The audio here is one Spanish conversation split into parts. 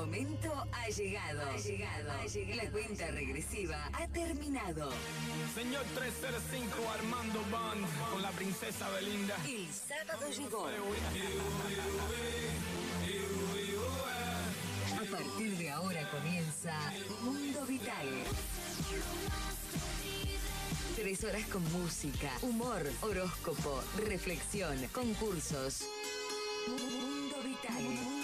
Momento ha llegado. Ha llegado. Ha llegado. La cuenta regresiva ha terminado. Señor 305 Armando Bond con la princesa Belinda. El sábado llegó. A partir de ahora comienza Mundo Vital. Tres horas con música, humor, horóscopo, reflexión, concursos. Mundo Vital. Mundo Vital.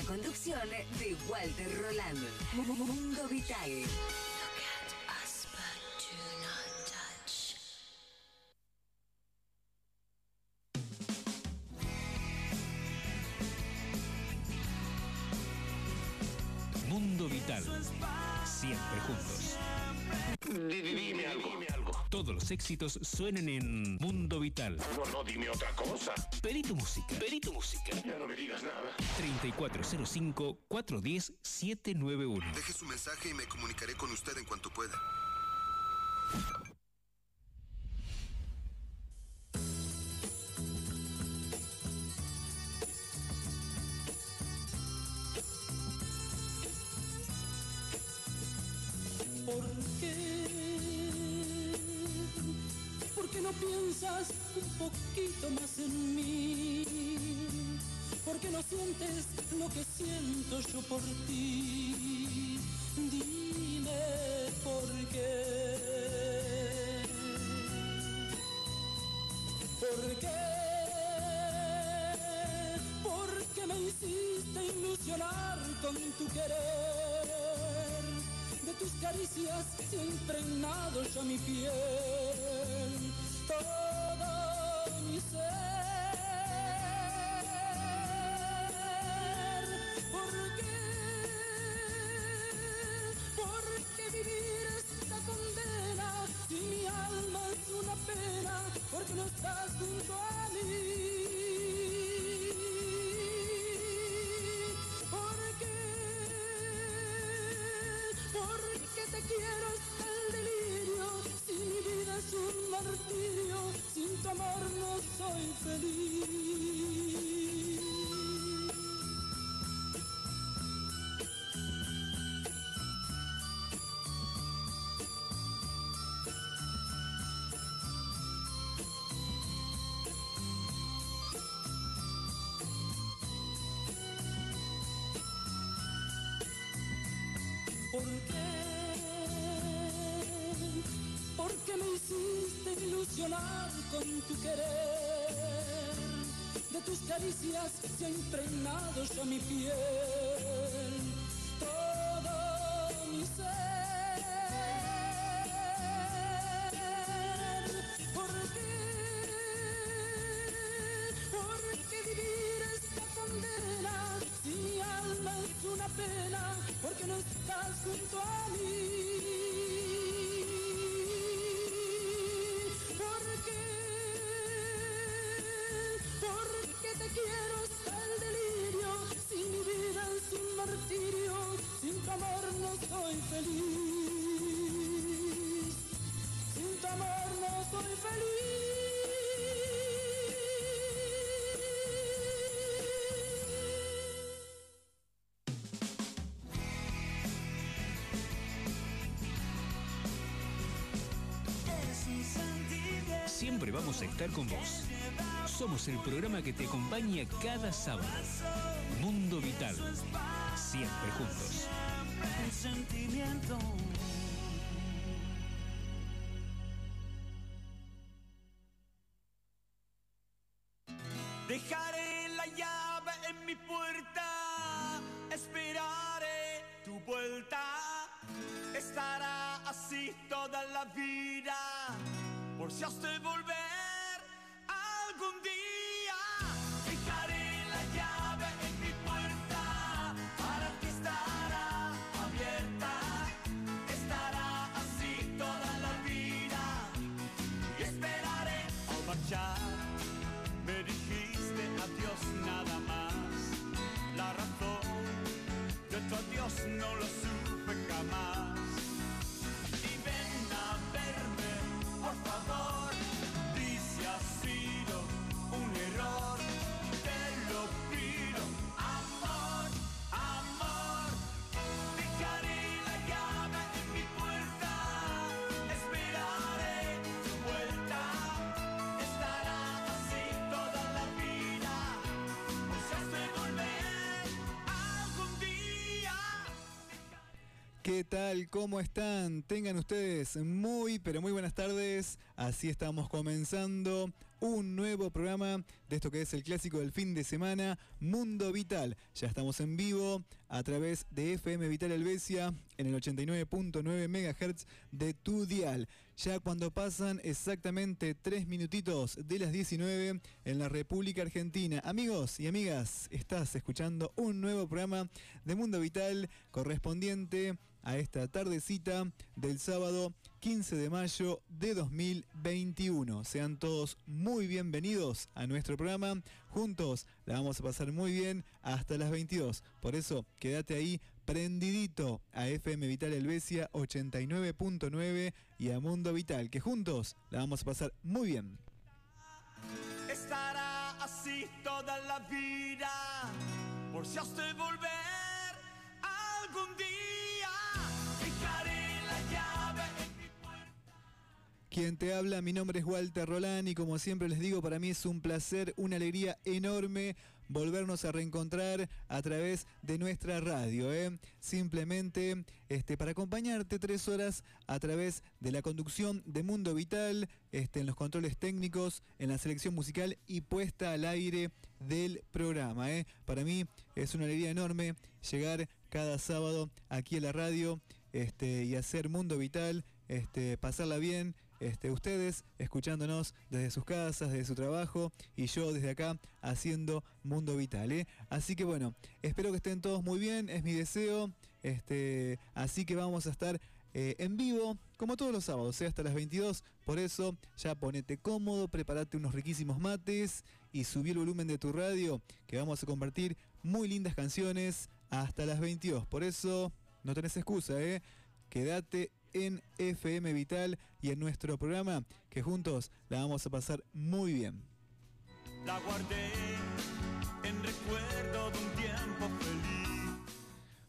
La conducción de Walter Roland. Mundo Vital. Mundo Vital. Siempre juntos. Dime algo. Todos los éxitos suenan en Mundo Vital. No, no, dime otra cosa. Pedí tu música. Pedí tu música. Ya no me digas nada. 3405-410-791. Deje su mensaje y me comunicaré con usted en cuanto pueda. Piensas un poquito más en mí? ¿Por qué no sientes lo que siento yo por ti? Dime por qué. ¿Por qué? ¿Por qué me hiciste ilusionar con tu querer? de tus caricias se ha ya mi piel, todo mi ser. ¿Por qué? ¿Por qué vivir esta condena si mi alma es una pena? Porque no estás junto a mí. te quiero hasta el delirio. Es un martirio, sin tu no soy feliz. Caricias se ha ya mi piel, Estar con vos. Somos el programa que te acompaña cada sábado. Mundo Vital. Siempre juntos. ¿Qué tal? ¿Cómo están? Tengan ustedes muy, pero muy buenas tardes. Así estamos comenzando un nuevo programa de esto que es el clásico del fin de semana, Mundo Vital. Ya estamos en vivo a través de FM Vital Helvecia en el 89.9 MHz de tu dial. Ya cuando pasan exactamente tres minutitos de las 19 en la República Argentina. Amigos y amigas, estás escuchando un nuevo programa de Mundo Vital correspondiente a esta tardecita del sábado 15 de mayo de 2021. Sean todos muy bienvenidos a nuestro programa. Juntos la vamos a pasar muy bien hasta las 22. Por eso quédate ahí prendidito a FM Vital Helvecia 89.9 y a Mundo Vital, que juntos la vamos a pasar muy bien. estará así toda la vida. Por si has de volver algún día, Quien te habla, mi nombre es Walter Rolán y como siempre les digo, para mí es un placer, una alegría enorme volvernos a reencontrar a través de nuestra radio. ¿eh? Simplemente este, para acompañarte tres horas a través de la conducción de Mundo Vital, este, en los controles técnicos, en la selección musical y puesta al aire del programa. ¿eh? Para mí es una alegría enorme llegar cada sábado aquí a la radio este, y hacer Mundo Vital, pasarla bien este, ustedes escuchándonos desde sus casas, desde su trabajo y yo desde acá haciendo Mundo Vital. ¿eh? Así que bueno, espero que estén todos muy bien, es mi deseo. Este, así que vamos a estar eh, en vivo, como todos los sábados, ¿eh? hasta las 22. Por eso ya ponete cómodo, prepárate unos riquísimos mates y subí el volumen de tu radio, que vamos a compartir muy lindas canciones hasta las 22. Por eso no tenés excusa, ¿eh? Quédate en FM Vital y en nuestro programa, que juntos la vamos a pasar muy bien.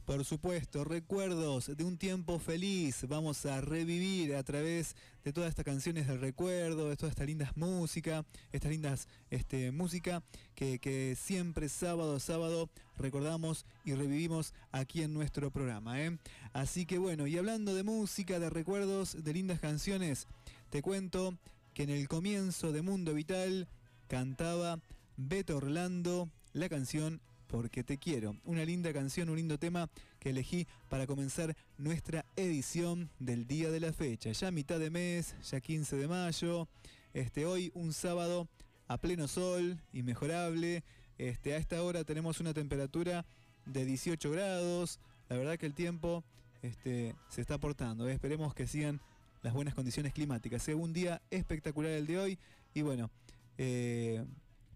Por supuesto, recuerdos de un tiempo feliz. Vamos a revivir a través de todas estas canciones del recuerdo, de toda esta lindas música, estas lindas este, música que, que siempre sábado a sábado recordamos y revivimos aquí en nuestro programa. ¿eh? Así que bueno, y hablando de música, de recuerdos, de lindas canciones, te cuento que en el comienzo de Mundo Vital cantaba Beto Orlando la canción Porque te quiero. Una linda canción, un lindo tema que elegí para comenzar nuestra edición del día de la fecha. Ya mitad de mes, ya 15 de mayo. Este, hoy un sábado a pleno sol, inmejorable. Este, a esta hora tenemos una temperatura de 18 grados. La verdad que el tiempo este, se está portando. ¿eh? Esperemos que sigan las buenas condiciones climáticas. ¿eh? Un día espectacular el de hoy. Y bueno, eh,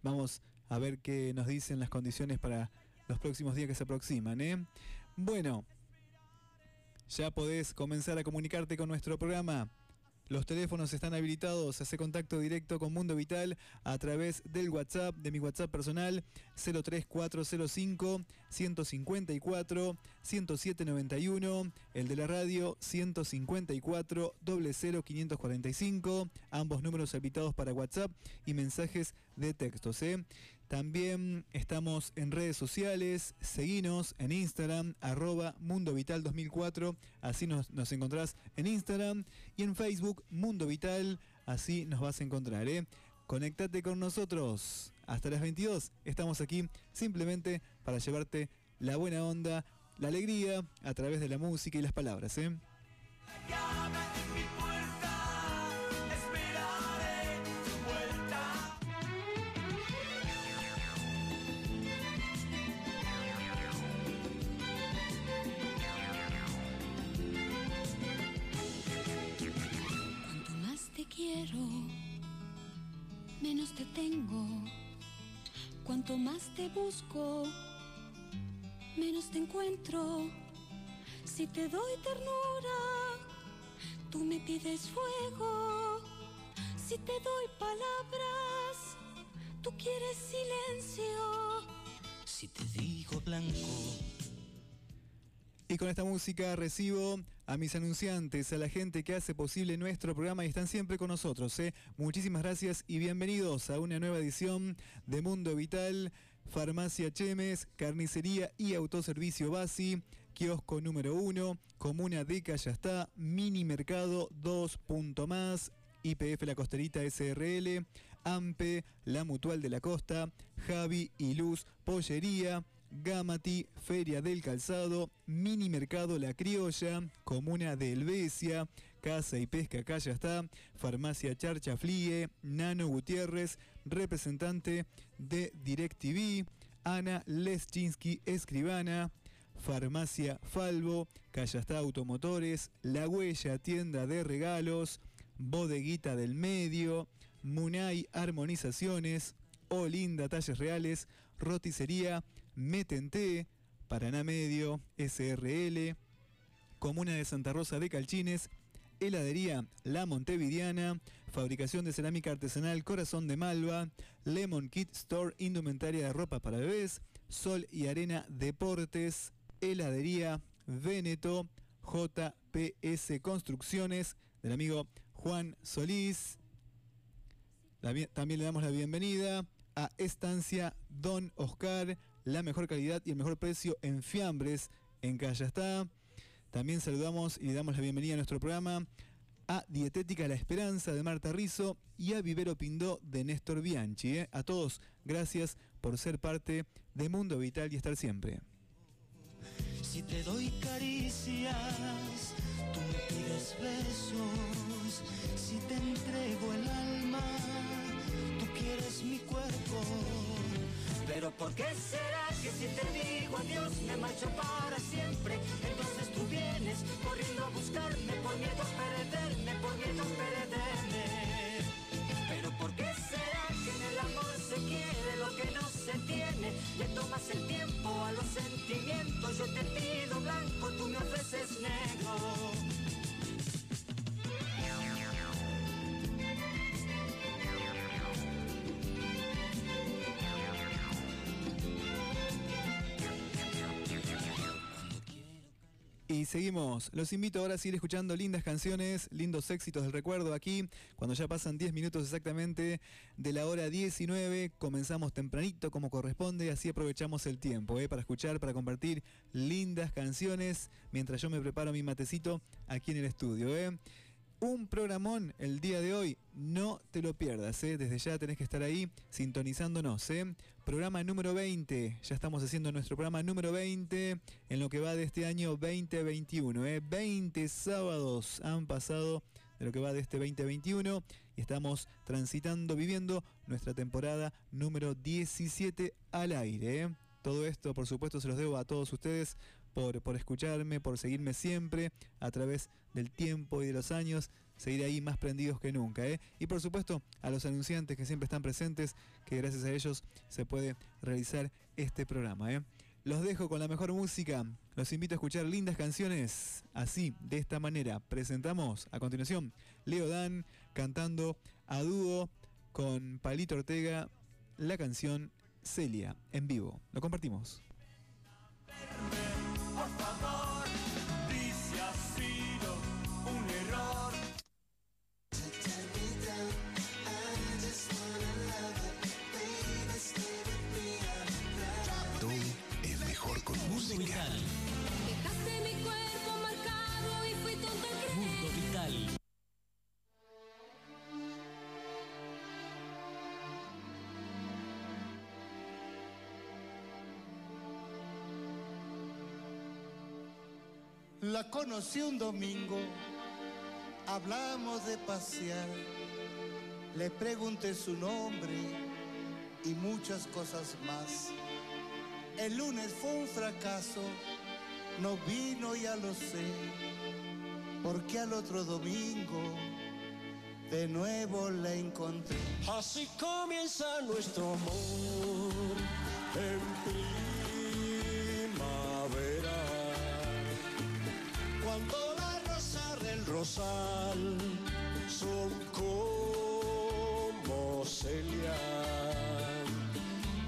vamos a ver qué nos dicen las condiciones para los próximos días que se aproximan. ¿eh? Bueno, ya podés comenzar a comunicarte con nuestro programa. Los teléfonos están habilitados, hace contacto directo con Mundo Vital a través del WhatsApp, de mi WhatsApp personal 03405 154 10791, el de la radio 154 00545, ambos números habilitados para WhatsApp y mensajes de textos. ¿eh? También estamos en redes sociales, seguinos en Instagram, arroba Mundo Vital 2004, así nos, nos encontrás en Instagram y en Facebook Mundo Vital, así nos vas a encontrar. ¿eh? Conéctate con nosotros. Hasta las 22 estamos aquí simplemente para llevarte la buena onda, la alegría a través de la música y las palabras. ¿eh? Menos te tengo. Cuanto más te busco, menos te encuentro. Si te doy ternura, tú me pides fuego. Si te doy palabras, tú quieres silencio. Si te digo blanco. Y con esta música recibo a mis anunciantes, a la gente que hace posible nuestro programa y están siempre con nosotros. ¿eh? Muchísimas gracias y bienvenidos a una nueva edición de Mundo Vital, Farmacia Chemes, Carnicería y Autoservicio Basi, Kiosco número 1, Comuna de Callastá, Mini Mercado 2. Más, IPF La Costerita SRL, AMPE, La Mutual de la Costa, Javi y Luz, Pollería, Gamati, Feria del Calzado, Mini Mercado La Criolla, Comuna de Helvecia, Casa y Pesca ya está, Farmacia Charcha Flie, Nano Gutiérrez, representante de DirecTV, Ana Leschinsky Escribana, Farmacia Falvo, Callastá Automotores, La Huella Tienda de Regalos, Bodeguita del Medio, Munay Armonizaciones, Olinda Talles Reales, Roticería, Metente, Paraná Medio, SRL, Comuna de Santa Rosa de Calchines, Heladería La Montevidiana, Fabricación de Cerámica Artesanal Corazón de Malva, Lemon Kit Store, Indumentaria de Ropa para Bebés, Sol y Arena Deportes, Heladería Veneto, JPS Construcciones, del amigo Juan Solís. también le damos la bienvenida a Estancia Don Oscar, la mejor calidad y el mejor precio en fiambres en Callastá. También saludamos y le damos la bienvenida a nuestro programa a Dietética La Esperanza de Marta Rizo y a Vivero Pindó de Néstor Bianchi. ¿eh? A todos, gracias por ser parte de Mundo Vital y estar siempre. Si te doy caricias, tú me pides besos. Si te entrego el alma, tú quieres mi cuerpo. Pero ¿por qué será que si te digo adiós me marcho para siempre? Entonces tú vienes corriendo a buscarme por miedo a perderme, por miedo a. Pero ¿por qué será que en el amor se quiere lo que no se tiene? Le tomas el tiempo a los sentimientos, yo te pido blanco, tú me ofreces negro. Y seguimos. Los invito ahora a seguir escuchando lindas canciones, lindos éxitos del recuerdo aquí. Cuando ya pasan 10 minutos exactamente de la hora 19, comenzamos tempranito como corresponde, así aprovechamos el tiempo ¿eh? para escuchar, para compartir lindas canciones mientras yo me preparo mi matecito aquí en el estudio. ¿eh? Un programón el día de hoy. No te lo pierdas, ¿eh? desde ya tenés que estar ahí sintonizándonos. ¿eh? Programa número 20, ya estamos haciendo nuestro programa número 20 en lo que va de este año 2021. ¿eh? 20 sábados han pasado de lo que va de este 2021 y estamos transitando, viviendo nuestra temporada número 17 al aire. ¿eh? Todo esto, por supuesto, se los debo a todos ustedes por, por escucharme, por seguirme siempre a través del tiempo y de los años, seguir ahí más prendidos que nunca. ¿eh? Y por supuesto a los anunciantes que siempre están presentes, que gracias a ellos se puede realizar este programa. ¿eh? Los dejo con la mejor música, los invito a escuchar lindas canciones. Así, de esta manera, presentamos a continuación Leo Dan cantando a dúo con Palito Ortega la canción Celia en vivo. Lo compartimos. Conocí un domingo, hablamos de pasear, le pregunté su nombre y muchas cosas más. El lunes fue un fracaso, no vino, ya lo sé, porque al otro domingo de nuevo la encontré. Así comienza nuestro mundo son como Celia.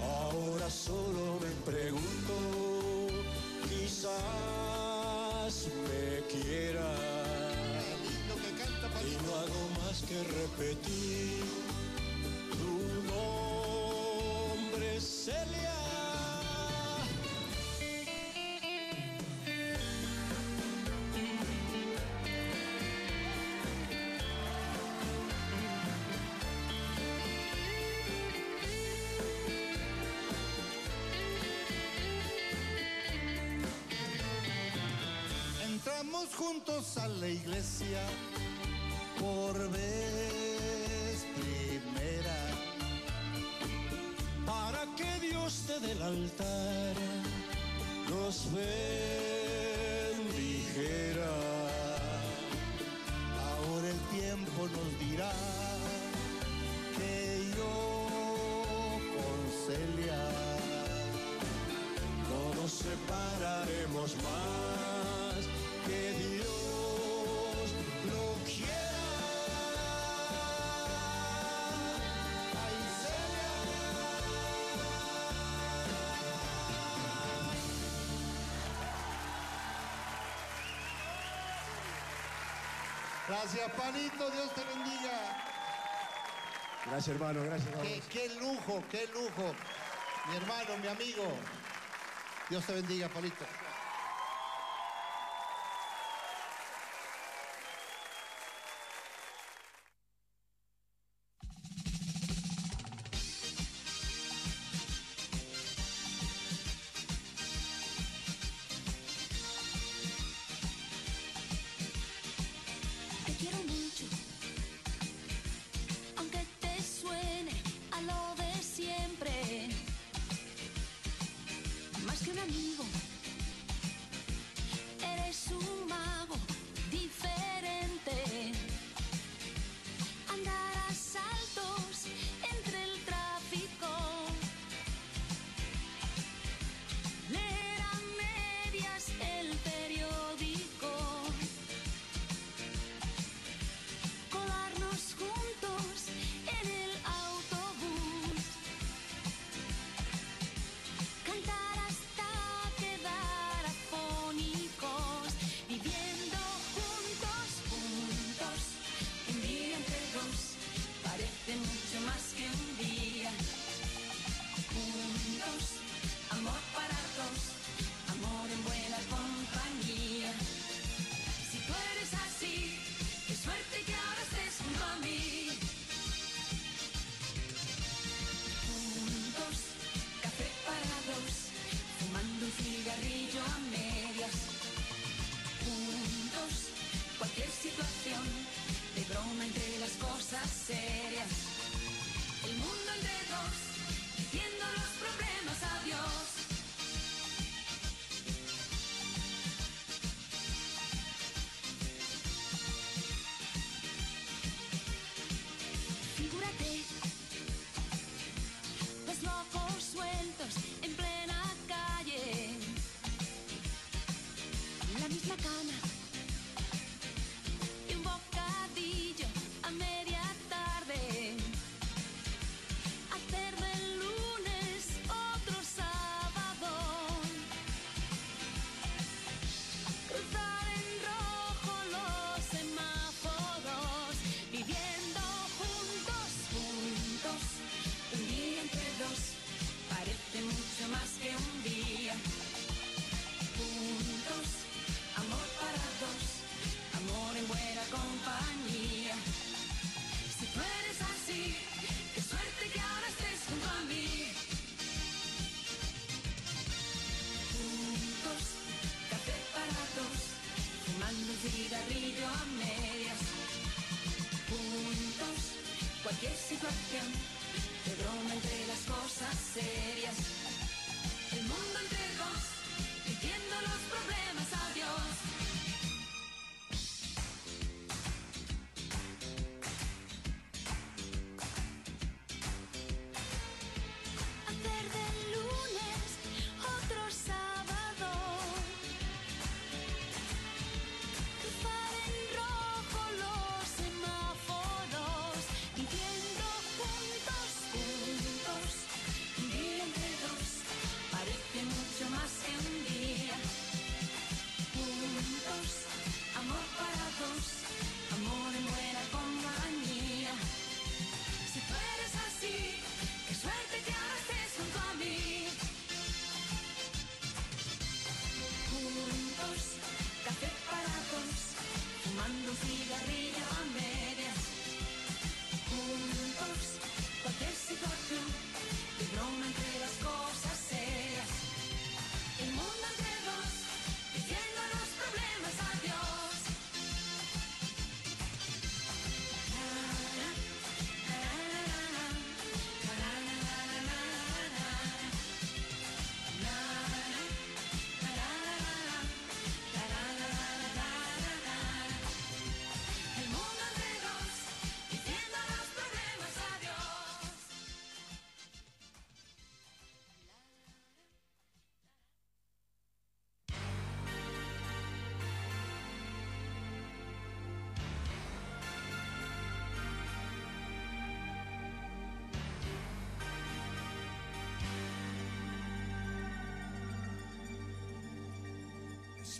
Ahora solo me pregunto, quizás me quiera. Y no hago más que repetir tu nombre, Celia. a la iglesia por vez primera. Para que Dios te del altar nos bendijera. Ahora el tiempo nos dirá que yo con Celia no nos separaremos más. Gracias, Panito, Dios te bendiga. Gracias, hermano, gracias. Qué, qué lujo, qué lujo. Mi hermano, mi amigo. Dios te bendiga, Palito.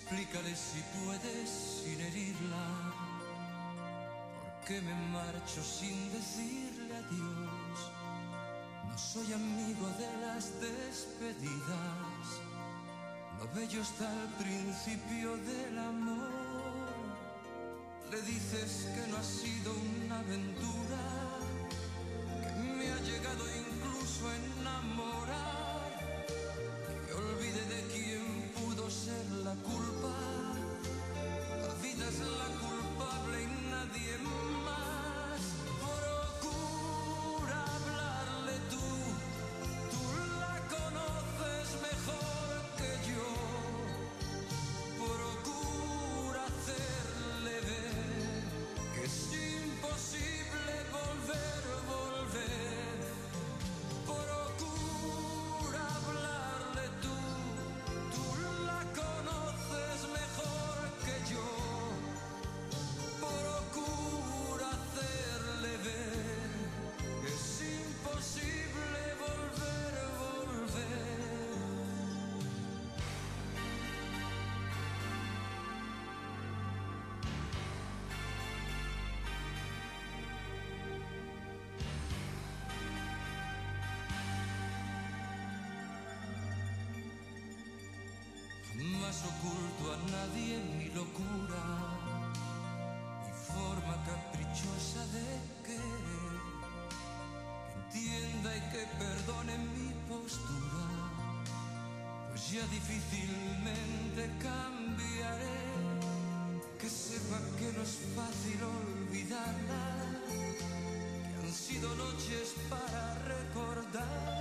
Explícale si puedes sin herirla, por qué me marcho sin decirle adiós. No soy amigo de las despedidas, lo bello está al principio del amor. Le dices que no ha sido una aventura, que me ha llegado incluso a enamorar, que olvide de quién pudo ser la culpa. Es la culpable y nadie más. Nadie mi locura, mi forma caprichosa de querer. Que entienda y que perdone mi postura, pues ya difícilmente cambiaré. Que sepa que no es fácil olvidarla, que han sido noches para recordar.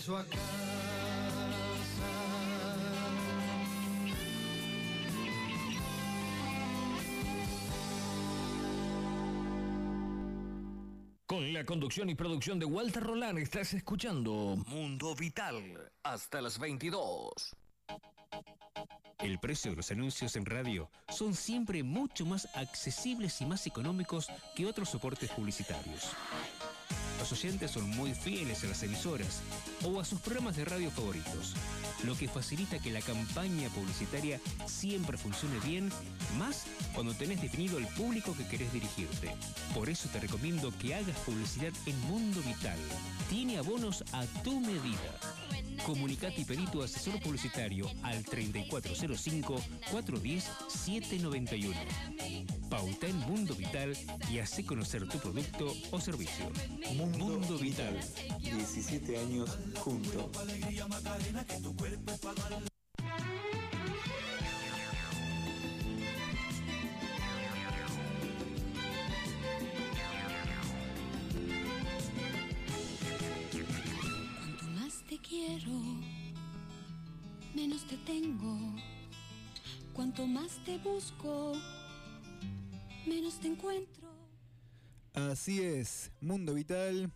Regreso a casa. Con la conducción y producción de Walter Roland estás escuchando Mundo Vital hasta las 22. El precio de los anuncios en radio son siempre mucho más accesibles y más económicos que otros soportes publicitarios. Los oyentes son muy fieles a las emisoras o a sus programas de radio favoritos, lo que facilita que la campaña publicitaria siempre funcione bien, más cuando tenés definido el público que querés dirigirte. Por eso te recomiendo que hagas publicidad en Mundo Vital. Tiene abonos a tu medida. Comunicate y pedí tu asesor publicitario al 3405-410-791. Pauta en Mundo Vital y hace conocer tu producto o servicio. Mundo, Vital. 17 años juntos. Cuanto más te quiero, menos te tengo. Cuanto más te busco, menos te encuentro. Así es, Mundo Vital,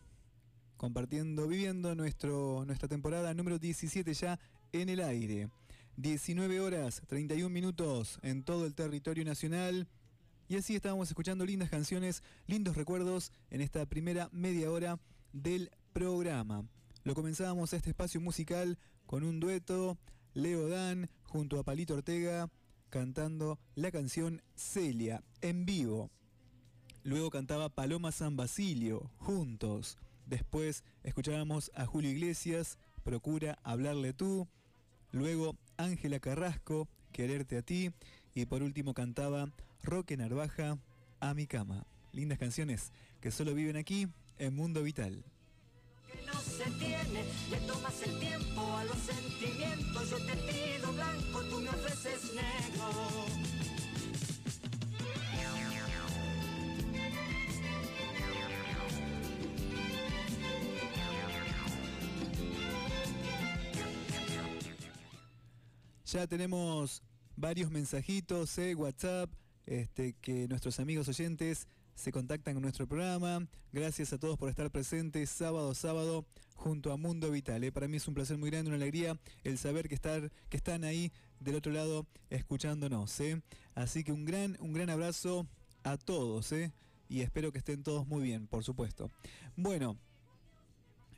compartiendo, viviendo nuestro, nuestra temporada número 17 ya en el aire. 19 horas, 31 minutos en todo el territorio nacional. Y así estábamos escuchando lindas canciones, lindos recuerdos en esta primera media hora del programa. Lo comenzábamos este espacio musical con un dueto, Leo Dan junto a Palito Ortega cantando la canción Celia en vivo. Luego cantaba Paloma San Basilio, juntos. Después escuchábamos a Julio Iglesias, Procura hablarle tú. Luego Ángela Carrasco, Quererte a ti. Y por último cantaba Roque Narvaja, A mi cama. Lindas canciones que solo viven aquí en Mundo Vital. Ya tenemos varios mensajitos, eh, WhatsApp, este, que nuestros amigos oyentes se contactan con nuestro programa. Gracias a todos por estar presentes sábado sábado junto a Mundo Vital. eh. Para mí es un placer muy grande, una alegría el saber que, estar, que están ahí del otro lado escuchándonos. eh. Así que un gran, un gran abrazo a todos eh, y espero que estén todos muy bien, por supuesto. Bueno,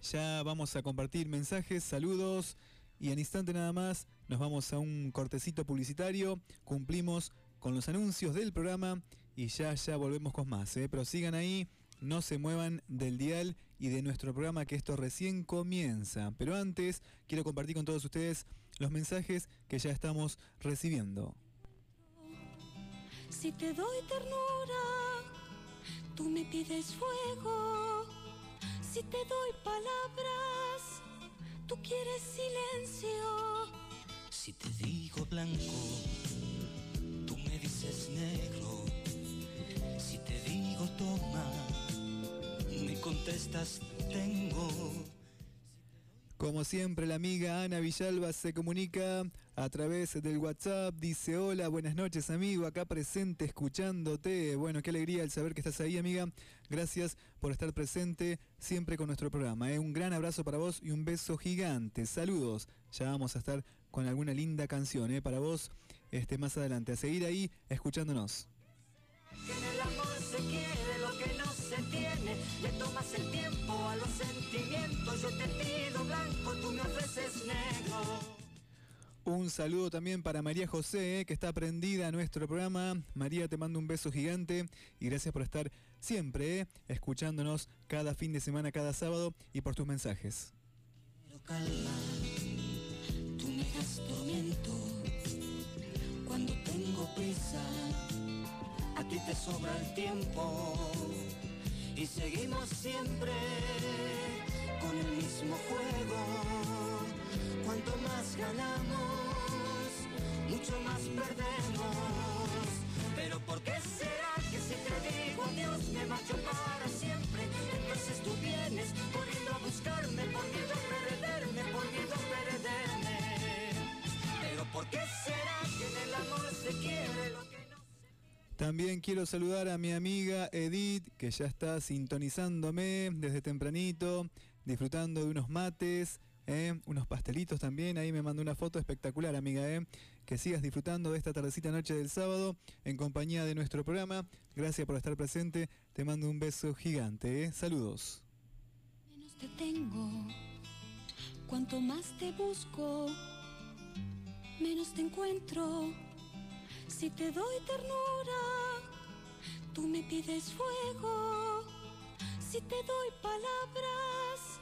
ya vamos a compartir mensajes, saludos y en instante nada más nos vamos a un cortecito publicitario. Cumplimos con los anuncios del programa y ya ya volvemos con más. ¿eh? Pero sigan ahí, no se muevan del dial y de nuestro programa que esto recién comienza. Pero antes quiero compartir con todos ustedes los mensajes que ya estamos recibiendo. Si te doy ternura, tú me pides fuego. Si te doy palabras, tú quieres silencio. Si te digo blanco, tú me dices negro. Si te digo toma, contestas tengo. Como siempre, la amiga Ana Villalba se comunica a través del WhatsApp. Dice, hola, buenas noches, amigo, acá presente escuchándote. Bueno, qué alegría el saber que estás ahí, amiga. Gracias por estar presente siempre con nuestro programa. ¿eh? Un gran abrazo para vos y un beso gigante. Saludos. Ya vamos a estar con alguna linda canción ¿eh? para vos este, más adelante. A seguir ahí escuchándonos. Que en el amor se quiere los sentimientos. Yo te pido blanco, tú me ofreces negro. Un saludo también para María José, que está prendida a nuestro programa. María, te mando un beso gigante y gracias por estar siempre eh, escuchándonos cada fin de semana, cada sábado y por tus mensajes. Pero calma, tú me das tormento. Cuando tengo prisa, a ti te sobra el tiempo. Y seguimos siempre con el mismo juego. Cuanto más ganamos, mucho más perdemos. Pero ¿por qué será que si te digo adiós me marcho para siempre? Entonces tú vienes corriendo a buscarme por miedo a perderme, por miedo a perderme. Pero ¿por qué será También quiero saludar a mi amiga Edith, que ya está sintonizándome desde tempranito, disfrutando de unos mates, eh, unos pastelitos también. Ahí me mandó una foto espectacular, amiga. eh. Que sigas disfrutando de esta tardecita noche del sábado en compañía de nuestro programa. Gracias por estar presente. Te mando un beso gigante. eh. Saludos. Menos te tengo. Cuanto más te busco, menos te encuentro. Si te doy ternura, tú me pides fuego. Si te doy palabras,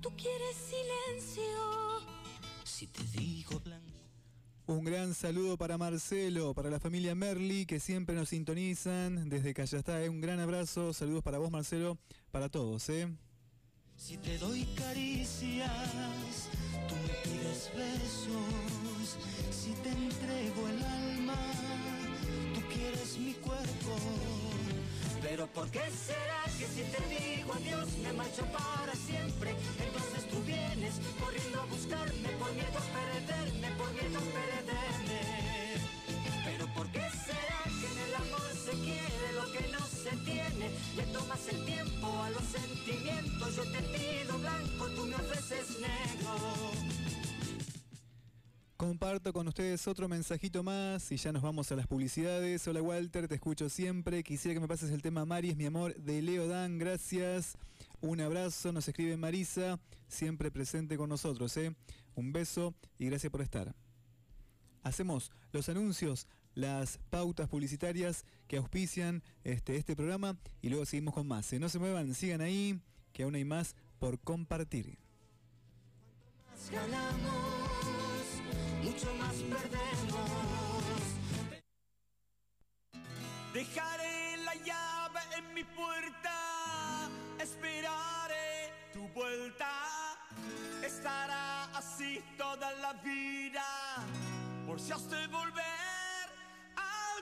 tú quieres silencio. Si te digo blanco. Un gran saludo para Marcelo, para la familia Merli, que siempre nos sintonizan desde Callastá. eh. Un gran abrazo. Saludos para vos, Marcelo, para todos. ¿eh? Si te doy caricias, tú me pides besos. Si te entrego el alma, tú quieres mi cuerpo. Pero ¿por qué será que si te digo adiós me marcho para siempre? Entonces tú vienes corriendo a buscarme por miedo a perderme, por miedo perderme. Le tomas el tiempo a los sentimientos. Blanco, tú. Comparto con ustedes otro mensajito más y ya nos vamos a las publicidades. Hola Walter, te escucho siempre. Quisiera que me pases el tema Mari es mi amor de Leo Dan. Gracias. Un abrazo, nos escribe Marisa, siempre presente con nosotros. ¿eh? Un beso y gracias por estar. Hacemos los anuncios, las pautas publicitarias que auspician este, este programa y luego seguimos con más. ¿eh? No se muevan, sigan ahí que aún hay más por compartir. Más ganamos, mucho más perdemos. Dejaré la llave en mi puerta, esperaré tu vuelta. Estará así toda la vida, por si has de volver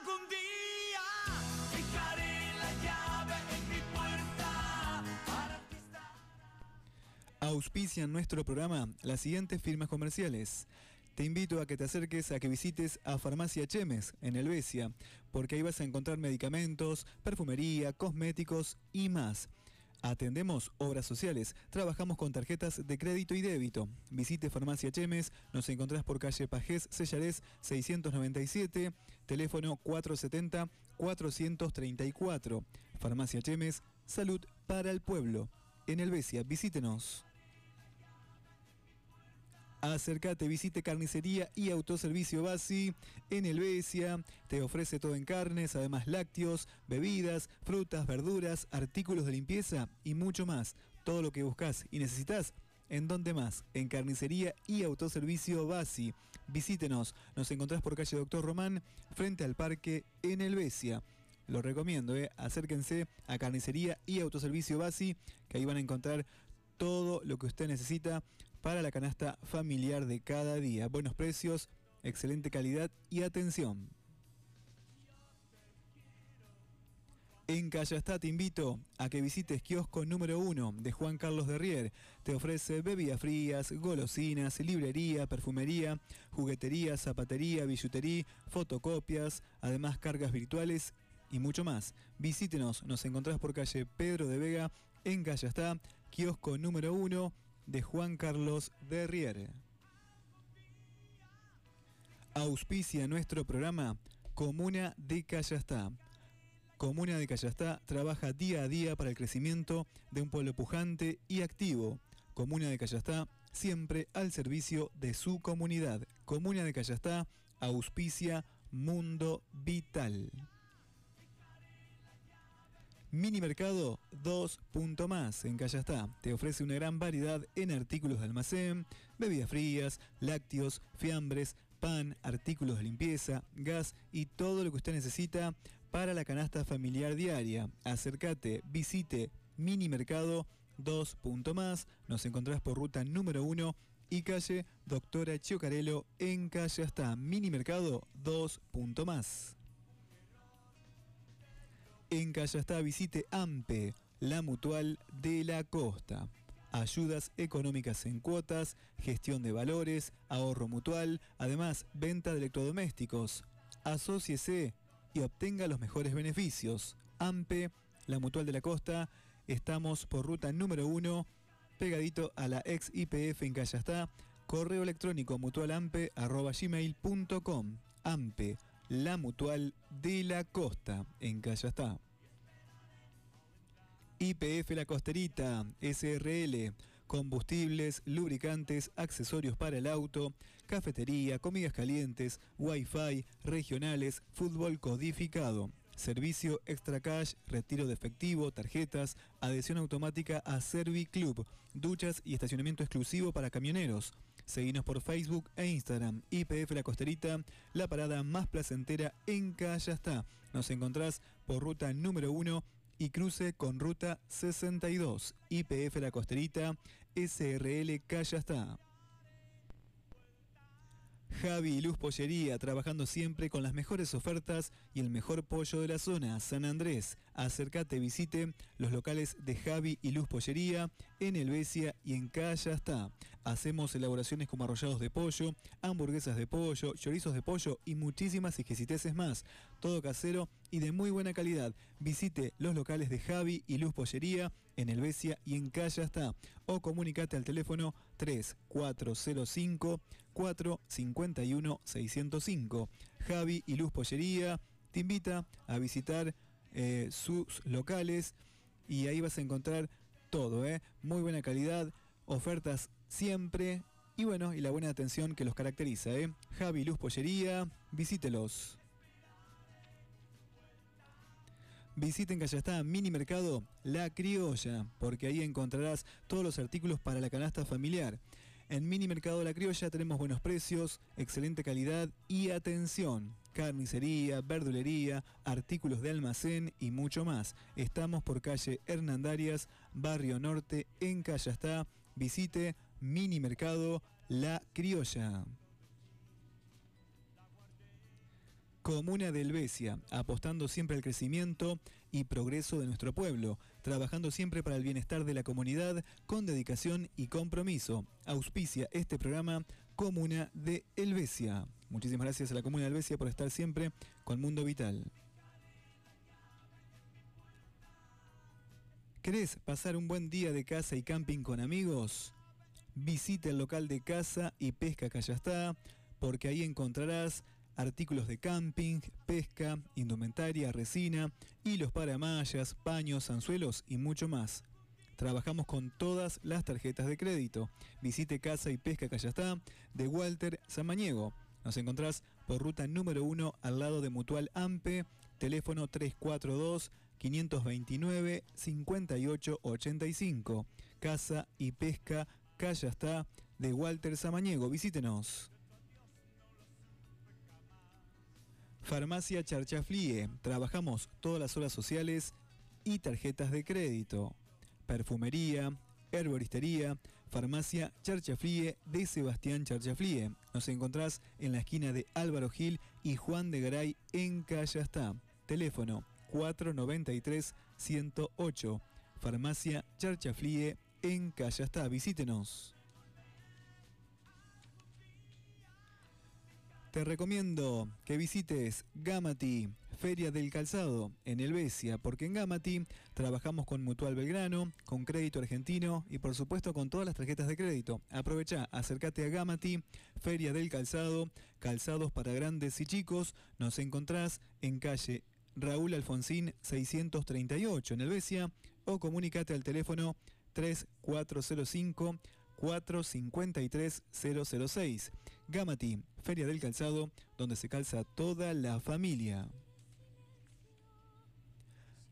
algún día. La llave en mi puerta para. Auspician nuestro programa las siguientes firmas comerciales. Te invito a que te acerques a que visites a Farmacia Chemes en Helvecia, porque ahí vas a encontrar medicamentos, perfumería, cosméticos y más. Atendemos obras sociales, trabajamos con tarjetas de crédito y débito. Visite Farmacia Chemes, nos encontrás por calle Pajés Sellarés 697, teléfono 470-434. Farmacia Chemes, salud para el pueblo. En Helvecia, visítenos. Acércate, visite carnicería y autoservicio Basi en Helvecia. Te ofrece todo en carnes, además lácteos, bebidas, frutas, verduras, artículos de limpieza y mucho más. Todo lo que buscas y necesitas, ¿en dónde más? En carnicería y autoservicio Basi. Visítenos, nos encontrás por calle Doctor Román, frente al parque en Helvecia. Lo recomiendo, ¿eh? acérquense a carnicería y autoservicio Basi, que ahí van a encontrar todo lo que usted necesita para la canasta familiar de cada día. Buenos precios, excelente calidad y atención. En Callastá te invito a que visites kiosco número 1 de Juan Carlos de Rier. Te ofrece bebidas frías, golosinas, librería, perfumería, juguetería, zapatería, billutería, fotocopias, además cargas virtuales y mucho más. Visítenos, nos encontrás por calle Pedro de Vega en Callastá, kiosco número 1 de Juan Carlos de Rier. Auspicia nuestro programa Comuna de Callastá. Comuna de Callastá trabaja día a día para el crecimiento de un pueblo pujante y activo. Comuna de Callastá siempre al servicio de su comunidad. Comuna de Callastá auspicia Mundo Vital. Mini Mercado 2 Punto Más en Callastá. Te ofrece una gran variedad en artículos de almacén, bebidas frías, lácteos, fiambres, pan, artículos de limpieza, gas y todo lo que usted necesita para la canasta familiar diaria. Acércate, visite Mini Mercado 2 Punto Más. Nos encontrás por ruta número 1 y calle Doctora Chiocarello en Callastá. Mini Mercado 2 Punto Más. En Callastá visite AMPE, la mutual de la costa. Ayudas económicas en cuotas, gestión de valores, ahorro mutual, además venta de electrodomésticos. Asóciese y obtenga los mejores beneficios. AMPE, la mutual de la costa, estamos por ruta número 1, pegadito a la ex IPF en Callastá, correo electrónico mutualampe.gmail.com. AMPE, la mutual de la costa en Callastá. IPF La Costerita, SRL, combustibles, lubricantes, accesorios para el auto, cafetería, comidas calientes, wifi, regionales, fútbol codificado. Servicio extra cash, retiro de efectivo, tarjetas, adhesión automática a Serviclub, duchas y estacionamiento exclusivo para camioneros. Seguinos por Facebook e Instagram. IPF La Costerita, la parada más placentera en Callastá. Nos encontrás por ruta número 1 y cruce con ruta 62. IPF La Costerita, SRL Callastá. Javi y Luz Pollería, trabajando siempre con las mejores ofertas y el mejor pollo de la zona, San Andrés. Acércate, visite los locales de Javi y Luz Pollería en Helvecia y en Callastá. Hacemos elaboraciones como arrollados de pollo, hamburguesas de pollo, chorizos de pollo y muchísimas exquisiteces más. Todo casero y de muy buena calidad. Visite los locales de Javi y Luz Pollería en Helvecia y en Callastá o comunicate al teléfono 3405 451 605. Javi y Luz Pollería te invita a visitar eh, sus locales y ahí vas a encontrar todo, ¿eh? muy buena calidad, ofertas siempre y bueno, y la buena atención que los caracteriza. ¿eh? Javi y Luz Pollería, visítelos. Visita en Callastá Mini Mercado La Criolla, porque ahí encontrarás todos los artículos para la canasta familiar. En Mini Mercado La Criolla tenemos buenos precios, excelente calidad y atención. Carnicería, verdulería, artículos de almacén y mucho más. Estamos por calle Hernandarias, Barrio Norte, en Callastá. Visite Mini Mercado La Criolla. Comuna de Helvecia, apostando siempre al crecimiento y progreso de nuestro pueblo, trabajando siempre para el bienestar de la comunidad con dedicación y compromiso. Auspicia este programa Comuna de Helvecia. Muchísimas gracias a la Comuna de Helvecia por estar siempre con Mundo Vital. ¿Querés pasar un buen día de casa y camping con amigos? Visita el local de casa y pesca Callastá, porque ahí encontrarás artículos de camping, pesca, indumentaria, resina, hilos para mallas, paños, anzuelos y mucho más. Trabajamos con todas las tarjetas de crédito. Visite Casa y Pesca Callastá de Walter Samaniego. Nos encontrás por ruta número 1 al lado de Mutual AMPE, teléfono 342 529 5885. Casa y Pesca Callastá de Walter Samaniego. Visítenos. Farmacia Charchaflie. Trabajamos todas las horas sociales y tarjetas de crédito. Perfumería, herboristería, Farmacia Charchaflie de Sebastián Charchaflie. Nos encontrás en la esquina de Álvaro Gil y Juan de Garay en Callastá. Teléfono 493-108. Farmacia Charchaflie en Callastá. Visítenos. Te recomiendo que visites Gamati, Feria del Calzado, en Helvecia, porque en Gamati trabajamos con Mutual Belgrano, con Crédito Argentino y por supuesto con todas las tarjetas de crédito. Aprovecha, acércate a Gamati, Feria del Calzado, calzados para grandes y chicos. Nos encontrás en calle Raúl Alfonsín 638 en Helvecia o comunícate al teléfono 3405 453 006. Gamati, Feria del Calzado, donde se calza toda la familia.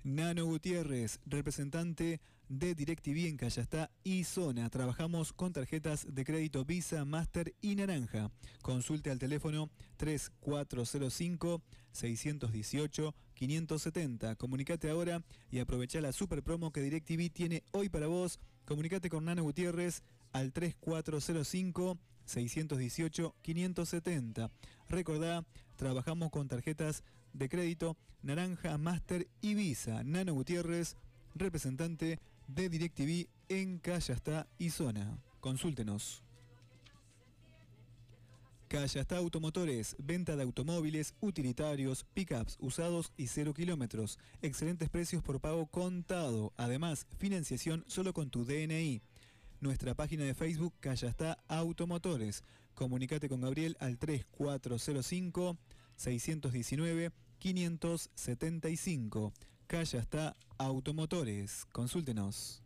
Nano Gutiérrez, representante de DirecTV en Callastá y Zona. Trabajamos con tarjetas de crédito Visa, Master y Naranja. Consulte al teléfono 3405 618 570. Comunicate ahora y aprovecha la super promo que DirecTV tiene hoy para vos. Comunicate con Nano Gutiérrez al 3405 618 570. Recordá, trabajamos con tarjetas de crédito Naranja, Master y Visa. Nano Gutiérrez, representante de DirecTV en Callastá y Zona. Consúltenos. Callastá Automotores, venta de automóviles, utilitarios, pickups usados y cero kilómetros. Excelentes precios por pago contado. Además, financiación solo con tu DNI. Nuestra página de Facebook Callastá Automotores. Comunicate con Gabriel al 3405 619 575. Callastá Automotores. Consúltenos.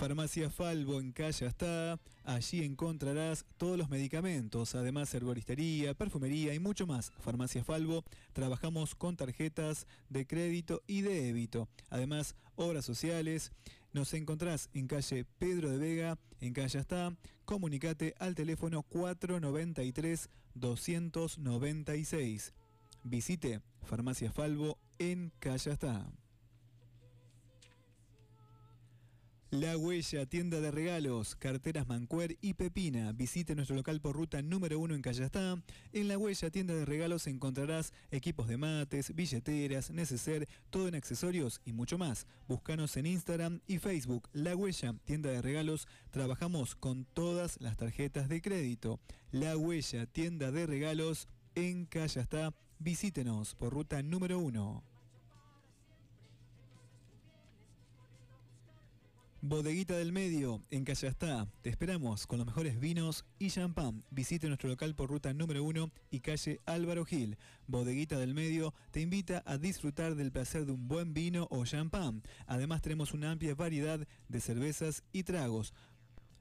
Farmacia Falvo en Calle está. Allí encontrarás todos los medicamentos, además herboristería, perfumería y mucho más. Farmacia Falvo, trabajamos con tarjetas de crédito y de débito. Además, obras sociales. Nos encontrás en calle Pedro de Vega, en Calle está. Comunicate al teléfono 493 296. Visite Farmacia Falvo en Calle está. La Huella, tienda de regalos, carteras Mancuer y Pepina. Visite nuestro local por ruta número 1 en Callastá. En La Huella, tienda de regalos encontrarás equipos de mates, billeteras, neceser, todo en accesorios y mucho más. Búscanos en Instagram y Facebook. La Huella, tienda de regalos. Trabajamos con todas las tarjetas de crédito. La Huella, tienda de regalos en Callastá. Visítenos por ruta número 1. Bodeguita del Medio, en Callastá. Te esperamos con los mejores vinos y champán. Visite nuestro local por ruta número 1 y calle Álvaro Gil. Bodeguita del Medio te invita a disfrutar del placer de un buen vino o champán. Además tenemos una amplia variedad de cervezas y tragos.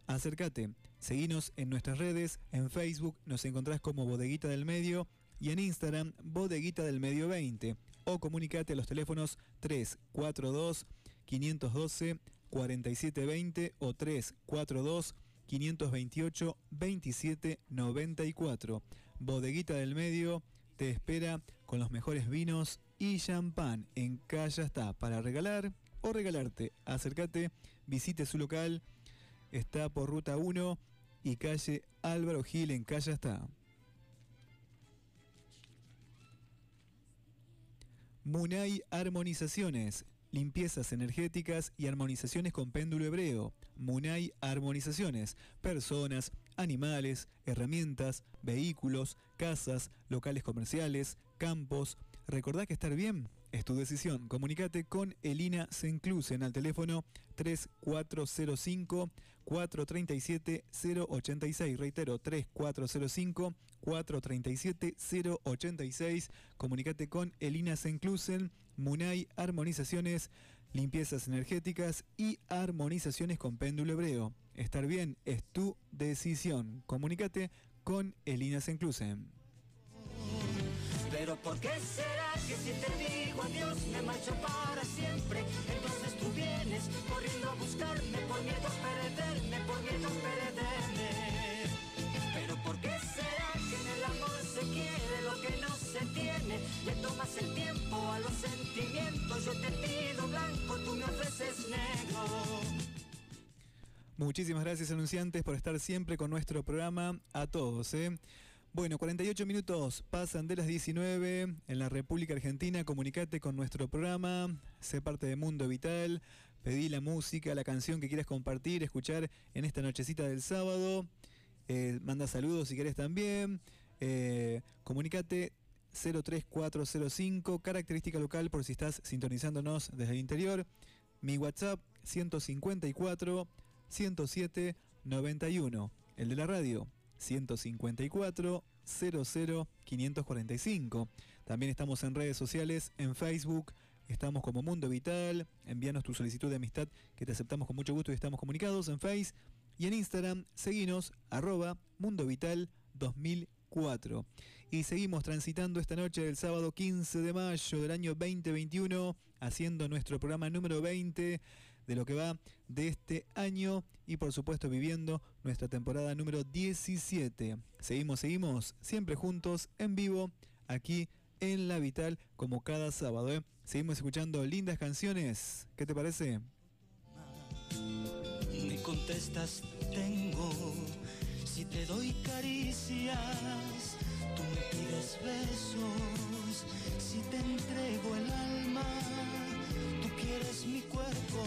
Acércate, seguinos en nuestras redes, en Facebook nos encontrás como Bodeguita del Medio, y en Instagram Bodeguita del Medio 20 o comunicate a los teléfonos 342 512 4720 o 342 528 2794. Bodeguita del Medio te espera con los mejores vinos y champán en Calla está para regalar o regalarte. Acércate, visite su local, está por ruta 1 y calle Álvaro Gil en Calla está. Munay Armonizaciones, limpiezas energéticas y armonizaciones con péndulo hebreo. Munay Armonizaciones, personas, animales, herramientas, vehículos, casas, locales comerciales, campos. Recordá que estar bien es tu decisión. Comunicate con Elina Senclusen al teléfono 3405 437 086. Reitero, 3405 437 086. Comunicate con Elina Senclusen, Munay Armonizaciones, limpiezas energéticas y armonizaciones con péndulo hebreo. Estar bien es tu decisión. Comunicate con Elina Senclusen. Pero ¿por qué será que si te digo adiós me. Tiempo a los sentimientos, yo te pido blanco, tú me ofreces negro. Muchísimas gracias anunciantes por estar siempre con nuestro programa. A todos, ¿eh? Bueno, 48 minutos pasan de las 19 en la República Argentina. Comunicate con nuestro programa, sé parte de Mundo Vital, pedí la música, la canción que quieras compartir, escuchar en esta nochecita del sábado. Eh, manda saludos si querés también. Eh, comunicate 03405, característica local por si estás sintonizándonos desde el interior. Mi WhatsApp 154 107 91. El de la radio 154 00 545. También estamos en redes sociales, en Facebook, estamos como Mundo Vital. Envíanos tu solicitud de amistad que te aceptamos con mucho gusto y estamos comunicados en Face. Y en Instagram, seguinos arroba Mundo Vital 2004. Y seguimos transitando esta noche del sábado 15 de mayo del año 2021, haciendo nuestro programa número 20 de lo que va de este año y por supuesto viviendo nuestra temporada número 17. Seguimos, seguimos, siempre juntos, en vivo, aquí en La Vital, como cada sábado. ¿eh? Seguimos escuchando lindas canciones. ¿Qué te parece? Me contestas, tengo. Si te doy caricias, tú me pides besos. Si te entrego el alma, tú quieres mi cuerpo.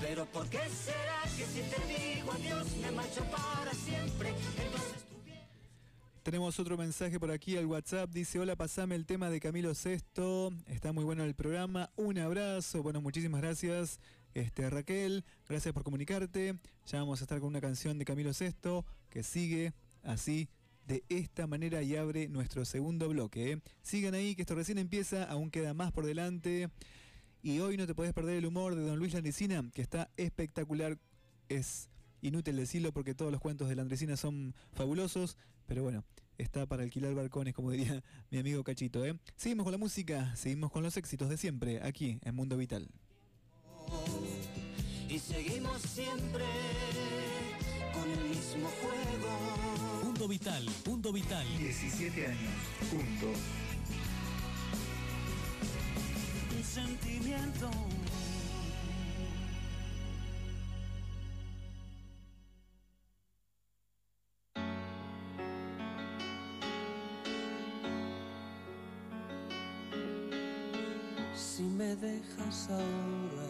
Pero ¿por qué será que si te digo adiós me marcho para siempre? Entonces Tenemos otro mensaje por aquí al WhatsApp. Dice, hola, pasame el tema de Camilo Sesto. Está muy bueno el programa. Un abrazo. Bueno, muchísimas gracias. Este, Raquel, gracias por comunicarte. Ya vamos a estar con una canción de Camilo Sesto que sigue así, de esta manera y abre nuestro segundo bloque. ¿eh? Sigan ahí, que esto recién empieza, aún queda más por delante. Y hoy no te podés perder el humor de don Luis Landresina, que está espectacular. Es inútil decirlo porque todos los cuentos de Landresina son fabulosos, pero bueno, está para alquilar balcones, como diría mi amigo Cachito. ¿eh? Seguimos con la música, seguimos con los éxitos de siempre, aquí en Mundo Vital. Y seguimos siempre con el mismo juego. Mundo Vital, Mundo Vital. 17 años, juntos. Un sentimiento. Si me dejas ahora,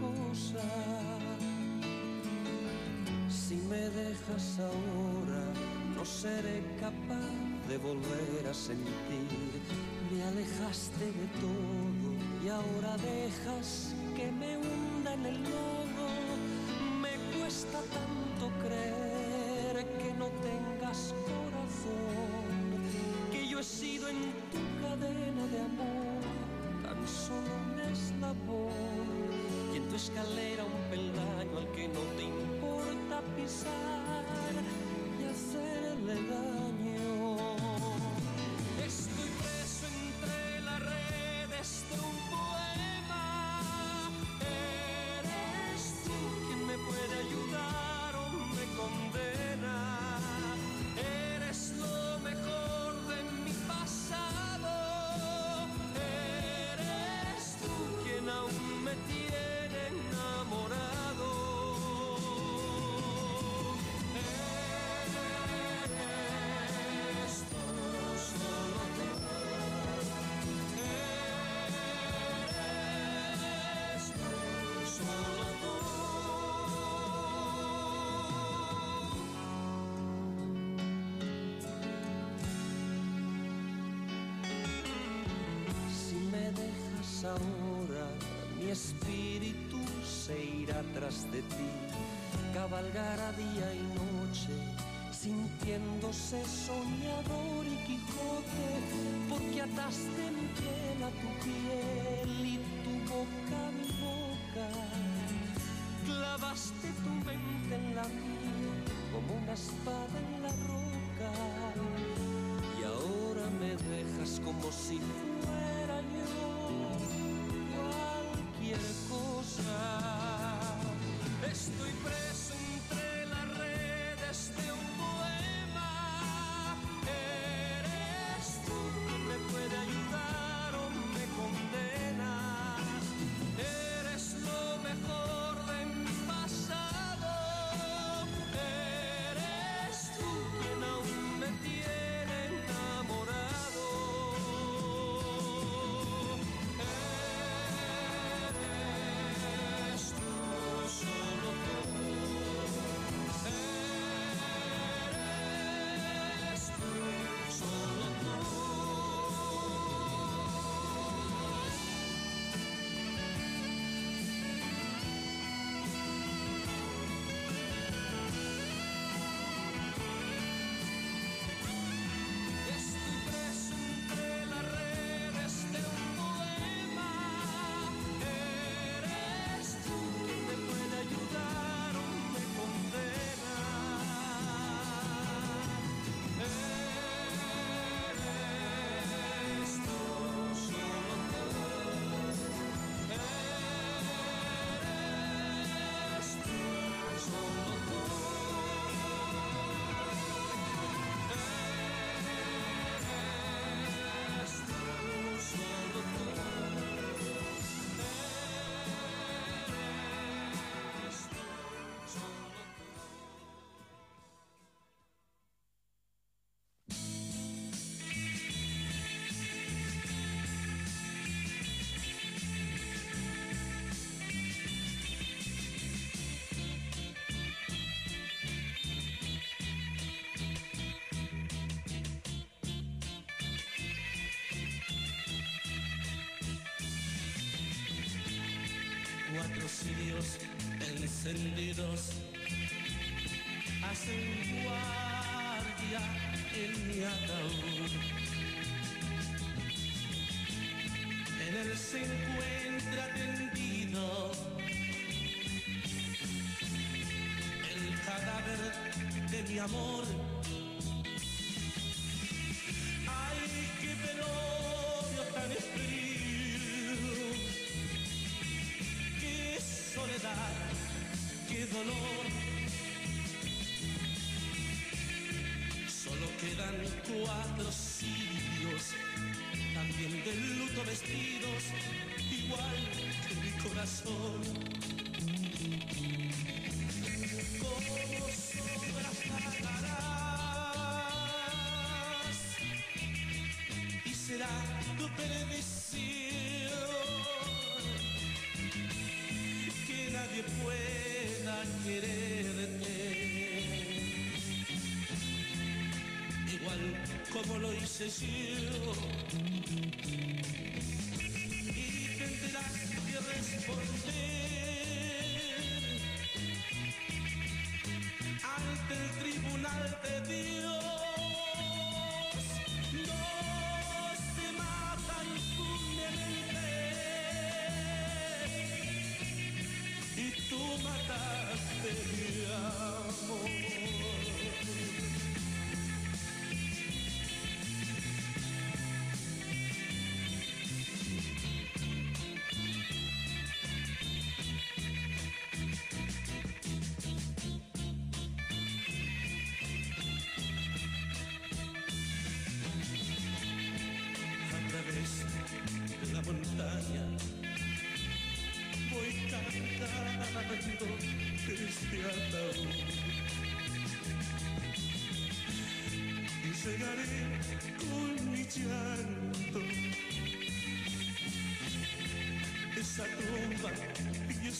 cosa. Si me dejas ahora, no seré capaz de volver a sentir. Me alejaste de todo y ahora dejas que me hunda en el lodo. Me cuesta tanto creer que no tengas corazón, que yo he sido en tu cadena de amor tan solo un eslabón tu escalera un peldaño al que no te importa pisar y hacerle daño. De ti, cabalgará día y noche, sintiéndose soñador y Quijote, porque ataste mi piel a tu piel y tu boca a mi boca. Clavaste tu mente en la mía como una espada en la roca. Y ahora me dejas como si fuera encendidos hacen guardia en mi ataúd. En él se encuentra tendido el cadáver de mi amor. says you.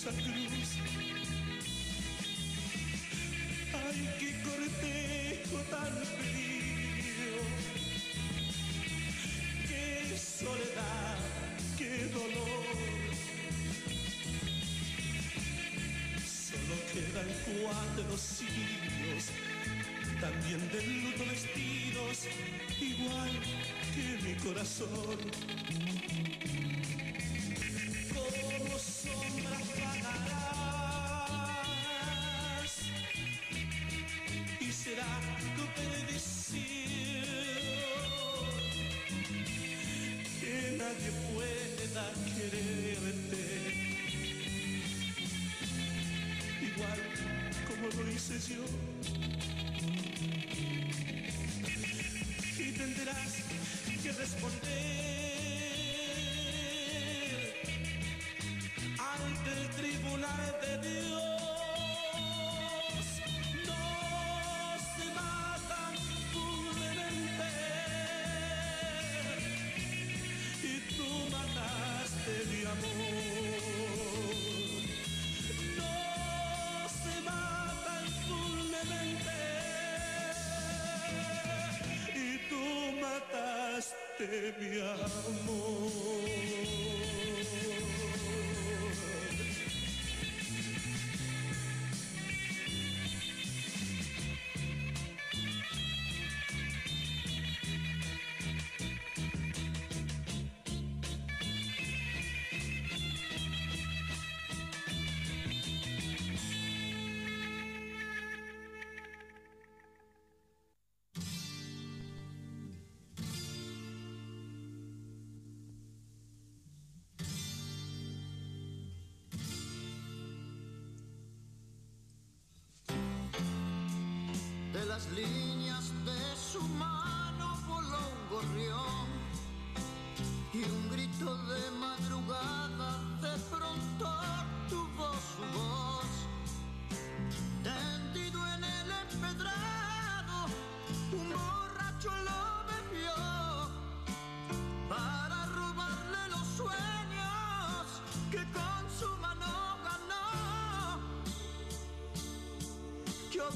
esa cruz. Ay, qué cortejo tan frío. Qué soledad, qué dolor. Solo quedan cuatro siglos, también de luto vestidos, igual que mi corazón sombras vagarás y será tu perdición que nadie pueda quererte igual como lo hice yo.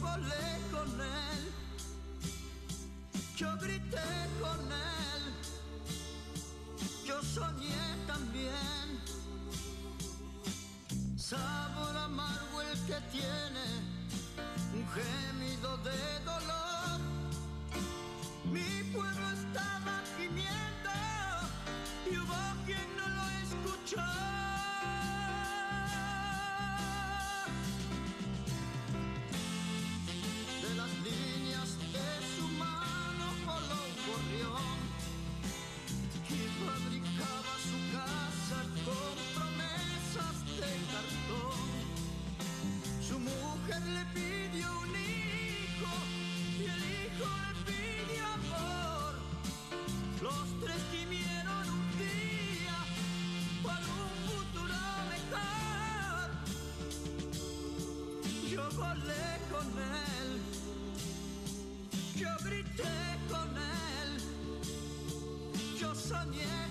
volé con él. Yo grité. soñé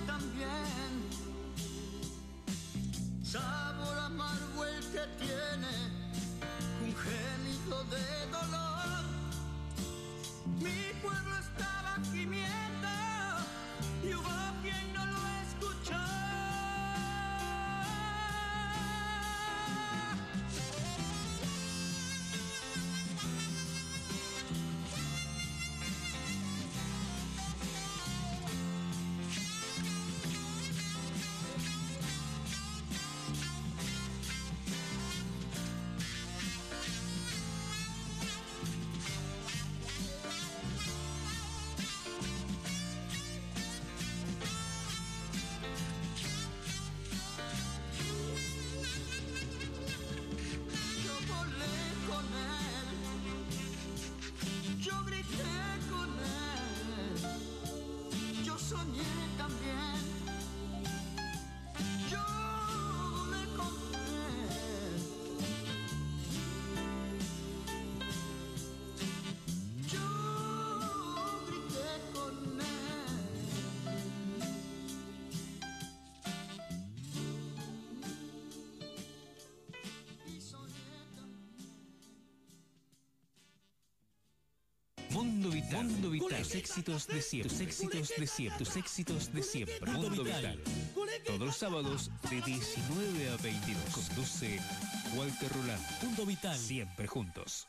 Vital. Mundo Vital. Tus éxitos de siempre. Tus éxitos de siempre. Tus éxitos de siempre. Mundo Vital. Todos los sábados de 19 a 22. Conduce Walter Roland. Mundo Vital. Siempre juntos.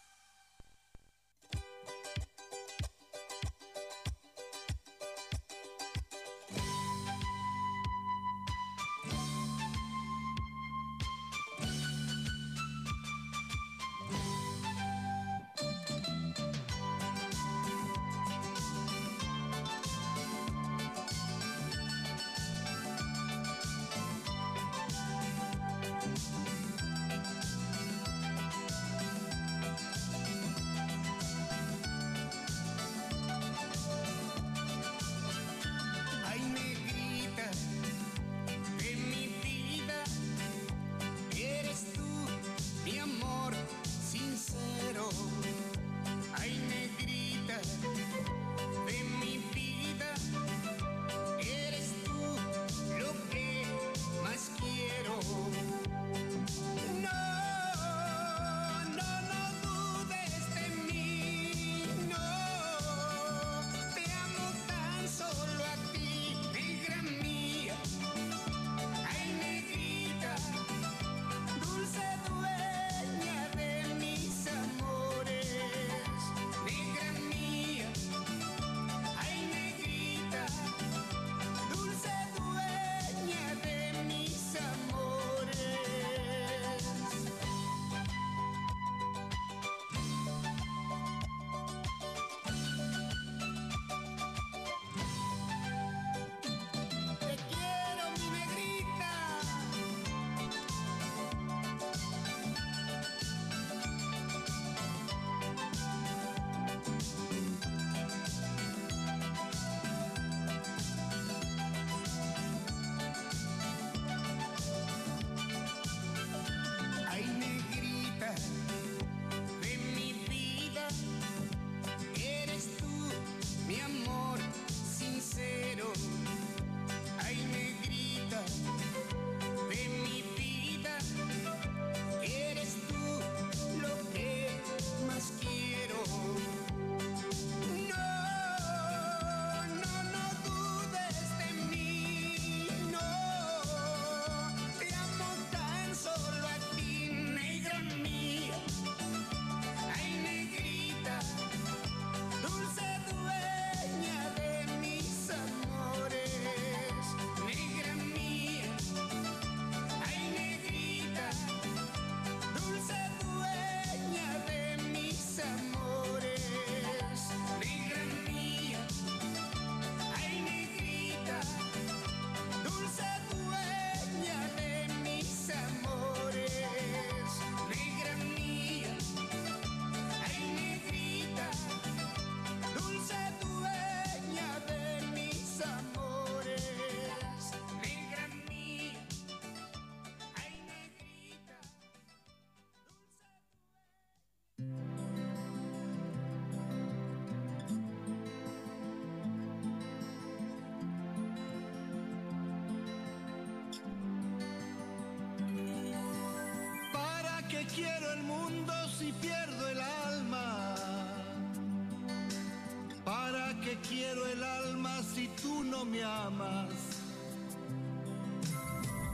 ¿Para qué quiero el alma si tú no me amas?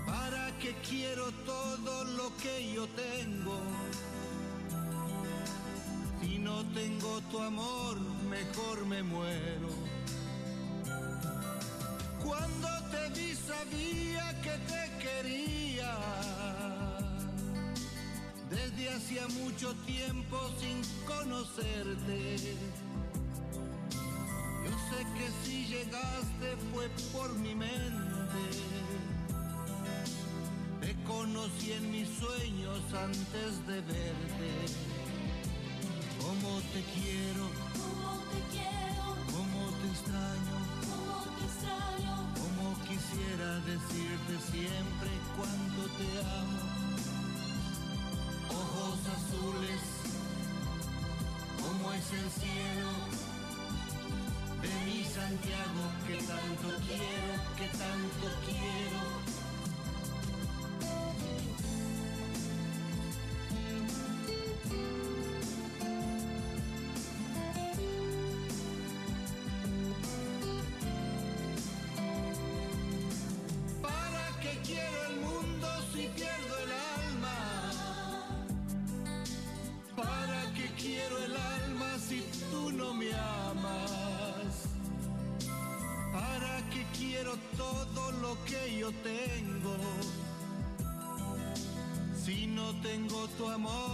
¿Para qué quiero todo lo que yo tengo? Si no tengo tu amor, mejor me muero. Cuando te vi sabía que te quería desde hacía mucho tiempo sin conocerte. Que si llegaste fue por mi mente. Te conocí en mis sueños antes de verte. Cómo te quiero, que amor,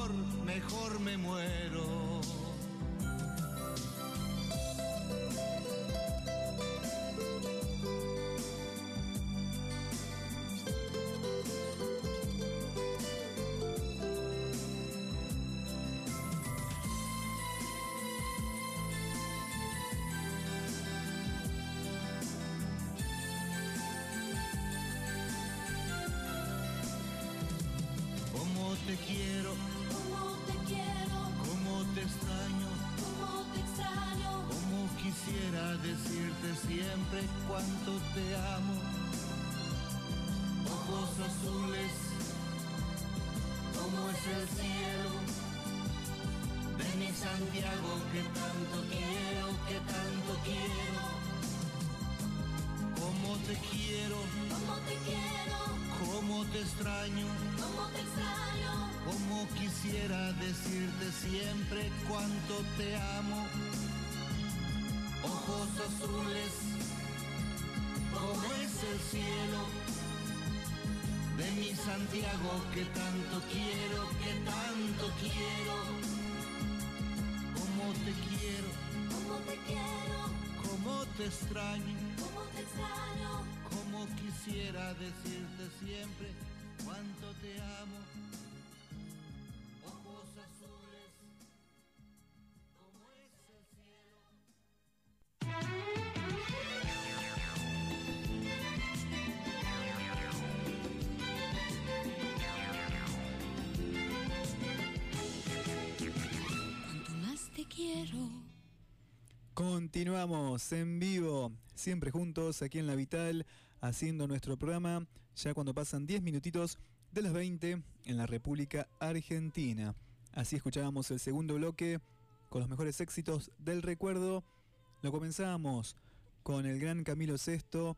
decirte siempre cuánto te amo. Ojos azules, como es el cielo de mi Santiago que tanto quiero, que tanto quiero. Como te quiero, Cómo te quiero, como te extraño, cómo te extraño. como quisiera decirte siempre cuánto te amo. Continuamos en vivo, siempre juntos aquí en La Vital, haciendo nuestro programa, ya cuando pasan 10 minutitos de las 20 en la República Argentina. Así escuchábamos el segundo bloque con los mejores éxitos del recuerdo. Lo comenzamos con el gran Camilo VI,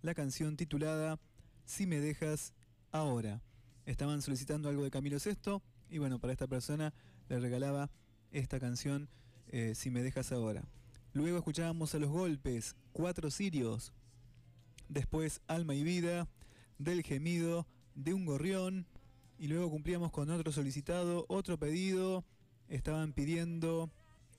la canción titulada Si me dejas ahora. Estaban solicitando algo de Camilo VI y bueno, para esta persona le regalaba esta canción eh, Si me dejas ahora. Luego escuchábamos a los golpes, cuatro sirios. Después Alma y Vida, del gemido, de un gorrión. Y luego cumplíamos con otro solicitado, otro pedido. Estaban pidiendo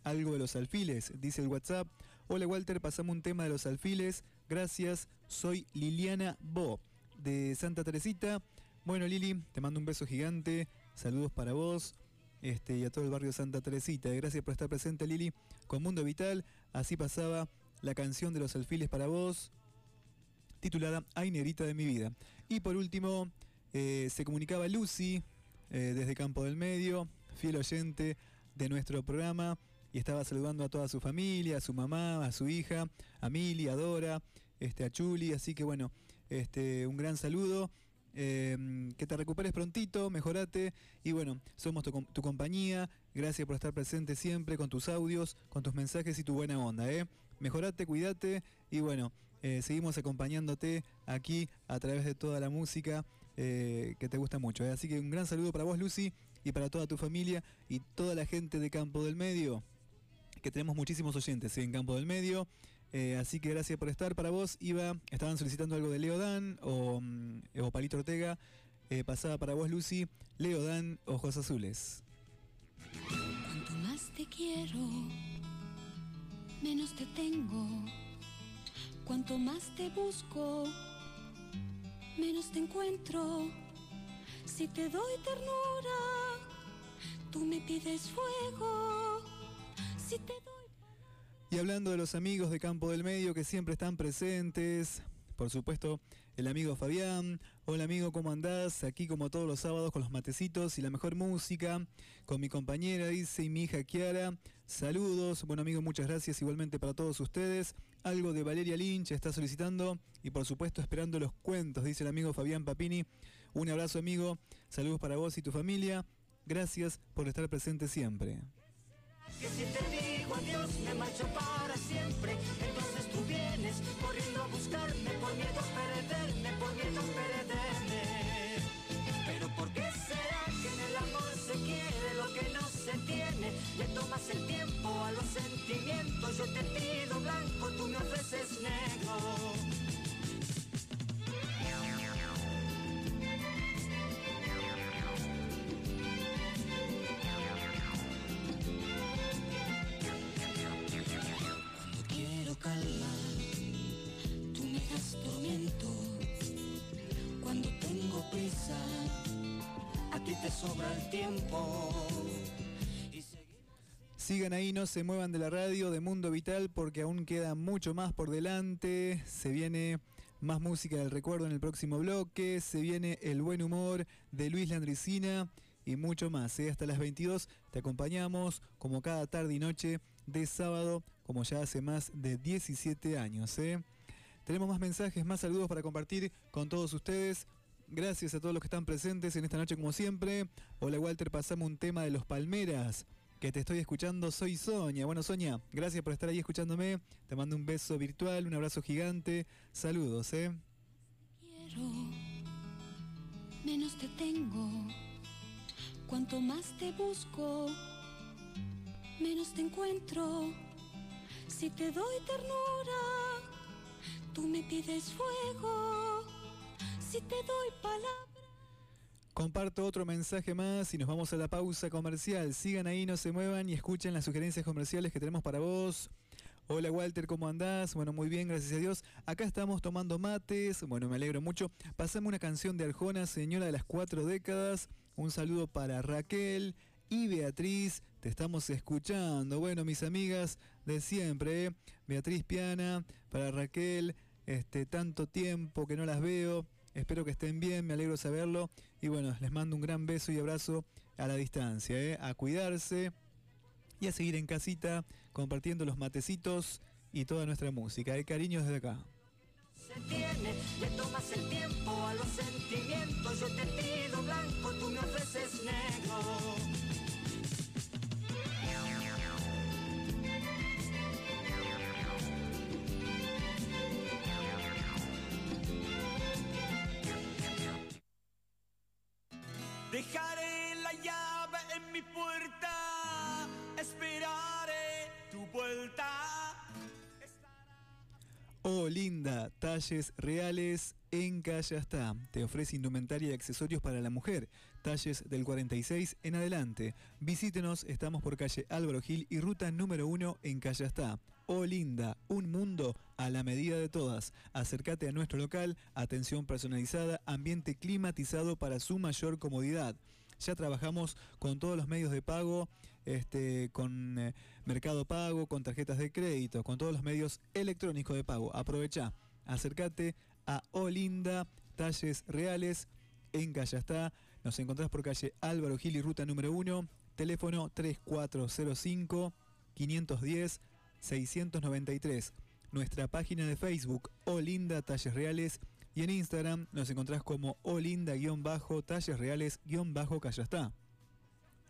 algo de los alfiles, dice el WhatsApp. Hola Walter, pasamos un tema de los alfiles. Gracias, soy Liliana Bo, de Santa Teresita. Bueno Lili, te mando un beso gigante. Saludos para vos este, y a todo el barrio Santa Teresita. Gracias por estar presente Lili con Mundo Vital. Así pasaba la canción de los alfiles para vos, titulada Ay Negrita de mi vida. Y por último, eh, se comunicaba Lucy eh, desde Campo del Medio, fiel oyente de nuestro programa, y estaba saludando a toda su familia, a su mamá, a su hija, a Mili, a Dora, este, a Chuli, así que bueno, este, un gran saludo. Eh, que te recuperes prontito, mejorate y bueno, somos tu, com- tu compañía. Gracias por estar presente siempre con tus audios, con tus mensajes y tu buena onda. ¿eh? Mejorate, cuídate y bueno, eh, seguimos acompañándote aquí a través de toda la música eh, que te gusta mucho. ¿eh? Así que un gran saludo para vos, Lucy, y para toda tu familia y toda la gente de Campo del Medio, que tenemos muchísimos oyentes en Campo del Medio. Eh, así que gracias por estar. Para vos, Iba, estaban solicitando algo de Leo Dan o, mm, o Palito Ortega. Eh, pasaba para vos, Lucy, Leo Dan, Ojos Azules. Cuanto más te quiero, menos te tengo. Cuanto más te busco, menos te encuentro. Si te doy ternura, tú me pides fuego. Y hablando de los amigos de Campo del Medio que siempre están presentes, por supuesto, el amigo Fabián. Hola amigo, ¿cómo andás? Aquí como todos los sábados con los matecitos y la mejor música. Con mi compañera, dice, y mi hija Kiara. Saludos. Bueno amigo, muchas gracias igualmente para todos ustedes. Algo de Valeria Lynch está solicitando y por supuesto esperando los cuentos, dice el amigo Fabián Papini. Un abrazo amigo, saludos para vos y tu familia. Gracias por estar presente siempre. Digo adiós me marcho para siempre. Entonces tú vienes corriendo a buscarme Por miedo a perderme, por miedo a perderme. Pero ¿por qué será que en el amor se quiere lo que no se tiene? Le tomas el tiempo a los sentimientos Yo te pido blanco, tú me ofreces negro Sigan ahí, no se muevan de la radio de Mundo Vital porque aún queda mucho más por delante. Se viene más música del recuerdo en el próximo bloque. Se viene el buen humor de Luis Landricina y mucho más. ¿eh? Hasta las 22 te acompañamos como cada tarde y noche de sábado, como ya hace más de 17 años. ¿eh? Tenemos más mensajes, más saludos para compartir con todos ustedes. Gracias a todos los que están presentes en esta noche como siempre. Hola Walter, pasamos un tema de los Palmeras. Que te estoy escuchando, soy Sonia. Bueno Sonia, gracias por estar ahí escuchándome. Te mando un beso virtual, un abrazo gigante. Saludos, ¿eh? Quiero, menos te tengo. Cuanto más te busco, menos te encuentro. Si te doy ternura, tú me pides fuego. Si te doy palabras. Comparto otro mensaje más y nos vamos a la pausa comercial. Sigan ahí, no se muevan y escuchen las sugerencias comerciales que tenemos para vos. Hola Walter, ¿cómo andás? Bueno, muy bien, gracias a Dios. Acá estamos tomando mates, bueno, me alegro mucho. Pasame una canción de Arjona, señora de las cuatro décadas. Un saludo para Raquel y Beatriz, te estamos escuchando. Bueno, mis amigas de siempre, ¿eh? Beatriz Piana, para Raquel, este, tanto tiempo que no las veo. Espero que estén bien, me alegro saberlo. Y bueno, les mando un gran beso y abrazo a la distancia, ¿eh? a cuidarse y a seguir en casita compartiendo los matecitos y toda nuestra música. ¿eh? Cariños desde acá. se tiene, le tomas el tiempo a los sentimientos, blanco, tú me ofreces negro. Dejaré la llave en mi puerta, esperaré tu vuelta. Oh, linda, talles reales en Callastá. Te ofrece indumentaria y accesorios para la mujer. Talles del 46 en adelante. Visítenos, estamos por calle Álvaro Gil y ruta número 1 en Callastá. Oh, linda, un mundo a la medida de todas. Acércate a nuestro local, atención personalizada, ambiente climatizado para su mayor comodidad. Ya trabajamos con todos los medios de pago, este, con eh, Mercado Pago, con tarjetas de crédito, con todos los medios electrónicos de pago. Aprovecha, acércate a Olinda Talles Reales en Callastá. Nos encontrás por calle Álvaro Gil y ruta número 1, teléfono 3405 510 693. Nuestra página de Facebook, Olinda Talles Reales. Y en Instagram nos encontrás como Olinda-Talles Reales-Callastá.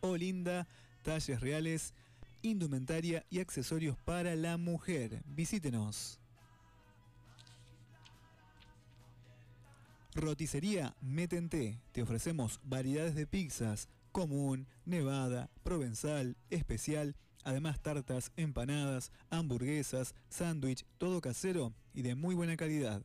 Olinda Talles Reales, indumentaria y accesorios para la mujer. Visítenos. Roticería Metente. Te ofrecemos variedades de pizzas, común, nevada, provenzal, especial, además tartas, empanadas, hamburguesas, sándwich, todo casero y de muy buena calidad.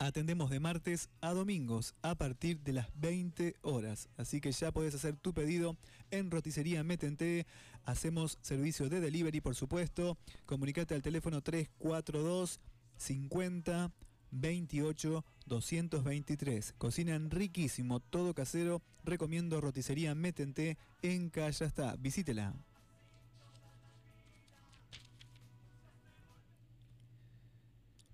Atendemos de martes a domingos a partir de las 20 horas, así que ya puedes hacer tu pedido en Roticería Metente. Hacemos servicio de delivery, por supuesto. Comunicate al teléfono 342 50 28 223. Cocinan riquísimo, todo casero. Recomiendo Roticería Metente en Callastá. Visítela.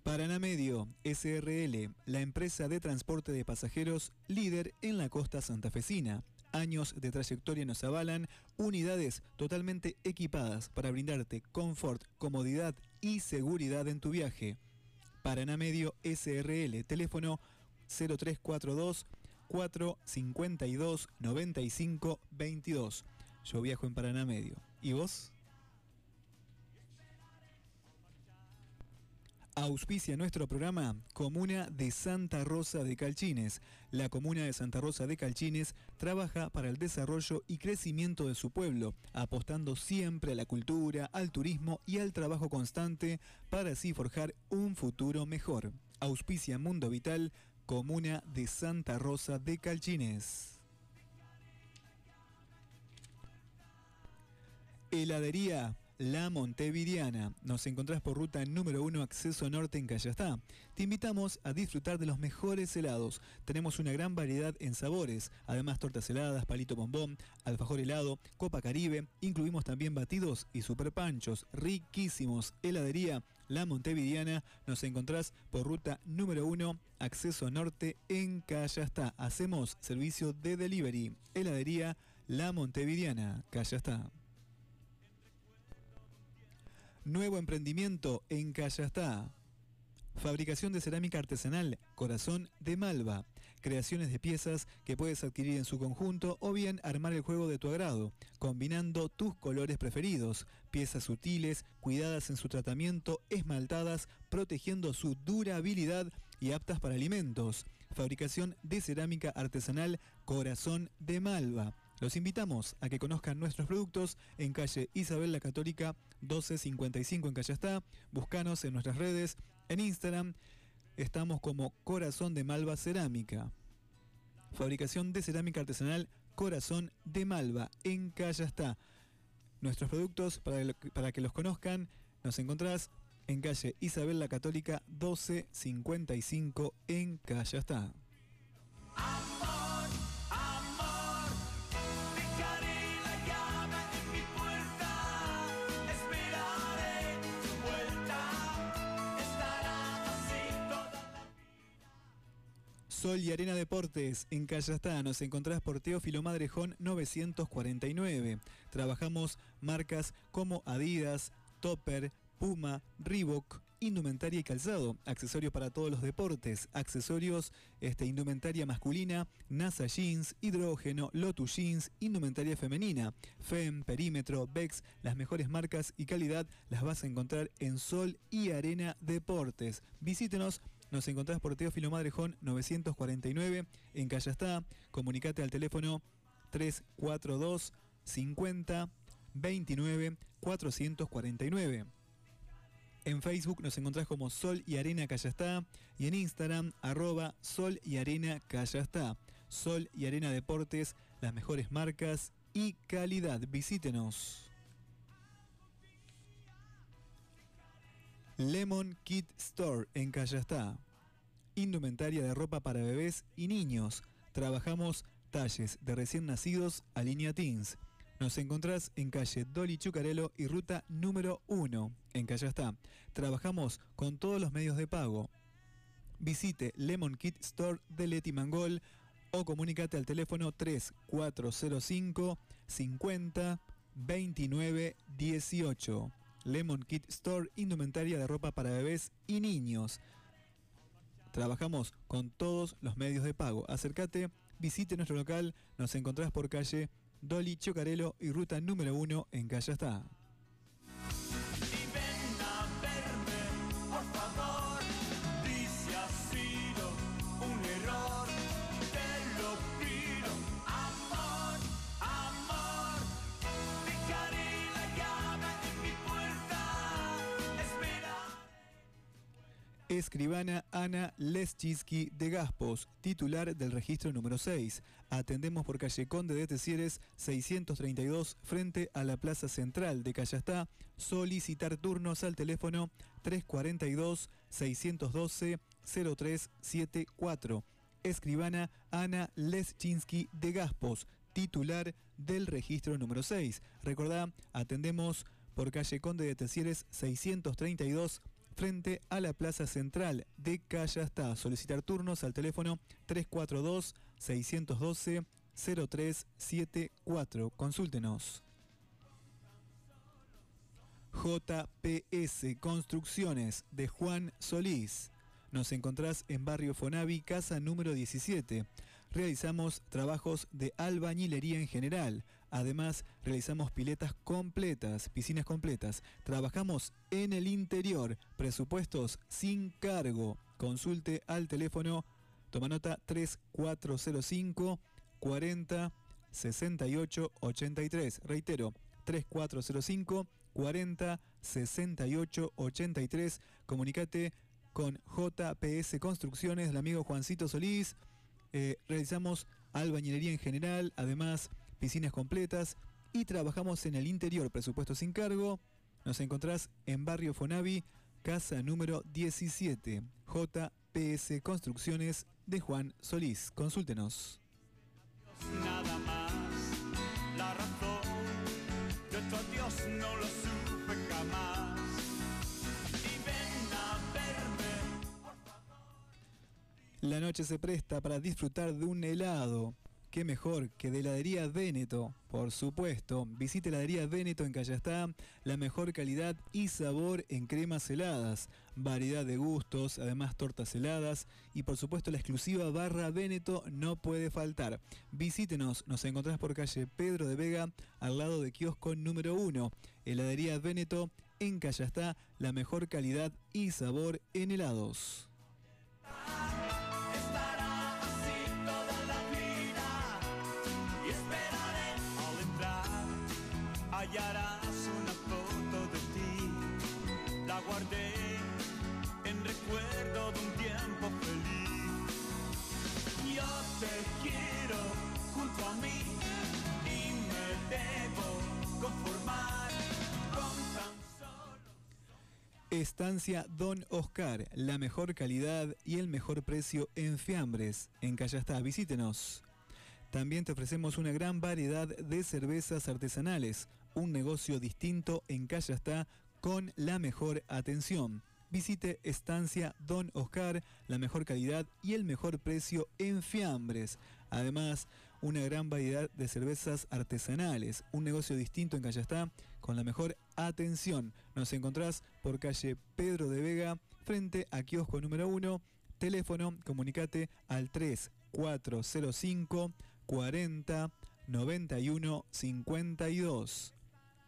Paraná Medio, SRL, la empresa de transporte de pasajeros líder en la costa santafesina. Años de trayectoria nos avalan, unidades totalmente equipadas para brindarte confort, comodidad y seguridad en tu viaje. Paraná Medio SRL, teléfono 0342 452 95 22. Yo viajo en Paraná Medio. ¿Y vos? Auspicia nuestro programa Comuna de Santa Rosa de Calchines. La Comuna de Santa Rosa de Calchines trabaja para el desarrollo y crecimiento de su pueblo, apostando siempre a la cultura, al turismo y al trabajo constante para así forjar un futuro mejor. Auspicia Mundo Vital, Comuna de Santa Rosa de Calchines. Heladería La Montevidiana. Nos encontrás por ruta número 1, acceso norte en Callastá. Te invitamos a disfrutar de los mejores helados. Tenemos una gran variedad en sabores, además tortas heladas, palito bombón, alfajor helado, copa caribe. Incluimos también batidos y super panchos, riquísimos. Heladería La Montevidiana. Nos encontrás por ruta número 1, acceso norte en Callastá. Hacemos servicio de delivery. Heladería La Montevidiana, Callastá. Nuevo emprendimiento en Callastá. Fabricación de cerámica artesanal, corazón de Malva. Creaciones de piezas que puedes adquirir en su conjunto o bien armar el juego de tu agrado, combinando tus colores preferidos. Piezas sutiles, cuidadas en su tratamiento, esmaltadas, protegiendo su durabilidad y aptas para alimentos. Fabricación de cerámica artesanal, corazón de Malva. Los invitamos a que conozcan nuestros productos en calle Isabel la Católica 1255 en Callastá. Buscanos en nuestras redes, en Instagram. Estamos como Corazón de Malva Cerámica. Fabricación de cerámica artesanal Corazón de Malva en Callastá. Nuestros productos, para, para que los conozcan, nos encontrás en calle Isabel la Católica 1255 en Callastá. Sol y Arena Deportes, en Callastá, nos encontrás por Teófilo Madrejón 949. Trabajamos marcas como Adidas, Topper, Puma, Reebok, indumentaria y calzado, accesorios para todos los deportes, accesorios, este, indumentaria masculina, NASA Jeans, Hidrógeno, Lotus Jeans, indumentaria femenina, FEM, Perímetro, Bex, las mejores marcas y calidad las vas a encontrar en Sol y Arena Deportes. Visítenos nos encontrás por Teófilo Madrejón 949 en Callastá. Comunicate al teléfono 342 50 29 449. En Facebook nos encontrás como Sol y Arena Callastá y en Instagram arroba Sol y Arena Callastá. Sol y Arena Deportes, las mejores marcas y calidad. Visítenos. Lemon Kid Store en Callastá. Indumentaria de ropa para bebés y niños. Trabajamos talles de recién nacidos a línea teens. Nos encontrás en calle Dolly Chucarelo y ruta número 1 en Callastá. Trabajamos con todos los medios de pago. Visite Lemon Kit Store de Leti Mangol o comunícate al teléfono 3405 50 29 18. Lemon Kit Store, indumentaria de ropa para bebés y niños. Trabajamos con todos los medios de pago. Acércate, visite nuestro local, nos encontrás por calle Dolly Chocarelo y ruta número 1 en Callastá. Escribana Ana Leschisky de Gaspos, titular del registro número 6. Atendemos por calle Conde de Tesieres 632 frente a la Plaza Central de Callastá. Solicitar turnos al teléfono 342 612 0374. Escribana Ana Leschinski de Gaspos, titular del registro número 6. Recordá, atendemos por calle Conde de Tesieres 632 frente a la Plaza Central de Callastá. Solicitar turnos al teléfono 342 612 0374. Consúltenos. JPS Construcciones de Juan Solís. Nos encontrás en Barrio Fonavi, casa número 17. Realizamos trabajos de albañilería en general. Además, realizamos piletas completas, piscinas completas. Trabajamos en el interior. Presupuestos sin cargo. Consulte al teléfono, toma nota 3405 40 68 83. Reitero, 3405 40 68 83. Comunicate con JPS Construcciones, el amigo Juancito Solís. Eh, realizamos albañilería en general, además piscinas completas y trabajamos en el interior, presupuesto sin cargo. Nos encontrás en Barrio Fonavi, casa número 17, JPS Construcciones de Juan Solís. Consúltenos. Nada más, la razón de tu adiós no lo supe jamás. Y ven a verme. La noche se presta para disfrutar de un helado. Qué mejor que de heladería Véneto, por supuesto. Visite heladería Véneto en Callastá, la mejor calidad y sabor en cremas heladas, variedad de gustos, además tortas heladas y por supuesto la exclusiva barra Véneto no puede faltar. Visítenos, nos encontrás por calle Pedro de Vega, al lado de kiosco número 1. Heladería Véneto en Callastá, la mejor calidad y sabor en helados. Hallarás una foto de ti, la guardé en recuerdo de un tiempo feliz. Yo te quiero junto a mí y me debo conformar con tan Estancia Don Oscar, la mejor calidad y el mejor precio en fiambres. En Callastá, visítenos. También te ofrecemos una gran variedad de cervezas artesanales, un negocio distinto en Callastá con la mejor atención. Visite Estancia Don Oscar, la mejor calidad y el mejor precio en fiambres. Además, una gran variedad de cervezas artesanales, un negocio distinto en Callastá con la mejor atención. Nos encontrás por calle Pedro de Vega, frente a kiosco número 1. Teléfono, comunicate al 3405 40 91 52.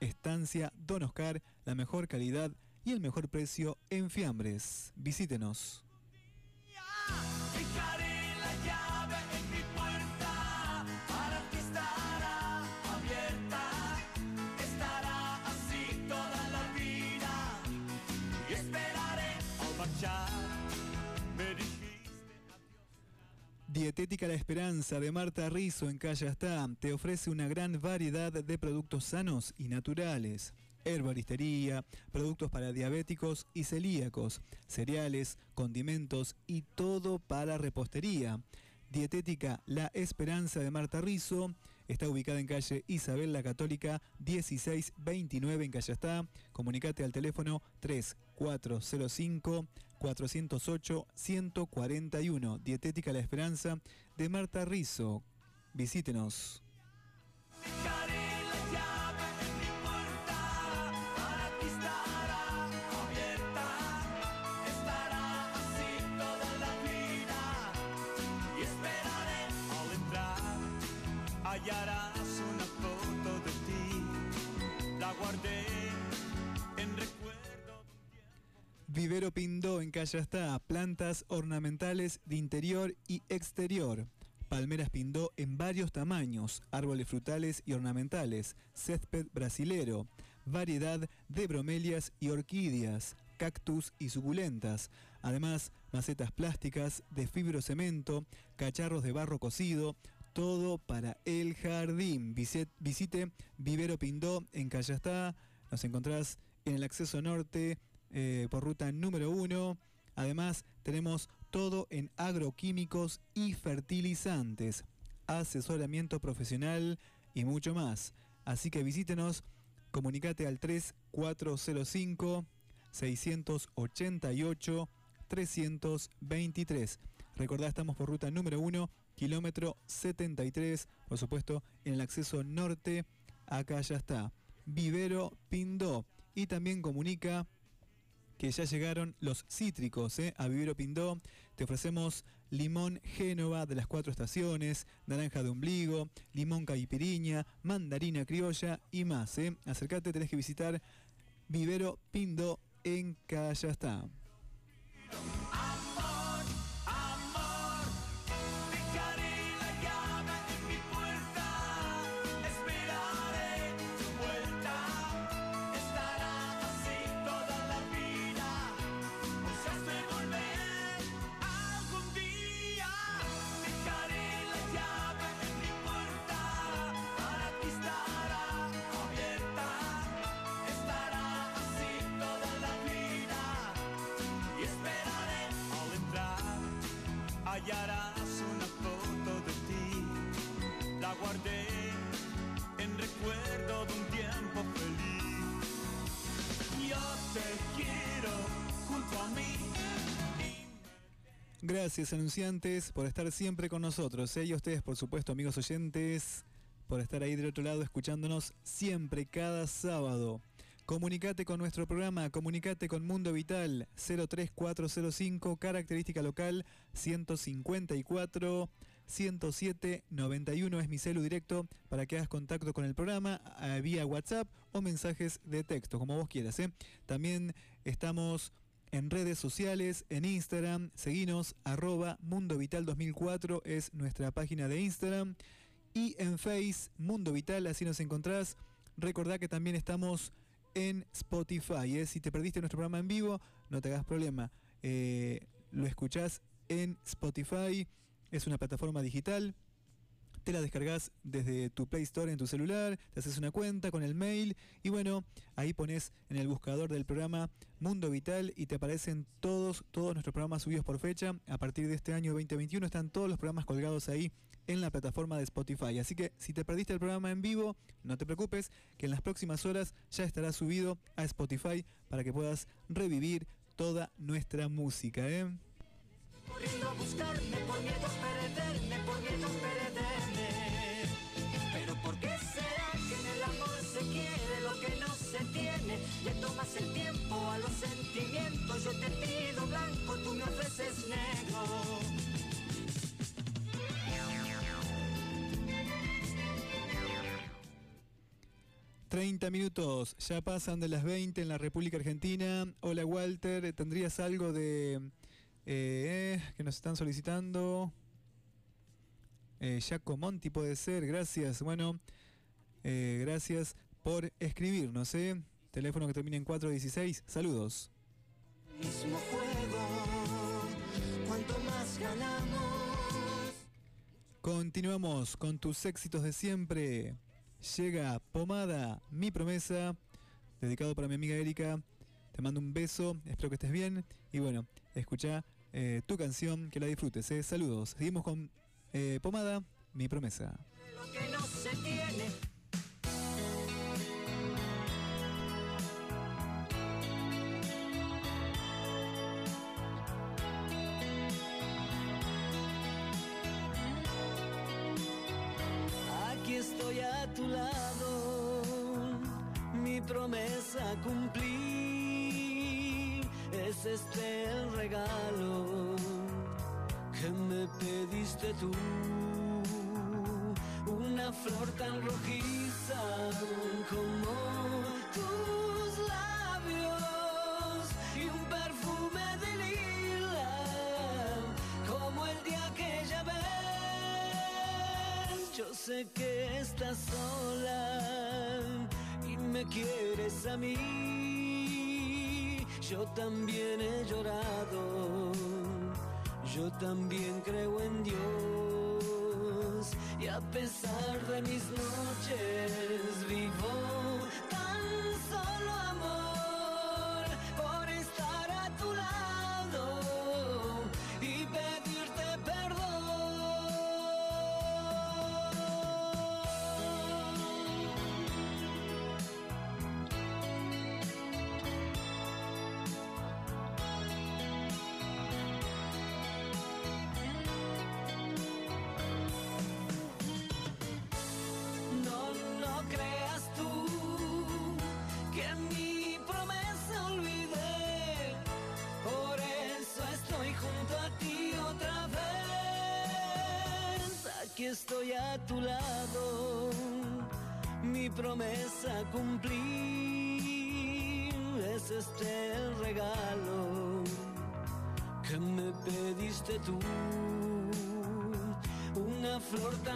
Estancia Don Oscar, la mejor calidad y el mejor precio en fiambres. Visítenos. Dietética La Esperanza de Marta Rizo en Callastá te ofrece una gran variedad de productos sanos y naturales. Herboristería, productos para diabéticos y celíacos, cereales, condimentos y todo para repostería. Dietética La Esperanza de Marta Rizo está ubicada en calle Isabel la Católica 1629 en Callastá. Comunicate al teléfono 3405 408 141. Dietética La Esperanza de Marta Rizo. Visítenos. Vivero Pindó en Callastá, plantas ornamentales de interior y exterior. Palmeras Pindó en varios tamaños, árboles frutales y ornamentales, césped brasilero, variedad de bromelias y orquídeas, cactus y suculentas. Además, macetas plásticas de fibrocemento, cacharros de barro cocido, todo para el jardín. Visit- Visite Vivero Pindó en Callastá. Nos encontrás en el acceso norte eh, por ruta número 1. Además, tenemos todo en agroquímicos y fertilizantes, asesoramiento profesional y mucho más. Así que visítenos, comunicate al 3405 688 323. Recordá, estamos por ruta número 1, kilómetro 73, por supuesto, en el acceso norte. Acá ya está. Vivero Pindó. Y también comunica que ya llegaron los cítricos ¿eh? a Vivero Pindó. Te ofrecemos limón Génova de las cuatro estaciones, naranja de ombligo, limón caipiriña, mandarina criolla y más. ¿eh? Acércate, tenés que visitar Vivero Pindó en Callastá. Anunciantes por estar siempre con nosotros. ¿eh? Y ustedes, por supuesto, amigos oyentes, por estar ahí del otro lado escuchándonos siempre, cada sábado. Comunicate con nuestro programa, comunicate con Mundo Vital 03405, característica local 154 107 91 es mi celu directo para que hagas contacto con el programa eh, vía WhatsApp o mensajes de texto, como vos quieras. ¿eh? También estamos en redes sociales, en Instagram, seguinos, arroba Mundo Vital 2004 es nuestra página de Instagram y en Face Mundo Vital, así nos encontrás. Recordá que también estamos en Spotify. ¿eh? Si te perdiste nuestro programa en vivo, no te hagas problema. Eh, lo escuchás en Spotify. Es una plataforma digital. Te la descargas desde tu Play Store en tu celular, te haces una cuenta con el mail y bueno, ahí pones en el buscador del programa Mundo Vital y te aparecen todos, todos nuestros programas subidos por fecha. A partir de este año 2021 están todos los programas colgados ahí en la plataforma de Spotify. Así que si te perdiste el programa en vivo, no te preocupes, que en las próximas horas ya estará subido a Spotify para que puedas revivir toda nuestra música. ¿eh? Yo blanco, tú me ofreces negro. 30 minutos, ya pasan de las 20 en la República Argentina. Hola Walter, ¿tendrías algo de eh, que nos están solicitando? Eh, Jaco Monti puede ser, gracias. Bueno, eh, gracias por escribirnos. ¿eh? Teléfono que termina en 416. Saludos. Mismo juego, cuanto más ganamos. Continuamos con tus éxitos de siempre. Llega Pomada, mi promesa, dedicado para mi amiga Erika. Te mando un beso, espero que estés bien. Y bueno, escucha eh, tu canción, que la disfrutes. ¿eh? Saludos. Seguimos con eh, Pomada, mi promesa. Lo que no promesa cumplí. Es este el regalo que me pediste tú. Una flor tan rojiza como tus labios y un perfume de lila como el día que ya ves. Yo sé que estás sola me quieres a mí. Yo también he llorado, yo también creo en Dios. Y a pesar de mis noches vivo estoy a tu lado, mi promesa cumplir. Es este el regalo que me pediste tú, una flor tan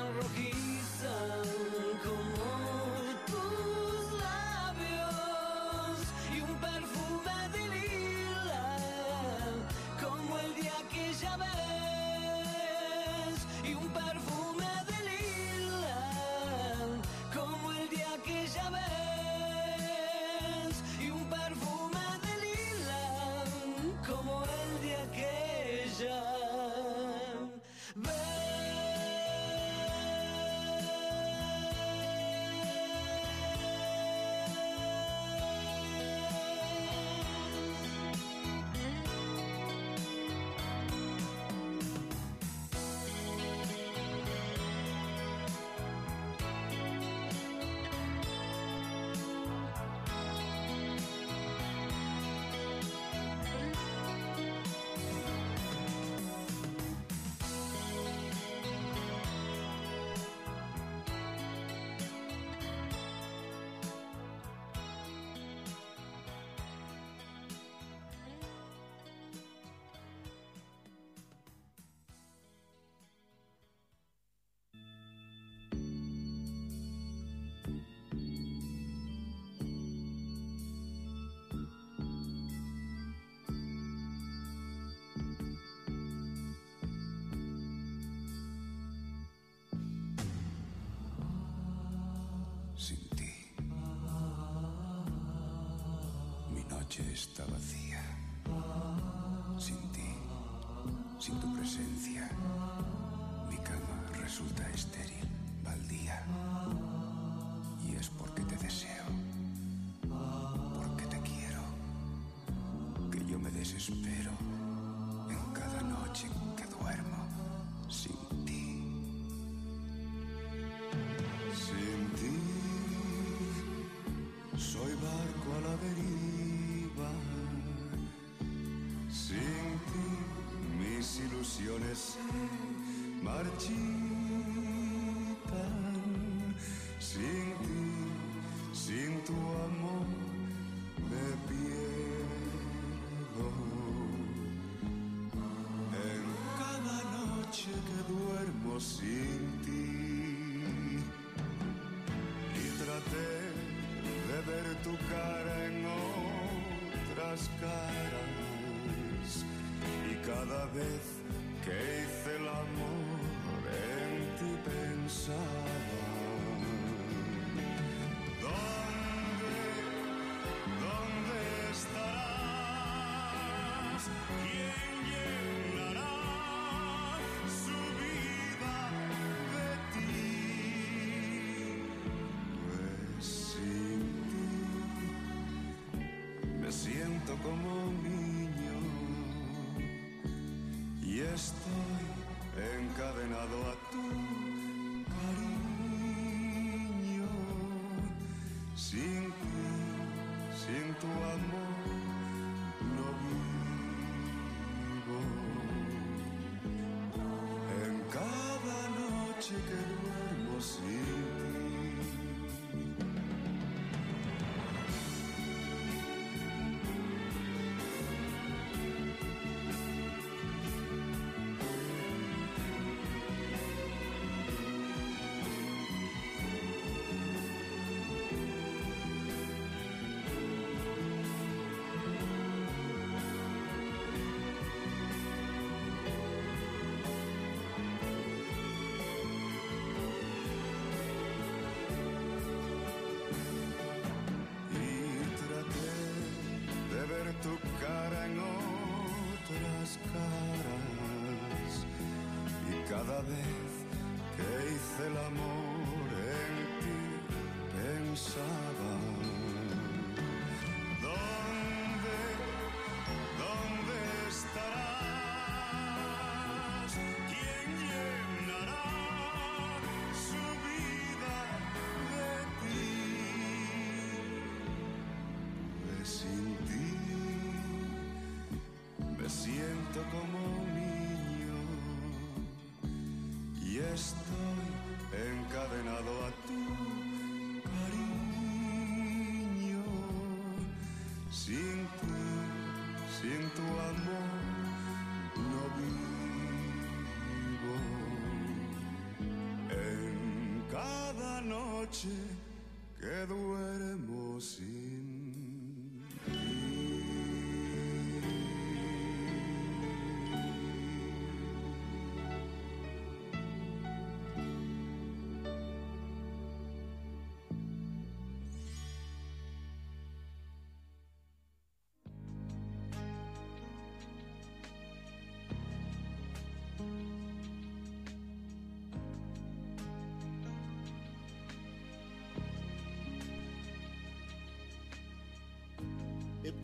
está vacía. Sin ti, sin tu presencia, mi cama resulta estéril, baldía. Y es porque te deseo, porque te quiero, que yo me desespero ilusiones se marchitan. Sin ti, sin tu amor me pierdo. En cada noche que duermo sin ti y traté de ver tu cara en otras caras y cada vez como un niño y estoy encadenado a tu cariño. Sin ti, sin tu amor, noche que duermo cada vez que hice el amor en ti. Pensaba noche que duermo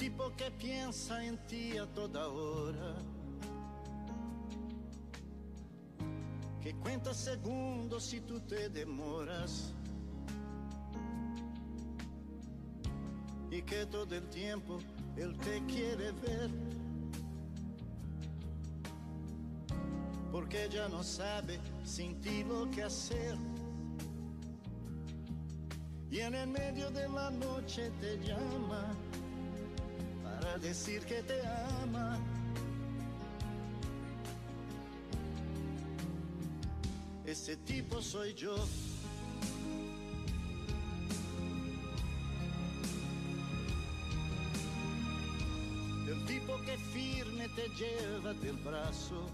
tipo que piensa en ti a toda hora. Que cuenta segundos si tú te demoras. Y que todo el tiempo él te quiere ver. Porque ya no sabe sin ti lo que hacer. Y en el medio de la noche te llama decir que te ama. Ese tipo soy yo. El tipo que firme te lleva del brazo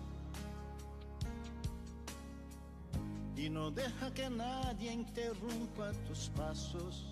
y no deja que nadie interrumpa tus pasos.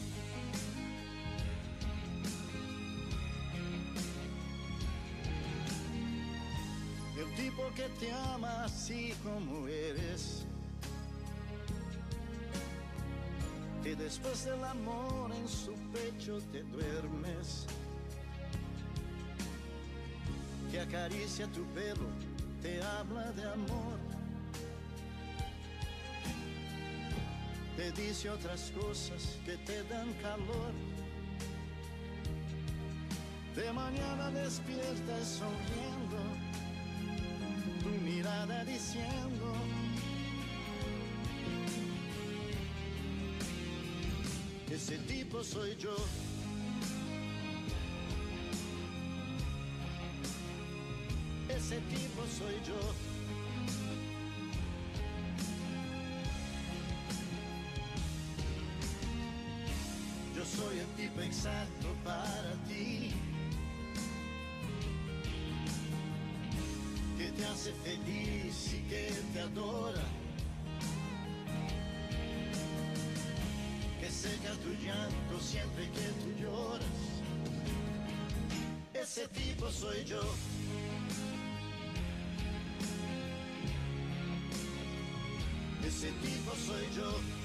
Que te ama así como eres. Que después del amor en su pecho te duermes. Que acaricia tu pelo, te habla de amor. Te dice otras cosas que te dan calor. De mañana despiertas sonriendo diciendo ese tipo soy yo. Ese tipo soy yo. Yo soy el tipo exacto para ti. Te hace feliz y que te adora. Que seca tu llanto siempre que tú lloras. Ese tipo soy yo. Ese tipo soy yo.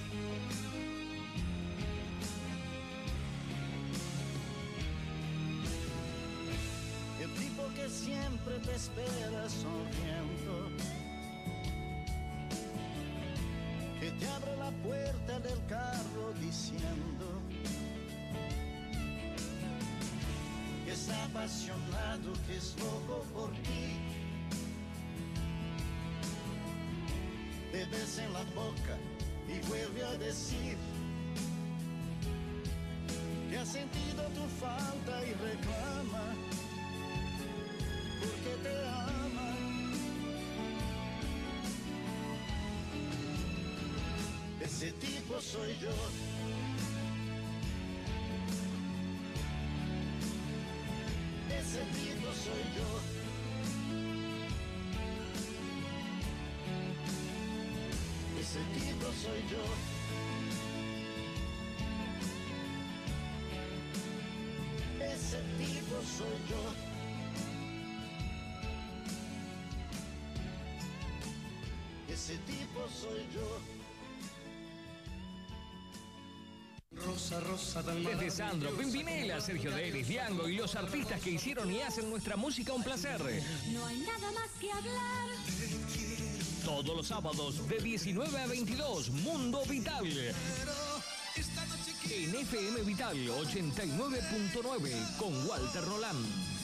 Que siempre te espera sonriendo. Que te abre la puerta del carro diciendo que está apasionado, que es loco por ti. Te besa en la boca y vuelve a decir que ha sentido tu falta y reclama te ama. Ese tipo soy yo. Ese tipo soy yo. Ese tipo soy yo. Ese tipo soy yo. Ese tipo soy yo. rosa, rosa Desde Sandro, Pimpinela, Sergio Denis, Diango y los artistas que hicieron y hacen nuestra música un placer. No hay nada más que hablar. Todos los sábados de 19 a 22, Mundo Vital. En FM Vital 89.9 con Walter Roland.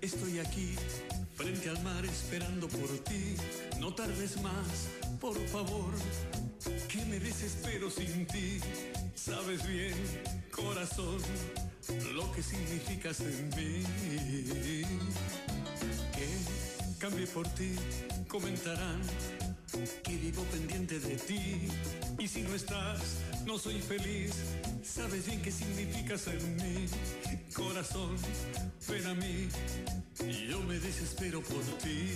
Estoy aquí, frente al mar esperando por ti. No tardes más, por favor, que me desespero sin ti. Sabes bien, corazón, lo que significas en mí. Que cambié por ti, comentarán que vivo pendiente de ti. Y si no estás, no soy feliz. Sabes bien qué significas en mí. Corazón, ven a mí. Yo me desespero por ti.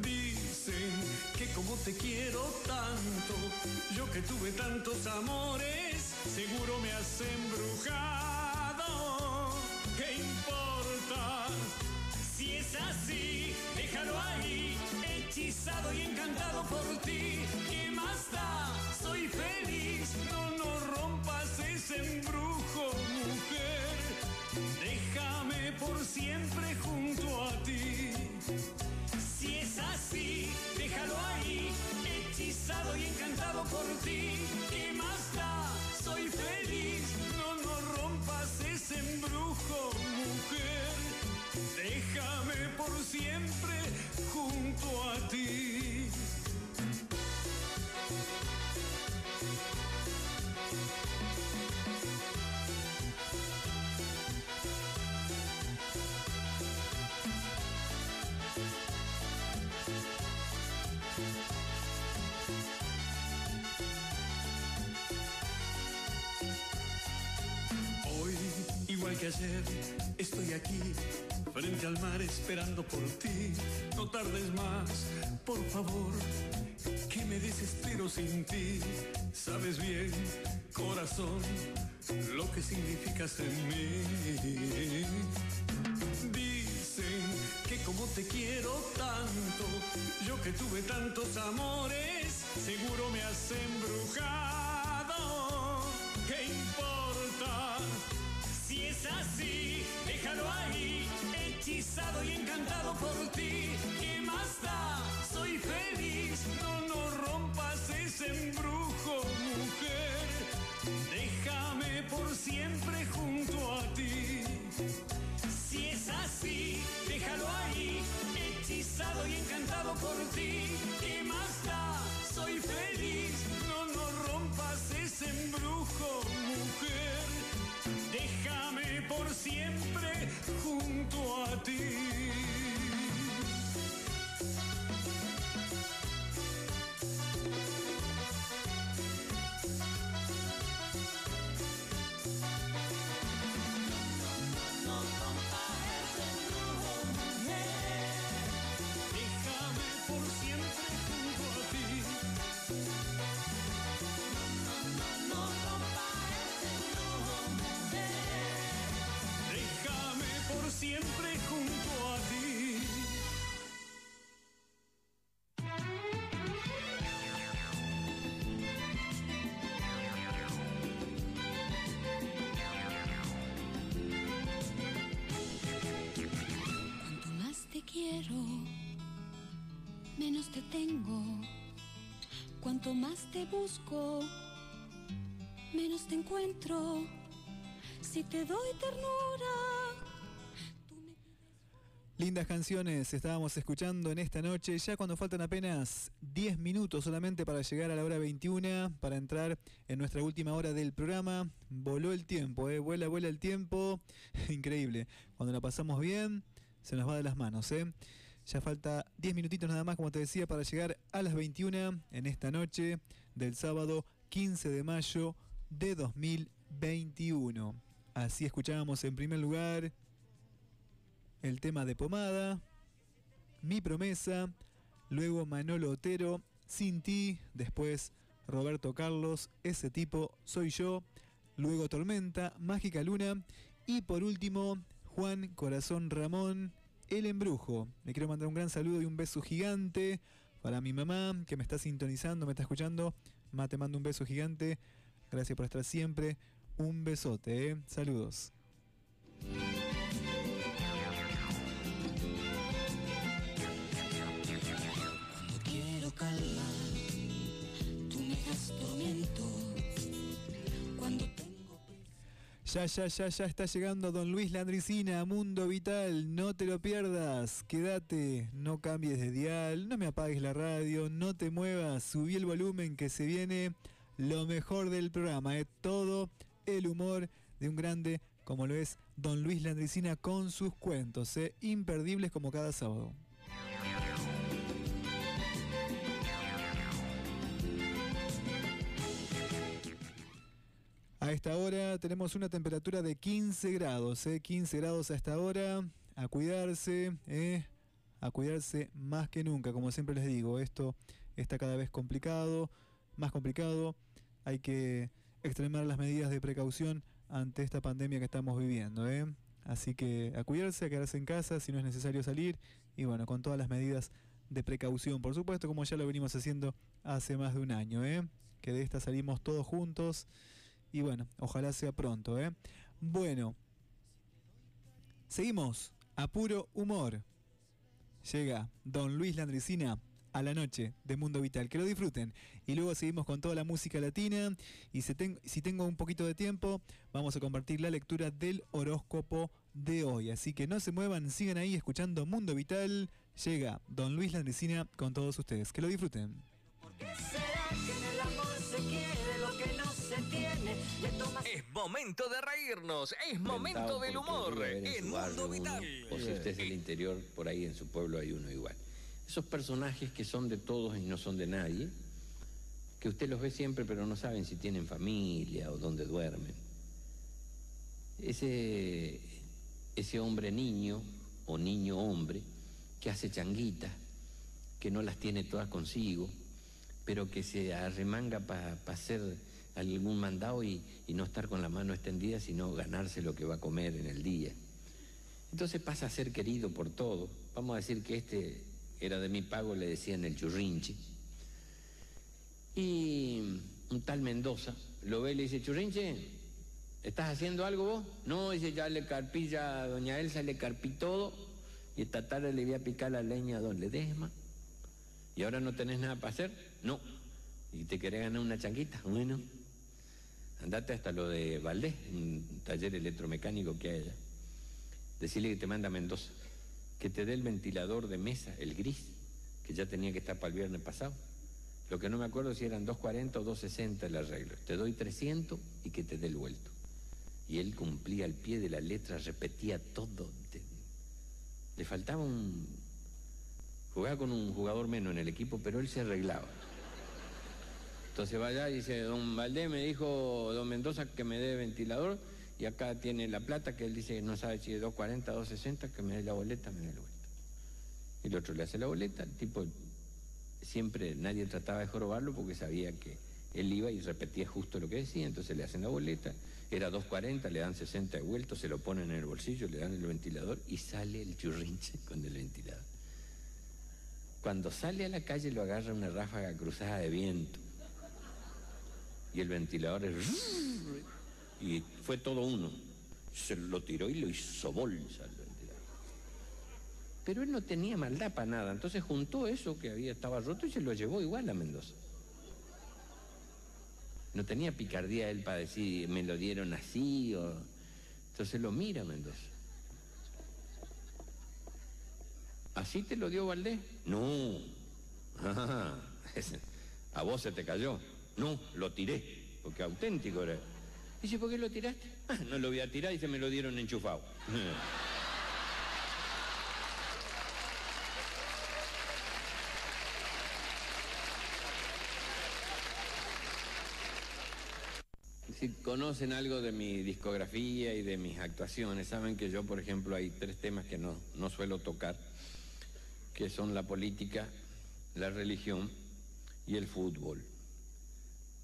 Dicen que como te quiero tanto, yo que tuve tantos amores, seguro me has embrujado. ¿Qué importa? Si es así, déjalo ahí, hechizado y encantado por ti soy feliz, no nos rompas ese embrujo, mujer. Déjame por siempre junto a ti. Si es así, déjalo ahí, hechizado y encantado por ti. ¿Qué más da? Soy feliz, no nos rompas ese embrujo, mujer. Déjame por siempre junto a ti. Hoy, igual que ayer, estoy aquí, frente al mar esperando por ti. No tardes más, por favor, que me desespero sin ti. Sabes bien, corazón, lo que significas en mí. Dicen que como te quiero tanto, yo que tuve tantos amores, seguro me has embrujado. ¿Qué importa? Si es así, hechizado y encantado por ti. ¿Qué más da? Soy feliz, no, no rompas ese embrujo, mujer. Déjame por siempre junto a ti. Si es así, déjalo ahí, hechizado y encantado por ti. ¿Qué más da? Soy feliz, no, no rompas ese embrujo, mujer. Déjame por siempre junto a ti. Siempre junto a ti. Cuanto más te quiero, menos te tengo. Cuanto más te busco, menos te encuentro. Si te doy ternura, Lindas canciones estábamos escuchando en esta noche, ya cuando faltan apenas 10 minutos solamente para llegar a la hora 21, para entrar en nuestra última hora del programa. Voló el tiempo, ¿eh? vuela, vuela el tiempo. Increíble. Cuando la pasamos bien, se nos va de las manos. ¿eh? Ya falta 10 minutitos nada más, como te decía, para llegar a las 21 en esta noche del sábado 15 de mayo de 2021. Así escuchábamos en primer lugar el tema de Pomada, Mi Promesa, luego Manolo Otero, Sin Ti, después Roberto Carlos, Ese tipo soy yo, luego Tormenta, Mágica Luna y por último Juan Corazón Ramón, El Embrujo. Le quiero mandar un gran saludo y un beso gigante para mi mamá que me está sintonizando, me está escuchando. Ma, te mando un beso gigante. Gracias por estar siempre. Un besote, ¿eh? saludos. Ya, ya, ya, ya está llegando Don Luis Landricina a Mundo Vital. No te lo pierdas. Quédate, no cambies de dial, no me apagues la radio, no te muevas. Subí el volumen que se viene lo mejor del programa. ¿eh? Todo el humor de un grande como lo es Don Luis Landricina con sus cuentos. ¿eh? Imperdibles como cada sábado. A esta hora tenemos una temperatura de 15 grados, ¿eh? 15 grados a esta hora. A cuidarse, ¿eh? a cuidarse más que nunca, como siempre les digo. Esto está cada vez complicado, más complicado. Hay que extremar las medidas de precaución ante esta pandemia que estamos viviendo. ¿eh? Así que a cuidarse, a quedarse en casa si no es necesario salir. Y bueno, con todas las medidas de precaución, por supuesto, como ya lo venimos haciendo hace más de un año. ¿eh? Que de esta salimos todos juntos. Y bueno, ojalá sea pronto, ¿eh? Bueno, seguimos a puro humor. Llega Don Luis Landricina a la noche de Mundo Vital. Que lo disfruten. Y luego seguimos con toda la música latina. Y si, ten- si tengo un poquito de tiempo, vamos a compartir la lectura del horóscopo de hoy. Así que no se muevan, sigan ahí escuchando Mundo Vital. Llega Don Luis Landesina con todos ustedes. Que lo disfruten. ¿Será momento de reírnos, es momento del humor en Mundo Vital. O si usted es del interior, por ahí en su pueblo hay uno igual. Esos personajes que son de todos y no son de nadie, que usted los ve siempre pero no saben si tienen familia o dónde duermen. Ese, ese hombre niño o niño hombre que hace changuitas, que no las tiene todas consigo, pero que se arremanga para hacer algún mandado y, no estar con la mano extendida, sino ganarse lo que va a comer en el día. Entonces pasa a ser querido por todo. Vamos a decir que este era de mi pago, le decían el churrinche. Y un tal Mendoza lo ve y le dice, churrinche, ¿estás haciendo algo vos? No, dice, ya le carpí, ya a doña Elsa le carpí todo y esta tarde le voy a picar la leña a don Ledesma. ¿Y ahora no tenés nada para hacer? No. ¿Y te querés ganar una changuita? Bueno, andate hasta lo de Valdés, un taller electromecánico que hay allá. Decirle que te manda a Mendoza, que te dé el ventilador de mesa, el gris, que ya tenía que estar para el viernes pasado. Lo que no me acuerdo si eran 2.40 o 2.60 el arreglo. Te doy 300 y que te dé el vuelto. Y él cumplía al pie de la letra, repetía todo. Le faltaba un... Jugaba con un jugador menos en el equipo, pero él se arreglaba. Entonces va allá y dice, don Valdés me dijo, don Mendoza, que me dé ventilador, y acá tiene la plata, que él dice no sabe si es 2.40, 2.60, que me dé la boleta, me dé la vuelta. Y el otro le hace la boleta, el tipo siempre nadie trataba de jorobarlo porque sabía que él iba y repetía justo lo que decía, entonces le hacen la boleta, era 2.40, le dan 60 de vuelto, se lo ponen en el bolsillo, le dan el ventilador y sale el churrinche con el ventilador. Cuando sale a la calle lo agarra una ráfaga cruzada de viento y el ventilador es... y fue todo uno. Se lo tiró y lo hizo bolsa. el ventilador. Pero él no tenía maldad para nada, entonces juntó eso que había estaba roto y se lo llevó igual a Mendoza. No tenía picardía él para decir, me lo dieron así o... Entonces lo mira Mendoza. ¿Así te lo dio Valdés? No. Ah, a vos se te cayó. No, lo tiré, porque auténtico era. Dice, ¿por qué lo tiraste? "Ah, no lo voy a tirar y se me lo dieron enchufado. Si conocen algo de mi discografía y de mis actuaciones, saben que yo, por ejemplo, hay tres temas que no, no suelo tocar, que son la política, la religión y el fútbol,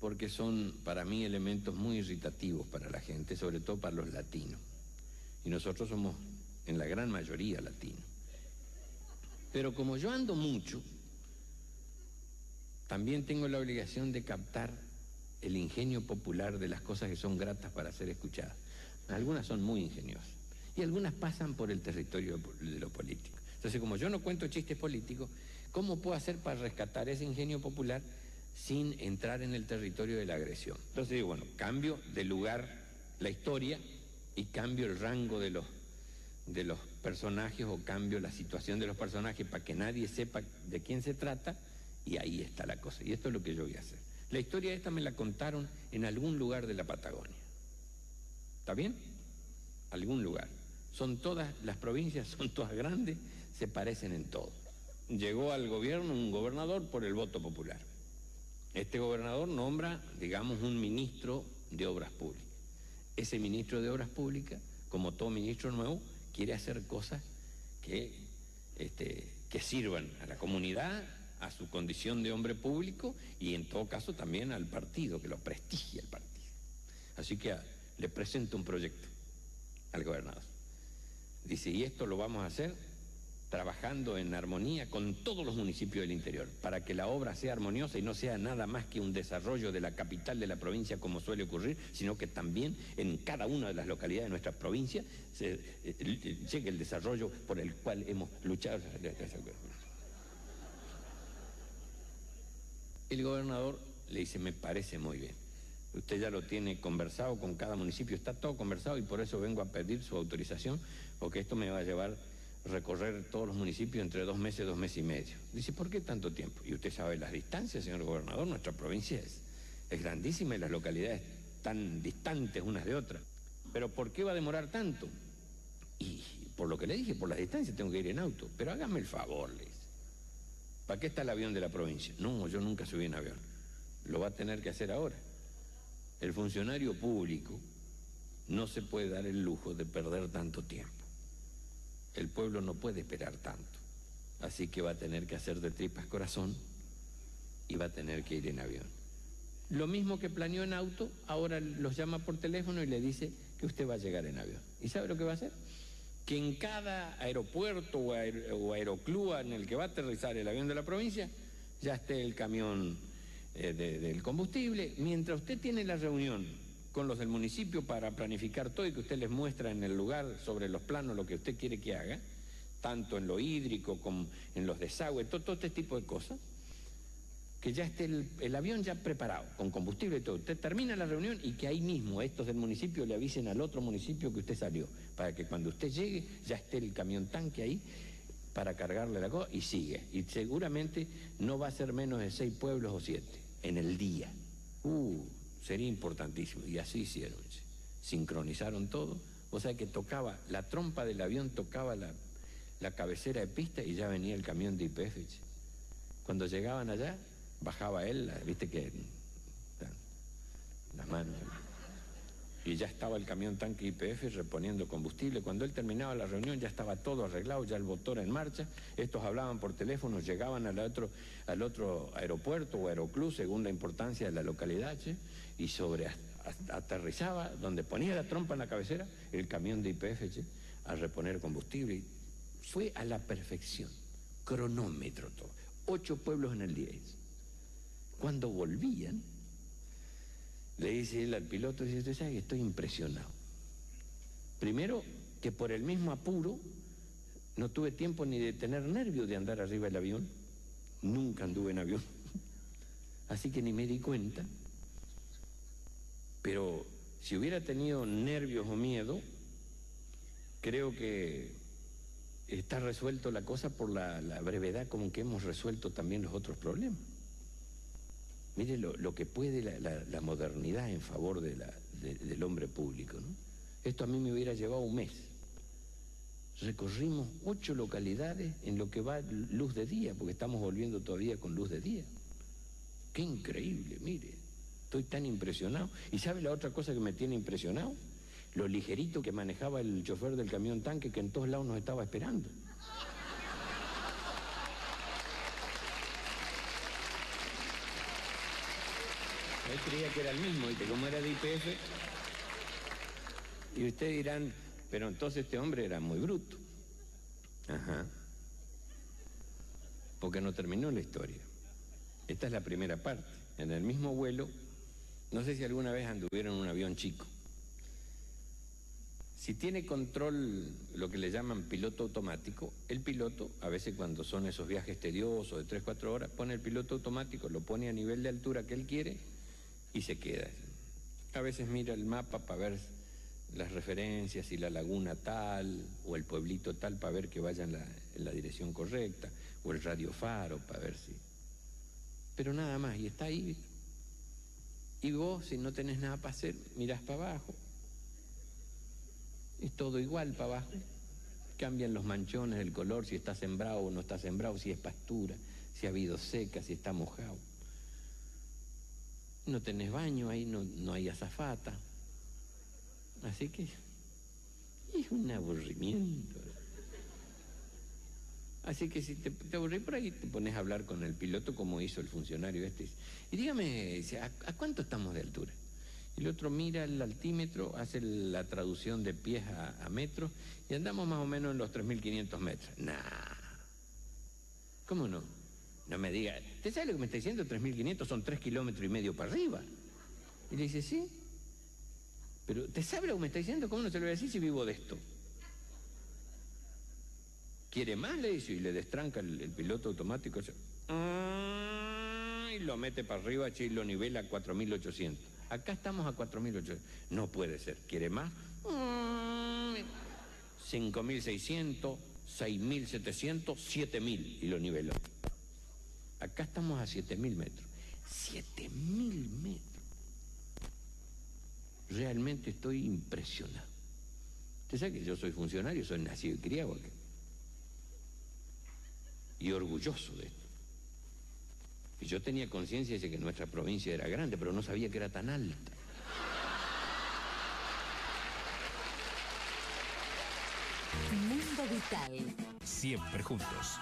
porque son para mí elementos muy irritativos para la gente, sobre todo para los latinos. Y nosotros somos en la gran mayoría latinos. Pero como yo ando mucho, también tengo la obligación de captar el ingenio popular de las cosas que son gratas para ser escuchadas. Algunas son muy ingeniosas y algunas pasan por el territorio de lo político. Entonces, como yo no cuento chistes políticos, ¿cómo puedo hacer para rescatar ese ingenio popular sin entrar en el territorio de la agresión? Entonces digo, bueno, cambio de lugar la historia y cambio el rango de los, de los personajes o cambio la situación de los personajes para que nadie sepa de quién se trata y ahí está la cosa. Y esto es lo que yo voy a hacer. La historia esta me la contaron en algún lugar de la Patagonia. ¿Está bien? Algún lugar. Son todas, las provincias son todas grandes, se parecen en todo. Llegó al gobierno un gobernador por el voto popular. Este gobernador nombra, digamos, un ministro de obras públicas. Ese ministro de obras públicas, como todo ministro nuevo, quiere hacer cosas que, este, que sirvan a la comunidad, a su condición de hombre público y en todo caso también al partido, que lo prestigia el partido. Así que a- le presento un proyecto al gobernador. Dice, y esto lo vamos a hacer trabajando en armonía con todos los municipios del interior, para que la obra sea armoniosa y no sea nada más que un desarrollo de la capital de la provincia como suele ocurrir, sino que también en cada una de las localidades de nuestra provincia se, eh, llegue el desarrollo por el cual hemos luchado. El gobernador le dice, me parece muy bien, Usted ya lo tiene conversado con cada municipio, está todo conversado y por eso vengo a pedir su autorización, porque esto me va a llevar recorrer todos los municipios entre dos meses, dos meses y medio. Dice, ¿por qué tanto tiempo? Y usted sabe las distancias, señor gobernador, nuestra provincia es, es grandísima y las localidades tan distantes unas de otras. Pero ¿por qué va a demorar tanto? Y por lo que le dije, por las distancias tengo que ir en auto. Pero hágame el favor, le dice. ¿Para qué está el avión de la provincia? No, yo nunca subí en avión. Lo va a tener que hacer ahora. El funcionario público no se puede dar el lujo de perder tanto tiempo. El pueblo no puede esperar tanto. Así que va a tener que hacer de tripas corazón y va a tener que ir en avión. Lo mismo que planeó en auto, ahora los llama por teléfono y le dice que usted va a llegar en avión. ¿Y sabe lo que va a hacer? Que en cada aeropuerto o, aer o aeroclub en el que va a aterrizar el avión de la provincia, ya esté el camión eh, de, del combustible. Mientras usted tiene la reunión con los del municipio para planificar todo y que usted les muestra en el lugar sobre los planos lo que usted quiere que haga, tanto en lo hídrico como en los desagües, todo, este tipo de cosas, que ya esté el, el, avión ya preparado, con combustible y todo. Usted termina la reunión y que ahí mismo estos del municipio le avisen al otro municipio que usted salió, para que cuando usted llegue ya esté el camión tanque ahí para cargarle la cosa y sigue. Y seguramente no va a ser menos de seis pueblos o siete en el día. Uh, sería importantísimo. Y así hicieron. Sincronizaron todo. O sea que tocaba, la trompa del avión tocaba la, la cabecera de pista y ya venía el camión de IPF. Cuando llegaban allá, bajaba él, viste que las manos. Y ya estaba el camión tanque IPF reponiendo combustible. Cuando él terminaba la reunión ya estaba todo arreglado, ya el motor en marcha. Estos hablaban por teléfono, llegaban al otro, al otro aeropuerto o aeroclub según la importancia de la localidad, y sobre aterrizaba, donde ponía la trompa en la cabecera, el camión de IPF a reponer combustible. Fue a la perfección, cronómetro todo. Ocho pueblos en el día. Cuando volvían, le dice él al piloto, dice, usted sabe que estoy impresionado. Primero, que por el mismo apuro no tuve tiempo ni de tener nervios de andar arriba del avión. Nunca anduve en avión. Así que ni me di cuenta. Pero si hubiera tenido nervios o miedo, creo que está resuelto la cosa por la, brevedad como que hemos resuelto también los otros problemas. Mire lo, que puede la, la, la, modernidad en favor de de, del hombre público. ¿no? Esto a mí me hubiera llevado un mes. Recorrimos ocho localidades en lo que va luz de día, porque estamos volviendo todavía con luz de día. Qué increíble, mire. Estoy tan impresionado. ¿Y sabe la otra cosa que me tiene impresionado? Lo ligerito que manejaba el chofer del camión tanque que en todos lados nos estaba esperando. Él creía que era el mismo, y que como era de IPF. Y ustedes dirán, pero entonces este hombre era muy bruto. Ajá. Porque no terminó la historia. Esta es la primera parte. En el mismo vuelo, no sé si alguna vez anduvieron en un avión chico. Si tiene control, lo que le llaman piloto automático, el piloto, a veces cuando son esos viajes tediosos de 3, 4 horas, pone el piloto automático, lo pone a nivel de altura que él quiere y se queda. A veces mira el mapa para ver las referencias y la laguna tal o el pueblito tal para ver que vaya en la, en la dirección correcta o el radio faro para ver si... Pero nada más, y está ahí. Y vos, si no tenés nada para hacer, mirás para abajo. Es todo igual para abajo. Cambian los manchones, el color, si está sembrado o no está sembrado, si es pastura, si ha habido seca, si está mojado. No tenés baño, ahí no, no hay azafata. Así que es un aburrimiento. Así que si te, te aburrís por ahí, te pones a hablar con el piloto como hizo el funcionario este. Y dígame, ¿a, a cuánto estamos de altura? El otro mira el altímetro, hace la traducción de pies a, a metros y andamos más o menos en los 3.500 metros. Nah. ¿Cómo no? No me diga, ¿usted sabe lo que me está diciendo? 3.500 son 3 kilómetros y medio para arriba. Y le dice, sí. Pero, ¿te sabe lo que me está diciendo? ¿Cómo no se lo voy a decir si vivo de esto? ¿Quiere más? Le dice, y le destranca el, piloto automático. Y lo mete para arriba, y lo nivela a 4.800. Acá estamos a 4.800. No puede ser. ¿Quiere más? Mm, 5.600, 6.700, 7.000 y lo niveló. Acá estamos a 7.000 metros. 7.000 metros. Realmente estoy impresionado. Usted sabe que yo soy funcionario, soy nacido y criado acá. Y orgulloso de esto. Y yo tenía conciencia de que nuestra provincia era grande, pero no sabía que era tan alta. Mundo Vital. Siempre juntos.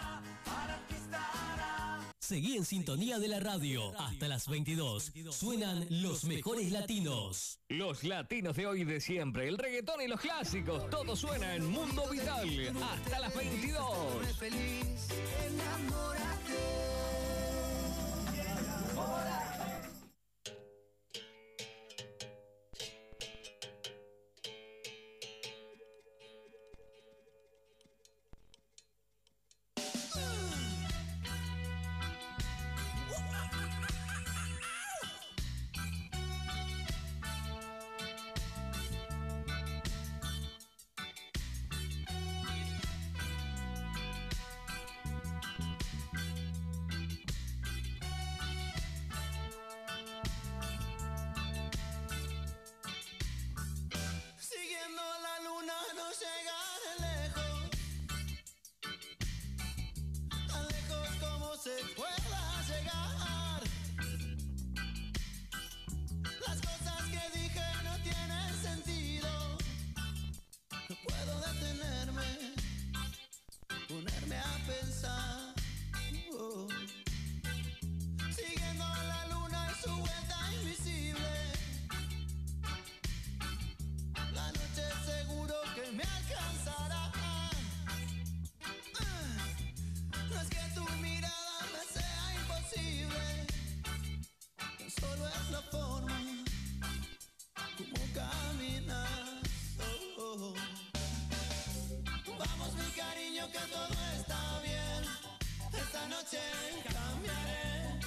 Seguí en sintonía de la radio hasta las 22. Suenan los mejores latinos. Los latinos de hoy y de siempre, el reggaetón y los clásicos, todo suena en Mundo Vital hasta las 22. feliz, enamórate. Que todo está bien. Esta noche cambiaré,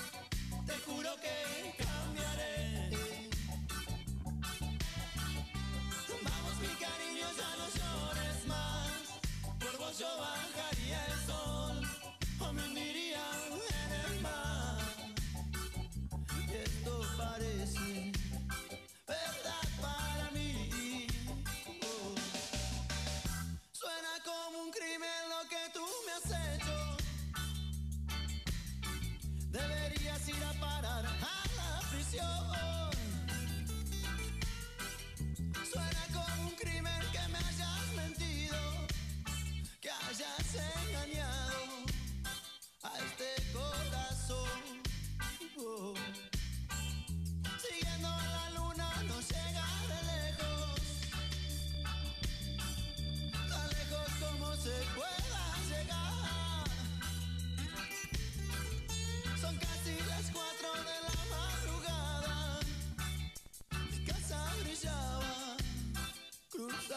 te juro que cambiaré. Vamos mi cariño, ya no llores más. Por vos yo bajaría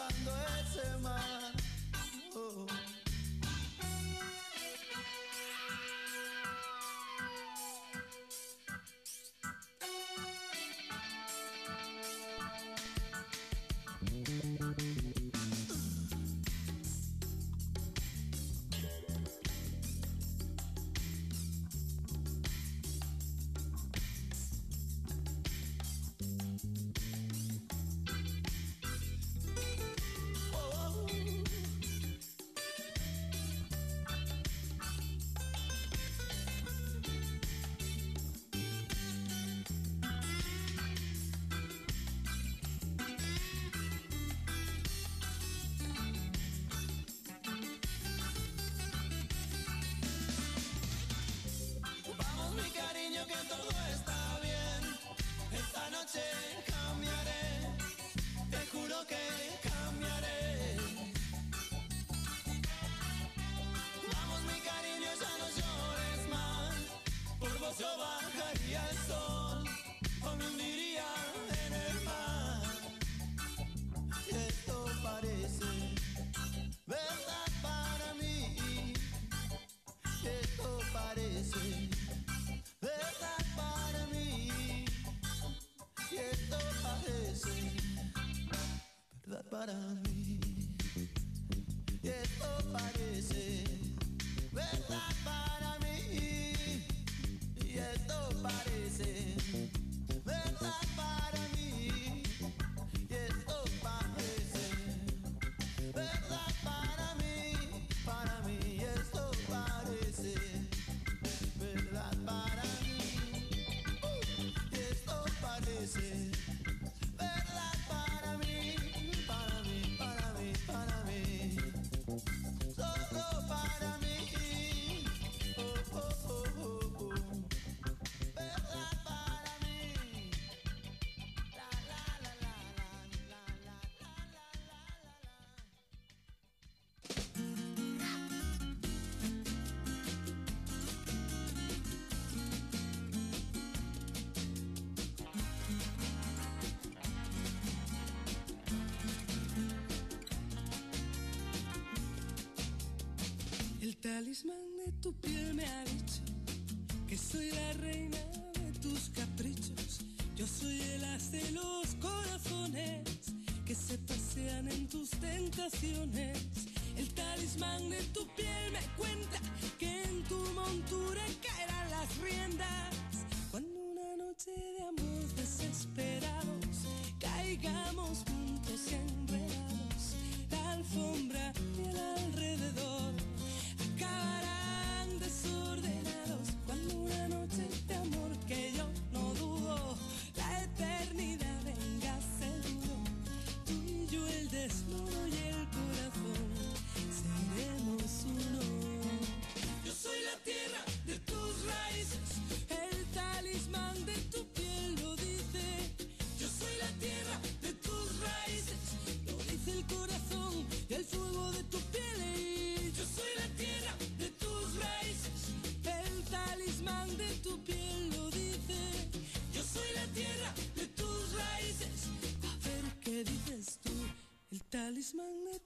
cruzando ese mar. talismán de tu piel me ha dicho que soy la reina.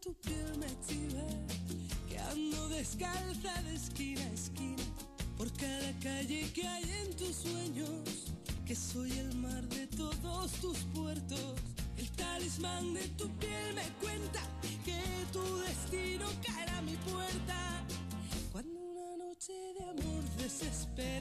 tu piel me chiva, que ando descalza de esquina a esquina, por cada calle que hay en tus sueños, que soy el mar de todos tus puertos, el talismán de tu piel me cuenta que tu destino caerá a mi puerta. Cuando una noche de amor desespera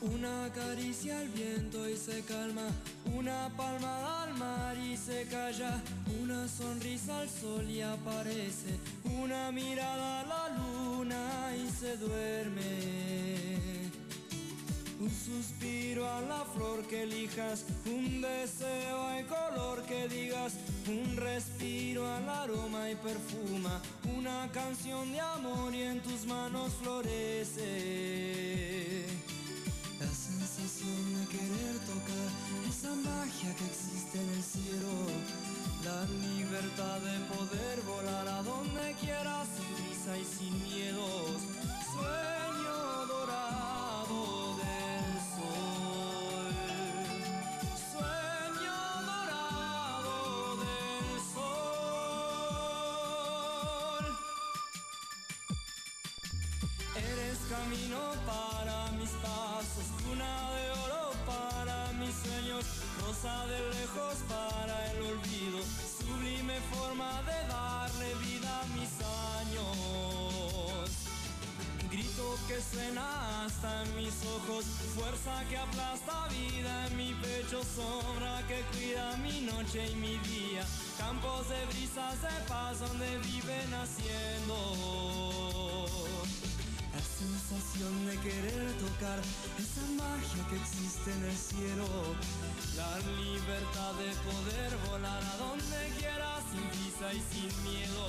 Una caricia al viento y se calma, una palma al mar y se calla, una sonrisa al sol y aparece, una mirada a la luna y se duerme. Un suspiro a la flor que elijas, Hasta en mis ojos, fuerza que aplasta vida en mi pecho, sombra que cuida mi noche y mi día, campos de brisas de paz donde vive naciendo. La sensación de querer tocar esa magia que existe en el cielo, la libertad de poder volar a donde quiera sin prisa y sin miedo.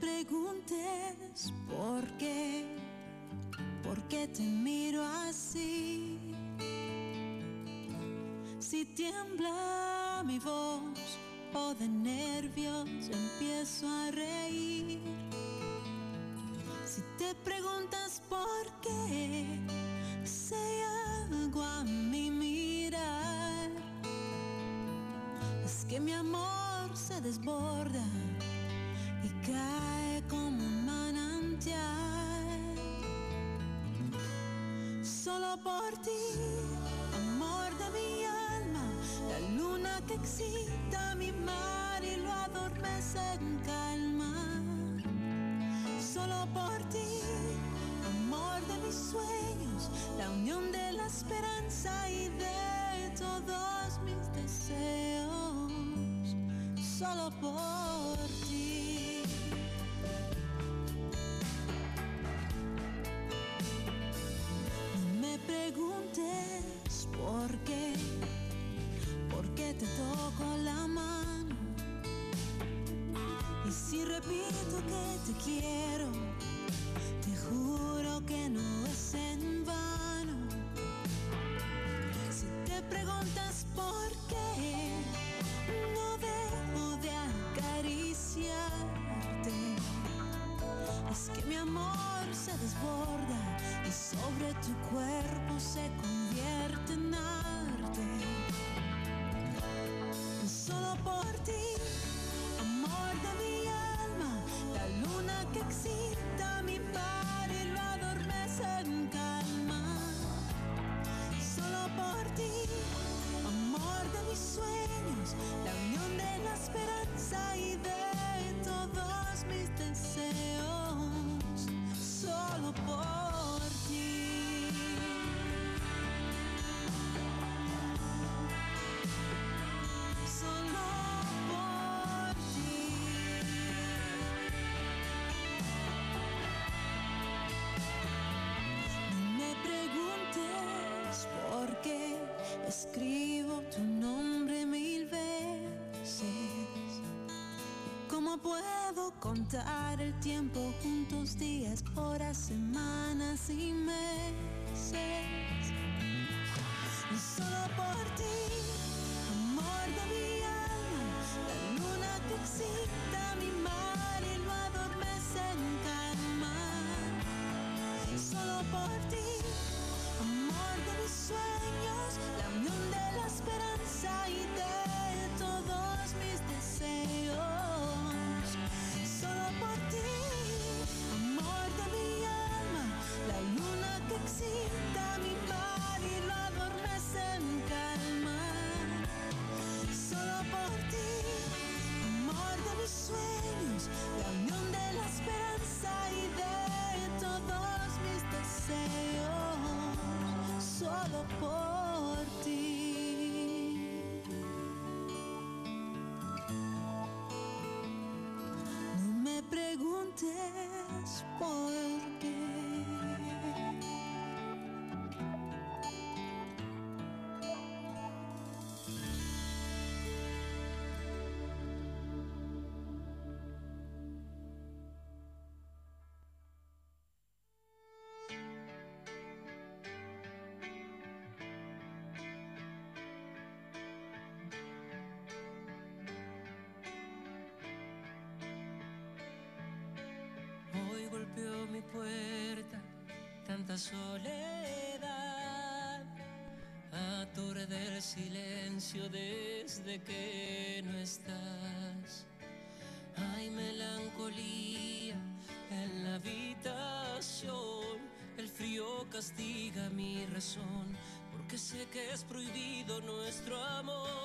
Preguntes por qué, por qué te miro así. Si tiembla mi voz o de nervios empiezo a reír. Si te preguntas por qué, hay algo a mi mirar. Es que mi amor se desborda Solo por ti, amor de mi alma, la luna que excita mi mar y lo adormece en calma. Solo por ti, amor de mis sueños, la unión de la esperanza y de todos mis deseos. Solo por quiero, te juro que no es en vano. Si te preguntas por qué, no dejo de acariciarte. Es que mi amor se desborda y sobre tu cuerpo se convierte en arte. Solo por ti, que. ¿Cómo puedo contar el tiempo juntos días, horas, semanas y meses? Solo por ti, amor de mi alma, la luna que excita mi mar y lo adormece en calma. Solo por ti, preguntes mi puerta tanta soledad, aturde el silencio desde que no estás. Hay melancolía en la habitación, el frío castiga mi razón, porque sé que es prohibido nuestro amor.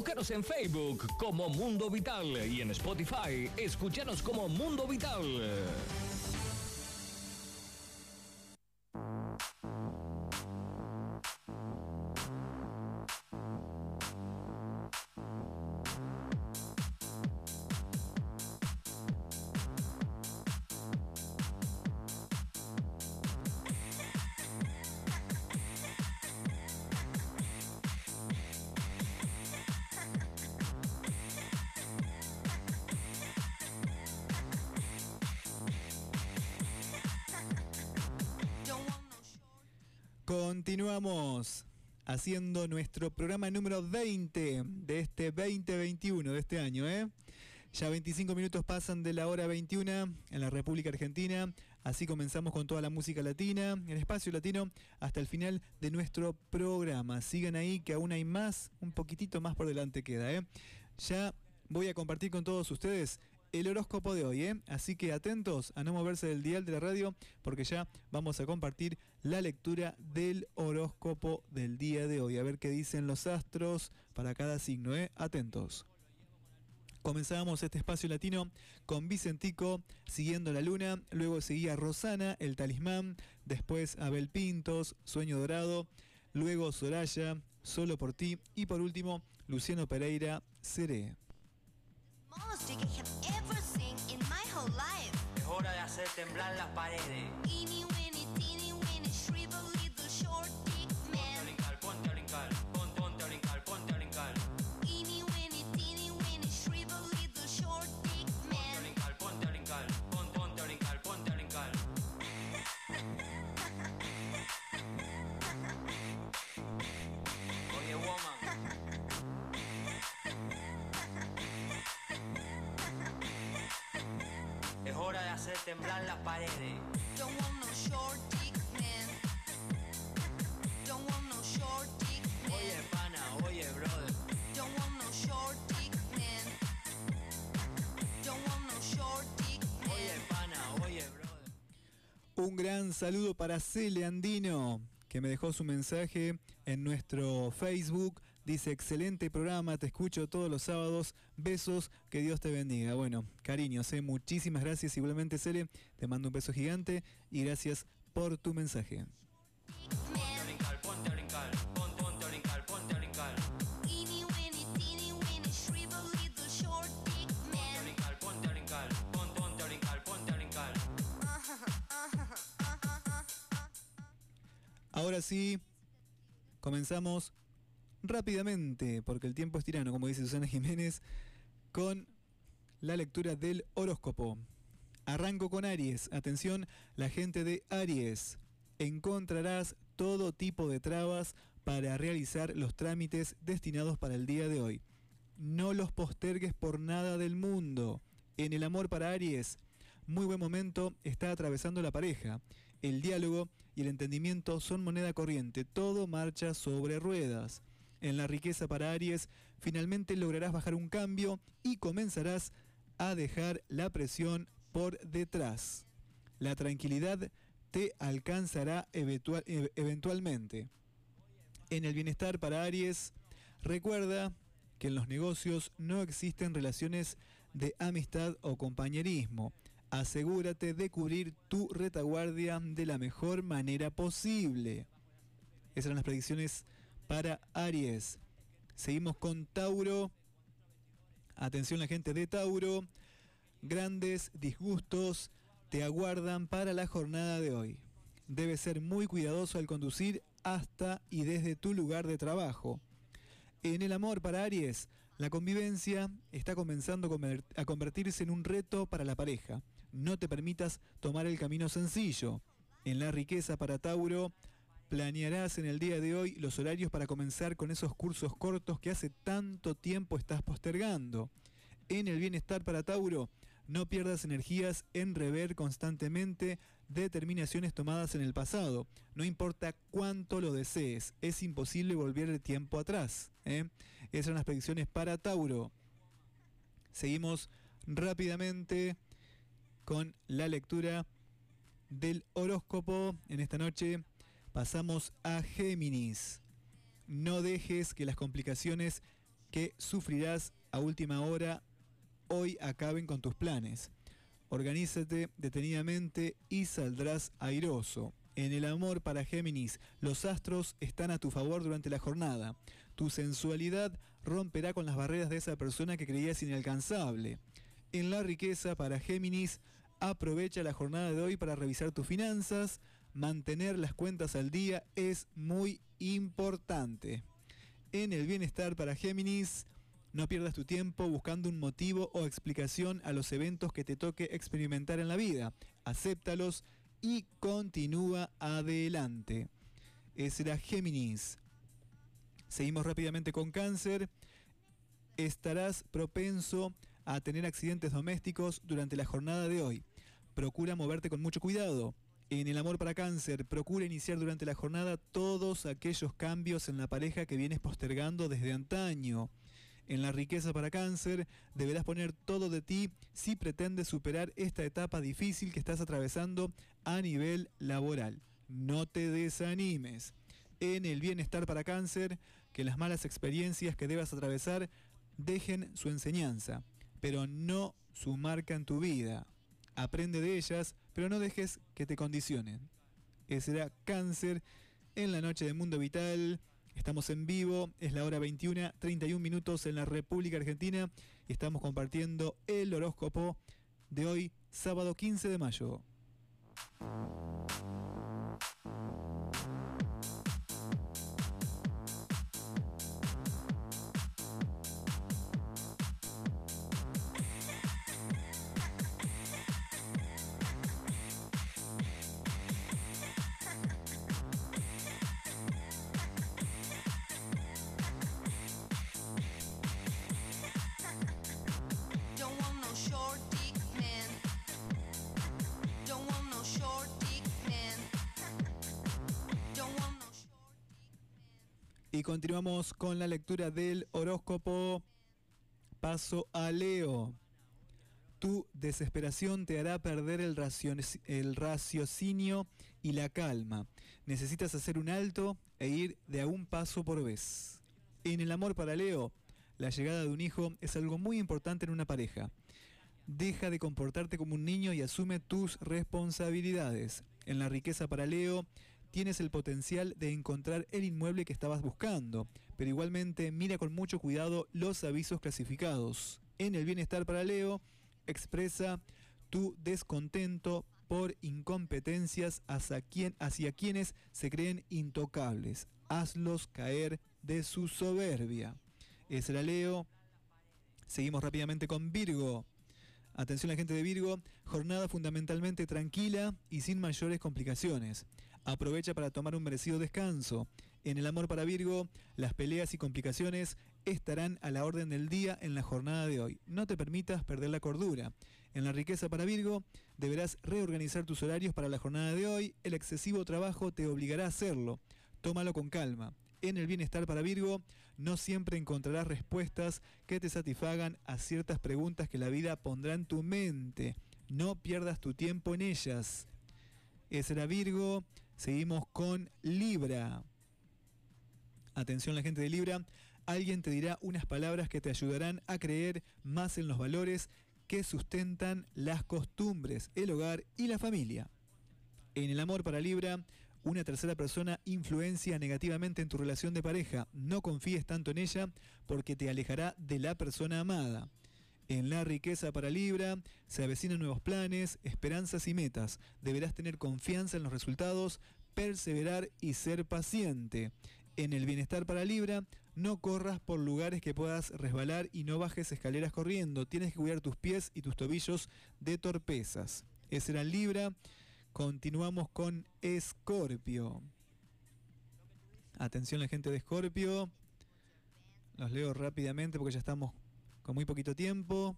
Búscanos en Facebook como Mundo Vital y en Spotify escúchanos como Mundo Vital. Haciendo nuestro programa número 20 de este 2021, de este año, ¿eh? Ya 25 minutos pasan de la hora 21 en la República Argentina. Así comenzamos con toda la música latina, el espacio latino, hasta el final de nuestro programa. Sigan ahí que aún hay más, un poquitito más por delante queda. ¿eh? Ya voy a compartir con todos ustedes el horóscopo de hoy, ¿eh? así que atentos a no moverse del dial de la radio porque ya vamos a compartir la lectura del horóscopo del día de hoy, a ver qué dicen los astros para cada signo, ¿eh? atentos. Comenzamos este espacio latino con Vicentico siguiendo la luna, luego seguía Rosana, el talismán, después Abel Pintos, Sueño Dorado, luego Soraya, Solo por ti y por último Luciano Pereira, Seré. Hacer temblar las paredes. Weeny, temblar las paredes. Don't want no short dick man. Don't want no short dick man. Oye, pana, oye, brother. Don't want no short dick man. Don't want no short dick man. Oye, pana, oye, brother. Un gran saludo para Cele Andino, que me dejó su mensaje en nuestro Facebook. Dice, excelente programa, te escucho todos los sábados. Besos, que Dios te bendiga. Bueno, cariños, eh, muchísimas gracias. Igualmente, Cele, te mando un beso gigante y gracias por tu mensaje. Ahora sí, comenzamos rápidamente, porque el tiempo es tirano, como dice Susana Jiménez, con la lectura del horóscopo. Arranco con Aries. Atención, la gente de Aries. Encontrarás todo tipo de trabas para realizar los trámites destinados para el día de hoy. No los postergues por nada del mundo. En el amor para Aries, muy buen momento está atravesando la pareja. El diálogo y el entendimiento son moneda corriente. Todo marcha sobre ruedas. En la riqueza para Aries, finalmente lograrás bajar un cambio y comenzarás a dejar la presión por detrás. La tranquilidad te alcanzará e- eventualmente. En el bienestar para Aries, recuerda que en los negocios no existen relaciones de amistad o compañerismo. Asegúrate de cubrir tu retaguardia de la mejor manera posible. Esas eran las predicciones para Aries. Seguimos con Tauro. Atención la gente de Tauro. Grandes disgustos te aguardan para la jornada de hoy. Debes ser muy cuidadoso al conducir hasta y desde tu lugar de trabajo. En el amor para Aries, la convivencia está comenzando a conver- a convertirse en un reto para la pareja. No te permitas tomar el camino sencillo. En la riqueza para Tauro, planearás en el día de hoy los horarios para comenzar con esos cursos cortos que hace tanto tiempo estás postergando. En el bienestar para Tauro, no pierdas energías en rever constantemente determinaciones tomadas en el pasado. No importa cuánto lo desees, es imposible volver el tiempo atrás. ¿eh? Esas son las predicciones para Tauro. Seguimos rápidamente con la lectura del horóscopo. En esta noche pasamos a Géminis. No dejes que las complicaciones que sufrirás a última hora hoy acaben con tus planes. Organízate detenidamente y saldrás airoso. En el amor para Géminis, los astros están a tu favor durante la jornada. Tu sensualidad romperá con las barreras de esa persona que creías inalcanzable. En la riqueza para Géminis, aprovecha la jornada de hoy para revisar tus finanzas. Mantener las cuentas al día es muy importante. En el bienestar para Géminis, no pierdas tu tiempo buscando un motivo o explicación a los eventos que te toque experimentar en la vida. Acéptalos y continúa adelante. Ese era Géminis. Seguimos rápidamente con cáncer. Estarás propenso a tener accidentes domésticos durante la jornada de hoy. Procura moverte con mucho cuidado. En el amor para cáncer, procura iniciar durante la jornada todos aquellos cambios en la pareja que vienes postergando desde antaño. En la riqueza para cáncer, deberás poner todo de ti si pretendes superar esta etapa difícil que estás atravesando a nivel laboral. No te desanimes. En el bienestar para cáncer, que las malas experiencias que debas atravesar dejen su enseñanza, pero no su marca en tu vida. Aprende de ellas, pero no dejes que te condicionen. Ese era cáncer en la noche de Mundo Vital. Estamos en vivo, es la hora 21, 31 minutos en la República Argentina y estamos compartiendo el horóscopo de hoy, sábado 15 de mayo. Continuamos con la lectura del horóscopo. Paso a Leo. Tu desesperación te hará perder el, el raciocinio y la calma. Necesitas hacer un alto e ir de a un paso por vez. En el amor para Leo, la llegada de un hijo es algo muy importante en una pareja. Deja de comportarte como un niño y asume tus responsabilidades. En la riqueza para Leo, tienes el potencial de encontrar el inmueble que estabas buscando, pero igualmente mira con mucho cuidado los avisos clasificados. En el bienestar para Leo, expresa tu descontento por incompetencias hacia, hacia quienes se creen intocables. Hazlos caer de su soberbia. Ese era Leo. Seguimos rápidamente con Virgo. Atención a la gente de Virgo, jornada fundamentalmente tranquila y sin mayores complicaciones. Aprovecha para tomar un merecido descanso. En el amor para Virgo, las peleas y complicaciones estarán a la orden del día en la jornada de hoy. No te permitas perder la cordura. En la riqueza para Virgo, deberás reorganizar tus horarios para la jornada de hoy. El excesivo trabajo te obligará a hacerlo. Tómalo con calma. En el bienestar para Virgo, no siempre encontrarás respuestas que te satisfagan a ciertas preguntas que la vida pondrá en tu mente. No pierdas tu tiempo en ellas. Ese era Virgo. Seguimos con Libra. Atención la gente de Libra. Alguien te dirá unas palabras que te ayudarán a creer más en los valores que sustentan las costumbres, el hogar y la familia. En el amor para Libra, una tercera persona influencia negativamente en tu relación de pareja. No confíes tanto en ella porque te alejará de la persona amada. En la riqueza para Libra se avecinan nuevos planes, esperanzas y metas. Deberás tener confianza en los resultados, perseverar y ser paciente. En el bienestar para Libra, no corras por lugares que puedas resbalar y no bajes escaleras corriendo. Tienes que cuidar tus pies y tus tobillos de torpezas. Ese era Libra. Continuamos con Escorpio. Atención la gente de Escorpio. Los leo rápidamente porque ya estamos con muy poquito tiempo.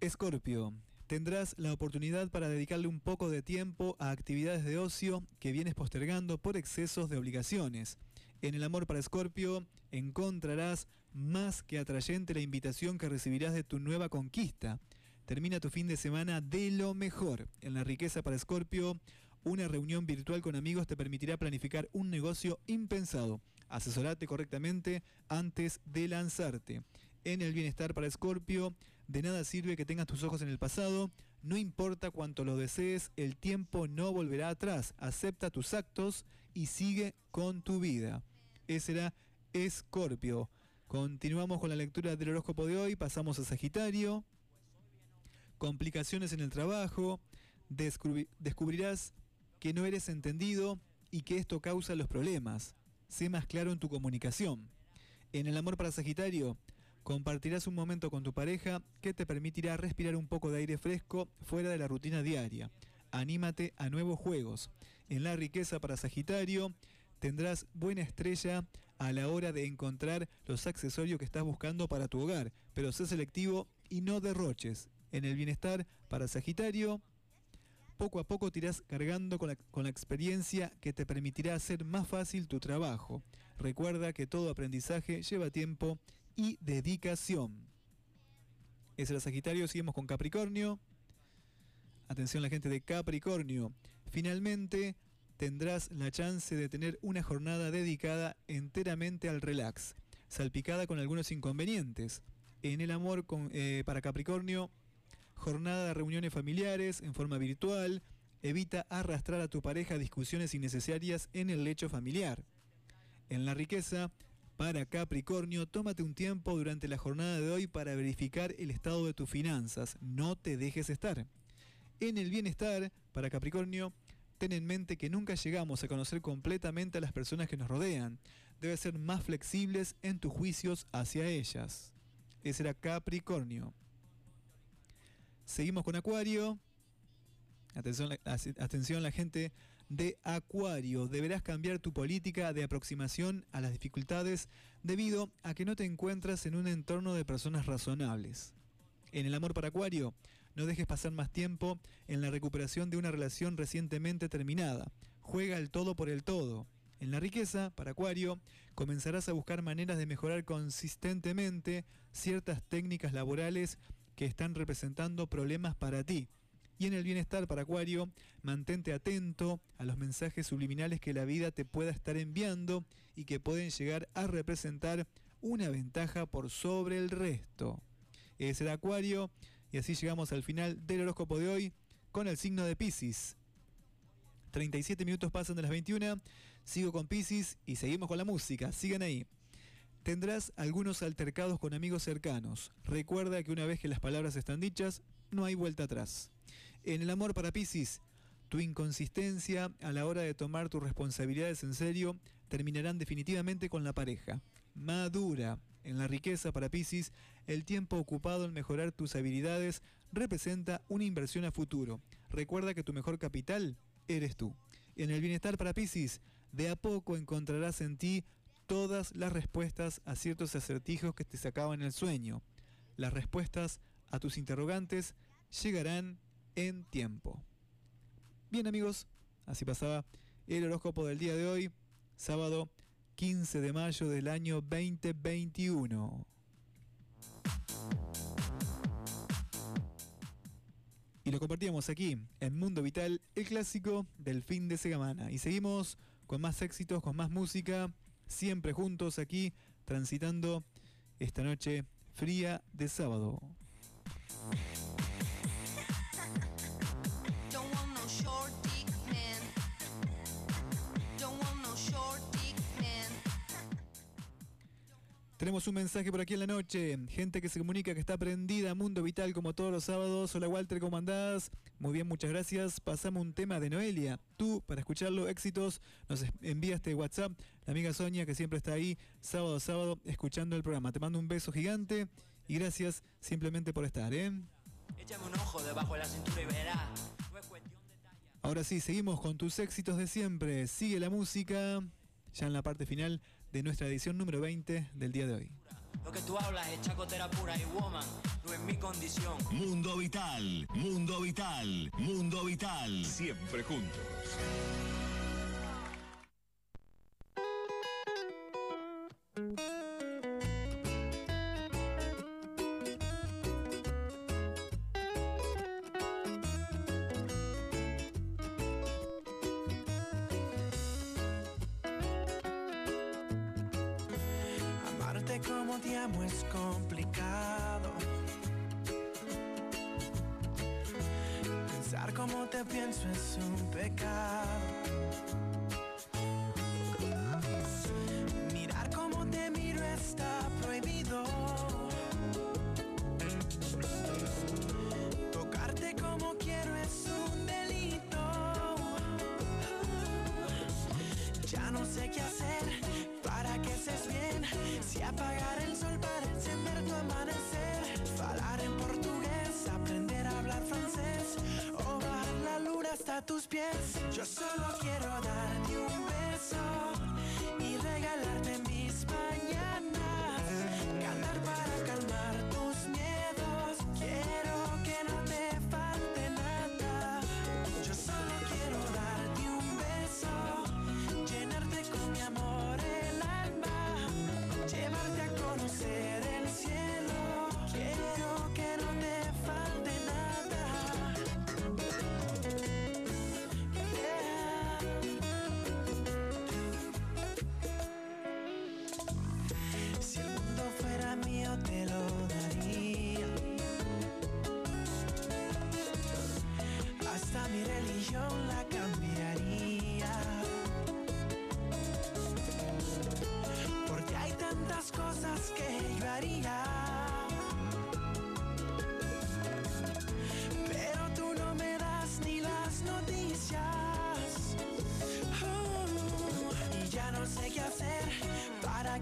Escorpio, tendrás la oportunidad para dedicarle un poco de tiempo a actividades de ocio que vienes postergando por excesos de obligaciones. En el amor para Escorpio encontrarás más que atrayente la invitación que recibirás de tu nueva conquista. Termina tu fin de semana de lo mejor. En la riqueza para Escorpio, una reunión virtual con amigos te permitirá planificar un negocio impensado. Asesorate correctamente antes de lanzarte. En el bienestar para Escorpio, de nada sirve que tengas tus ojos en el pasado, no importa cuánto lo desees, el tiempo no volverá atrás. Acepta tus actos y sigue con tu vida. Ese era Escorpio. Continuamos con la lectura del horóscopo de hoy, pasamos a Sagitario. Complicaciones en el trabajo, descubri- descubrirás que no eres entendido y que esto causa los problemas. Sé más claro en tu comunicación. En el amor para Sagitario, compartirás un momento con tu pareja que te permitirá respirar un poco de aire fresco fuera de la rutina diaria. Anímate a nuevos juegos. En la riqueza para Sagitario, tendrás buena estrella a la hora de encontrar los accesorios que estás buscando para tu hogar, pero sé selectivo y no derroches. En el bienestar para Sagitario, poco a poco te irás cargando con la, con la experiencia que te permitirá hacer más fácil tu trabajo. Recuerda que todo aprendizaje lleva tiempo y dedicación. Ese era Sagitario, seguimos con Capricornio. Atención la gente de Capricornio. Finalmente tendrás la chance de tener una jornada dedicada enteramente al relax, salpicada con algunos inconvenientes. En el amor eh, para Capricornio, jornada de reuniones familiares en forma virtual, evita arrastrar a tu pareja a discusiones innecesarias en el lecho familiar. En la riqueza, para Capricornio, tómate un tiempo durante la jornada de hoy para verificar el estado de tus finanzas. No te dejes estar. En el bienestar, para Capricornio, ten en mente que nunca llegamos a conocer completamente a las personas que nos rodean. Debes ser más flexibles en tus juicios hacia ellas. Ese era Capricornio. Seguimos con Acuario. Atención, atención la gente de Acuario. Deberás cambiar tu política de aproximación a las dificultades debido a que no te encuentras en un entorno de personas razonables. En el amor para Acuario, no dejes pasar más tiempo en la recuperación de una relación recientemente terminada. Juega el todo por el todo. En la riqueza, para Acuario, comenzarás a buscar maneras de mejorar consistentemente ciertas técnicas laborales que están representando problemas para ti. Y en el bienestar para Acuario, mantente atento a los mensajes subliminales que la vida te pueda estar enviando y que pueden llegar a representar una ventaja por sobre el resto. Ese era Acuario y así llegamos al final del horóscopo de hoy con el signo de Pisces. 37 minutos pasan de las 21, sigo con Pisces y seguimos con la música, sigan ahí. Tendrás algunos altercados con amigos cercanos. Recuerda que una vez que las palabras están dichas, no hay vuelta atrás. En el amor para Piscis, tu inconsistencia a la hora de tomar tus responsabilidades en serio terminarán definitivamente con la pareja. Madura. En la riqueza para Piscis, el tiempo ocupado en mejorar tus habilidades representa una inversión a futuro. Recuerda que tu mejor capital eres tú. En el bienestar para Piscis, de a poco encontrarás en ti todas las respuestas a ciertos acertijos que te sacaban el sueño. Las respuestas a tus interrogantes llegarán en tiempo. Bien amigos, así pasaba el horóscopo del día de hoy, sábado 15 de mayo del año 2021. Y lo compartíamos aquí en Mundo Vital, el clásico del fin de semana. Y seguimos con más éxitos, con más música, siempre juntos aquí, transitando esta noche fría de sábado. Tenemos un mensaje por aquí en la noche. Gente que se comunica que está prendida a Mundo Vital como todos los sábados. Hola Walter, ¿cómo andás? Muy bien, muchas gracias. Pasamos un tema de Noelia. Tú, para escucharlo, éxitos, nos este WhatsApp. La amiga Sonia, que siempre está ahí, sábado a sábado, escuchando el programa. Te mando un beso gigante y gracias simplemente por estar, ¿eh? Échame un ojo debajo de la cintura y verás. No es cuestión Ahora sí, seguimos con tus éxitos de siempre. Sigue la música, ya en la parte final de nuestra edición número 20 del día de hoy. Lo que tú hablas es chacotera pura y woman, no es mi condición. Mundo Vital, Mundo Vital, Mundo Vital. Siempre juntos.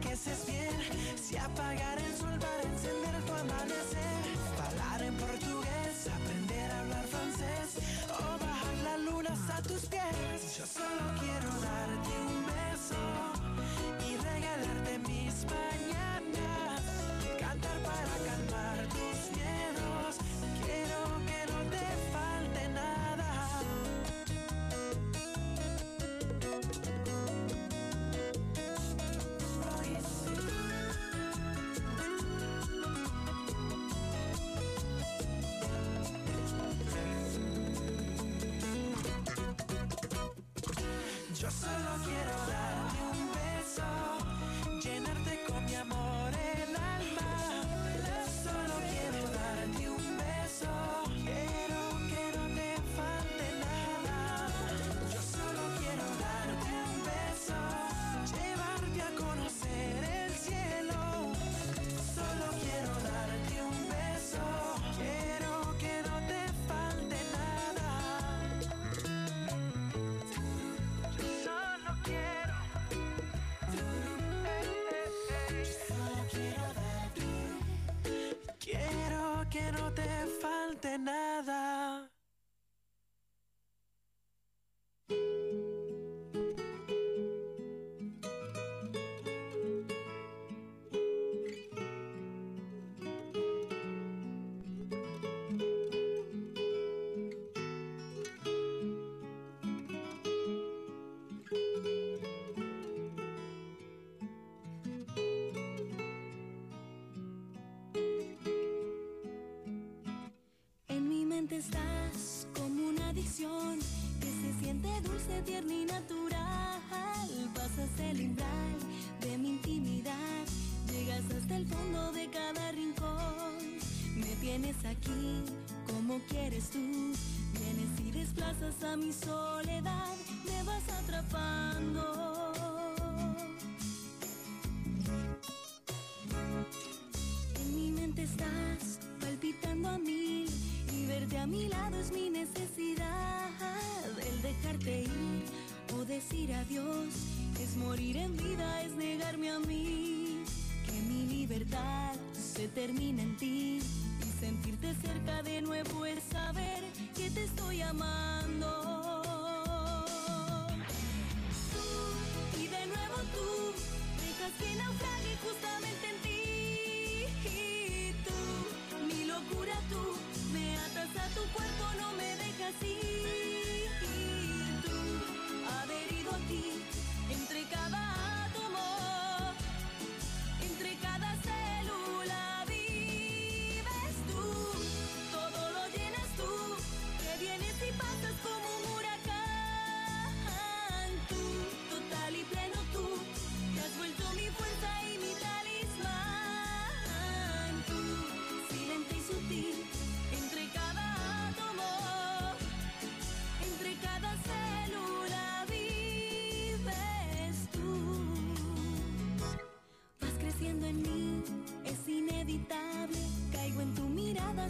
Que pareces bien, si apareces estás como una adicción que se siente dulce, tierna y natural. Pasas el umbral de mi intimidad, llegas hasta el fondo de cada rincón. Me tienes aquí como quieres tú, vienes y desplazas a mi soledad, me vas atrapando. termina en ti y sentirte cerca de nuevo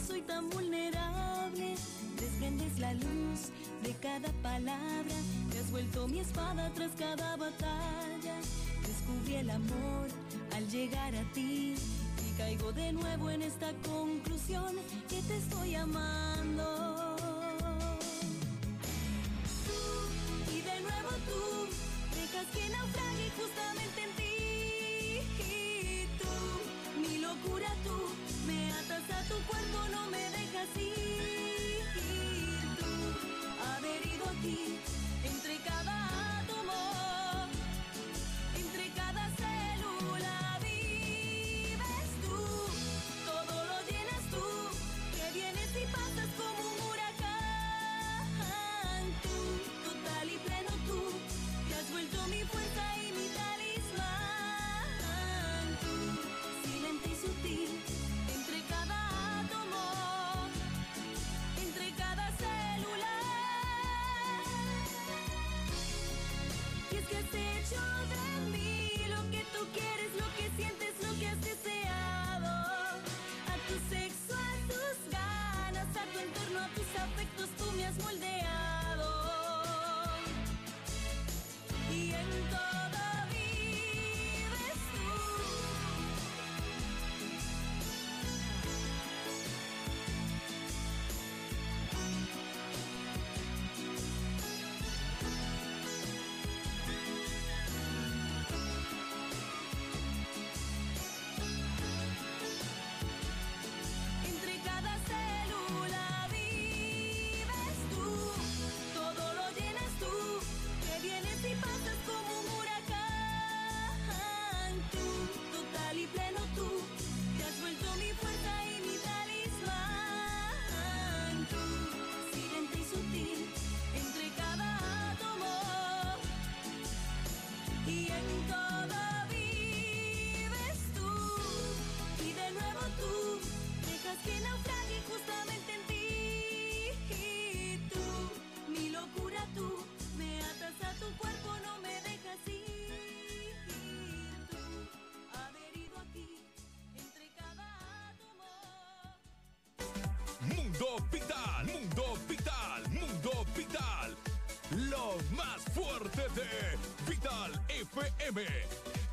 soy tan vulnerable. Desprendes la luz de cada palabra. Te has vuelto mi espada tras cada batalla. Descubrí el amor al llegar a ti. Y caigo de nuevo en esta conclusión que te estoy amando. Y es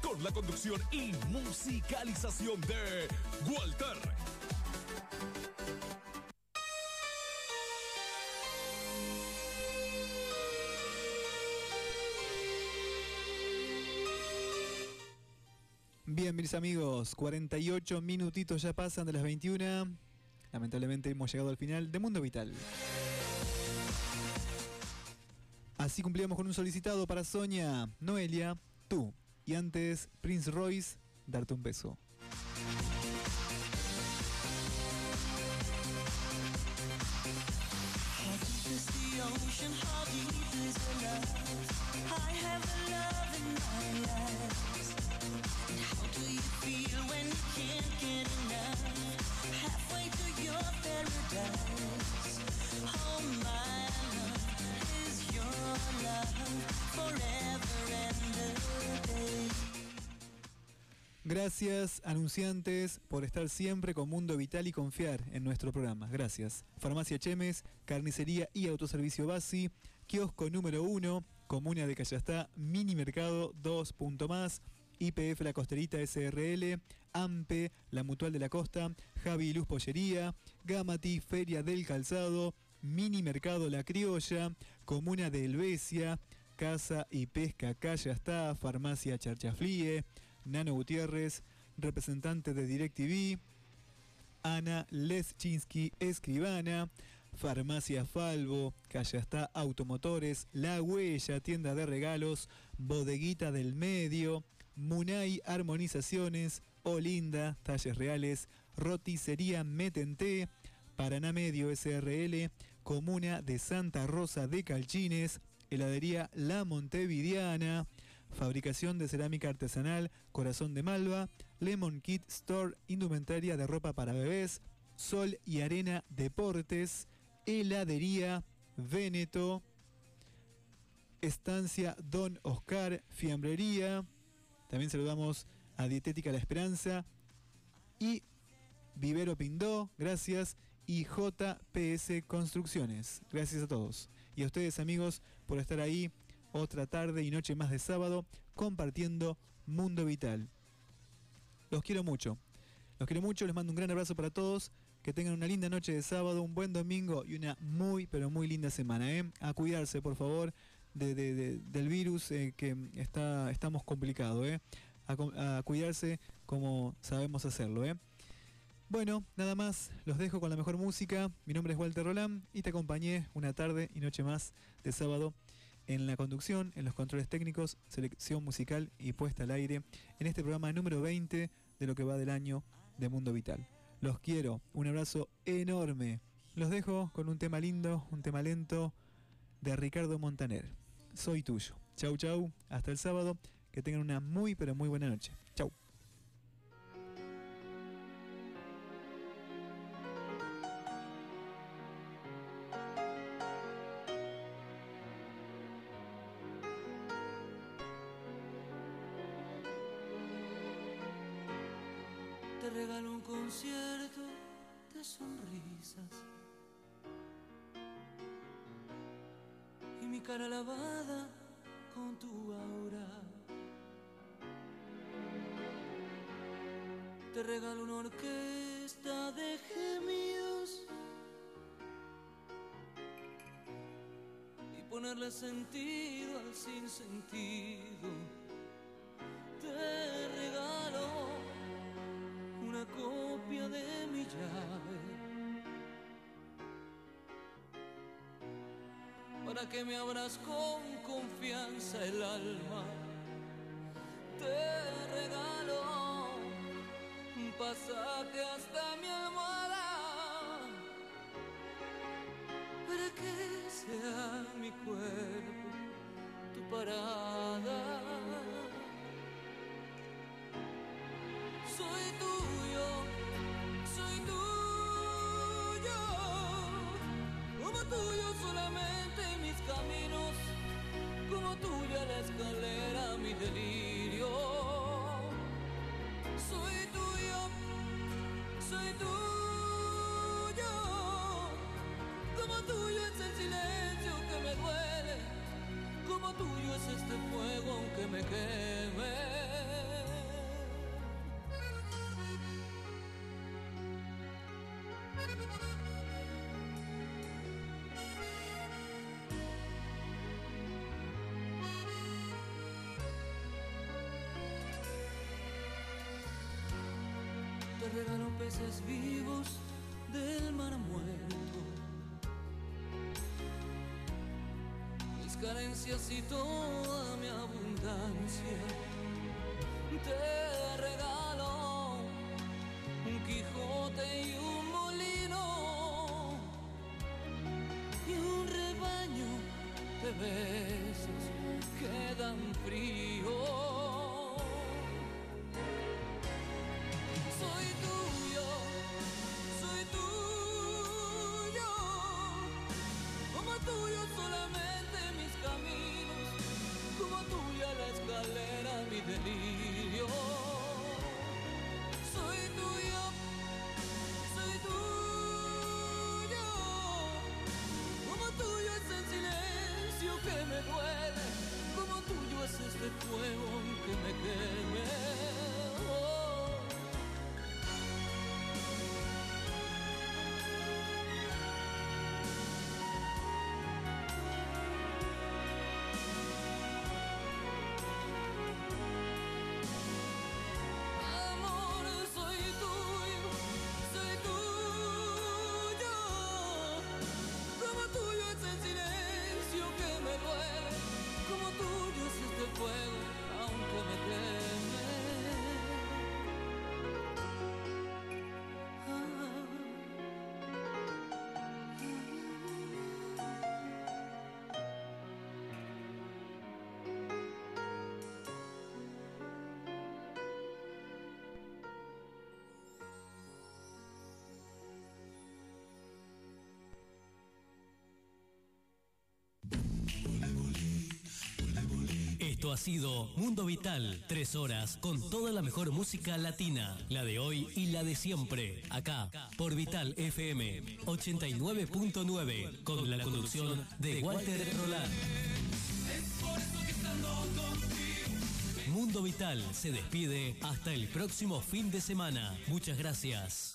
Con la conducción y musicalización de Walter. Bien, mis amigos, 48 minutitos ya pasan de las 21. Lamentablemente hemos llegado al final de Mundo Vital. Así cumplíamos con un solicitado para Sonia, Noelia, tú. Y antes, Prince Royce, darte un beso. Gracias, anunciantes, por estar siempre con Mundo Vital y confiar en nuestro programa. Gracias. Farmacia Chemes, Carnicería y Autoservicio Basi, Kiosco número 1, Comuna de Callastá, Mini Mercado 2 punto más, IPF La Costerita SRL, AMPE, La Mutual de la Costa, Javi Luz Pollería, Gamati, Feria del Calzado, Mini Mercado La Criolla, Comuna de Helvecia, Casa y Pesca Callastá, Farmacia Charchaflie, Nano Gutiérrez, representante de DirecTV, Ana Leschinsky, escribana, Farmacia Falvo, Callastá Automotores, La Huella, tienda de regalos, Bodeguita del Medio, Munay Armonizaciones, Olinda, Talles Reales, Roticería Metente, Paraná Medio SRL, Comuna de Santa Rosa de Calchines, Heladería La Montevidiana, Fabricación de cerámica artesanal, Corazón de Malva, Lemon Kit Store, indumentaria de ropa para bebés, Sol y Arena Deportes, Heladería Veneto, Estancia Don Oscar, Fiambrería, también saludamos a Dietética La Esperanza y Vivero Pindó, gracias, y JPS Construcciones. Gracias a todos. Y a ustedes amigos por estar ahí otra tarde y noche más de sábado compartiendo Mundo Vital. Los quiero mucho. Los quiero mucho, les mando un gran abrazo para todos. Que tengan una linda noche de sábado, un buen domingo y una muy, pero muy linda semana. ¿eh? A cuidarse, por favor, de- de- de- del virus eh, que está, estamos complicados. ¿eh? A cuidarse como sabemos hacerlo. ¿eh? Bueno, nada más, los dejo con la mejor música. Mi nombre es Walter Roland y te acompañé una tarde y noche más de sábado en la conducción, en los controles técnicos, selección musical y puesta al aire en este programa número 20 de lo que va del año de Mundo Vital. Los quiero, un abrazo enorme. Los dejo con un tema lindo, un tema lento de Ricardo Montaner. Soy tuyo. Chau, chau. Hasta el sábado. Que tengan una muy, pero muy buena noche. Y mi cara lavada con tu aura. Te regalo una orquesta de gemidos y ponerle sentido al sinsentido. Que me abras con confianza el alma. Tuyo, como tuyo es el silencio que me duele, como tuyo es este fuego aunque me queme. Peces vivos del mar muerto. Mis carencias y toda mi abundancia. Te regalo un Quijote y un molino y un rebaño de besos que dan frío. Esto ha sido Mundo Vital, tres horas con toda la mejor música latina, la de hoy y la de siempre, acá por Vital FM 89.9, con la conducción de Walter Roland. Mundo Vital se despide hasta el próximo fin de semana. Muchas gracias.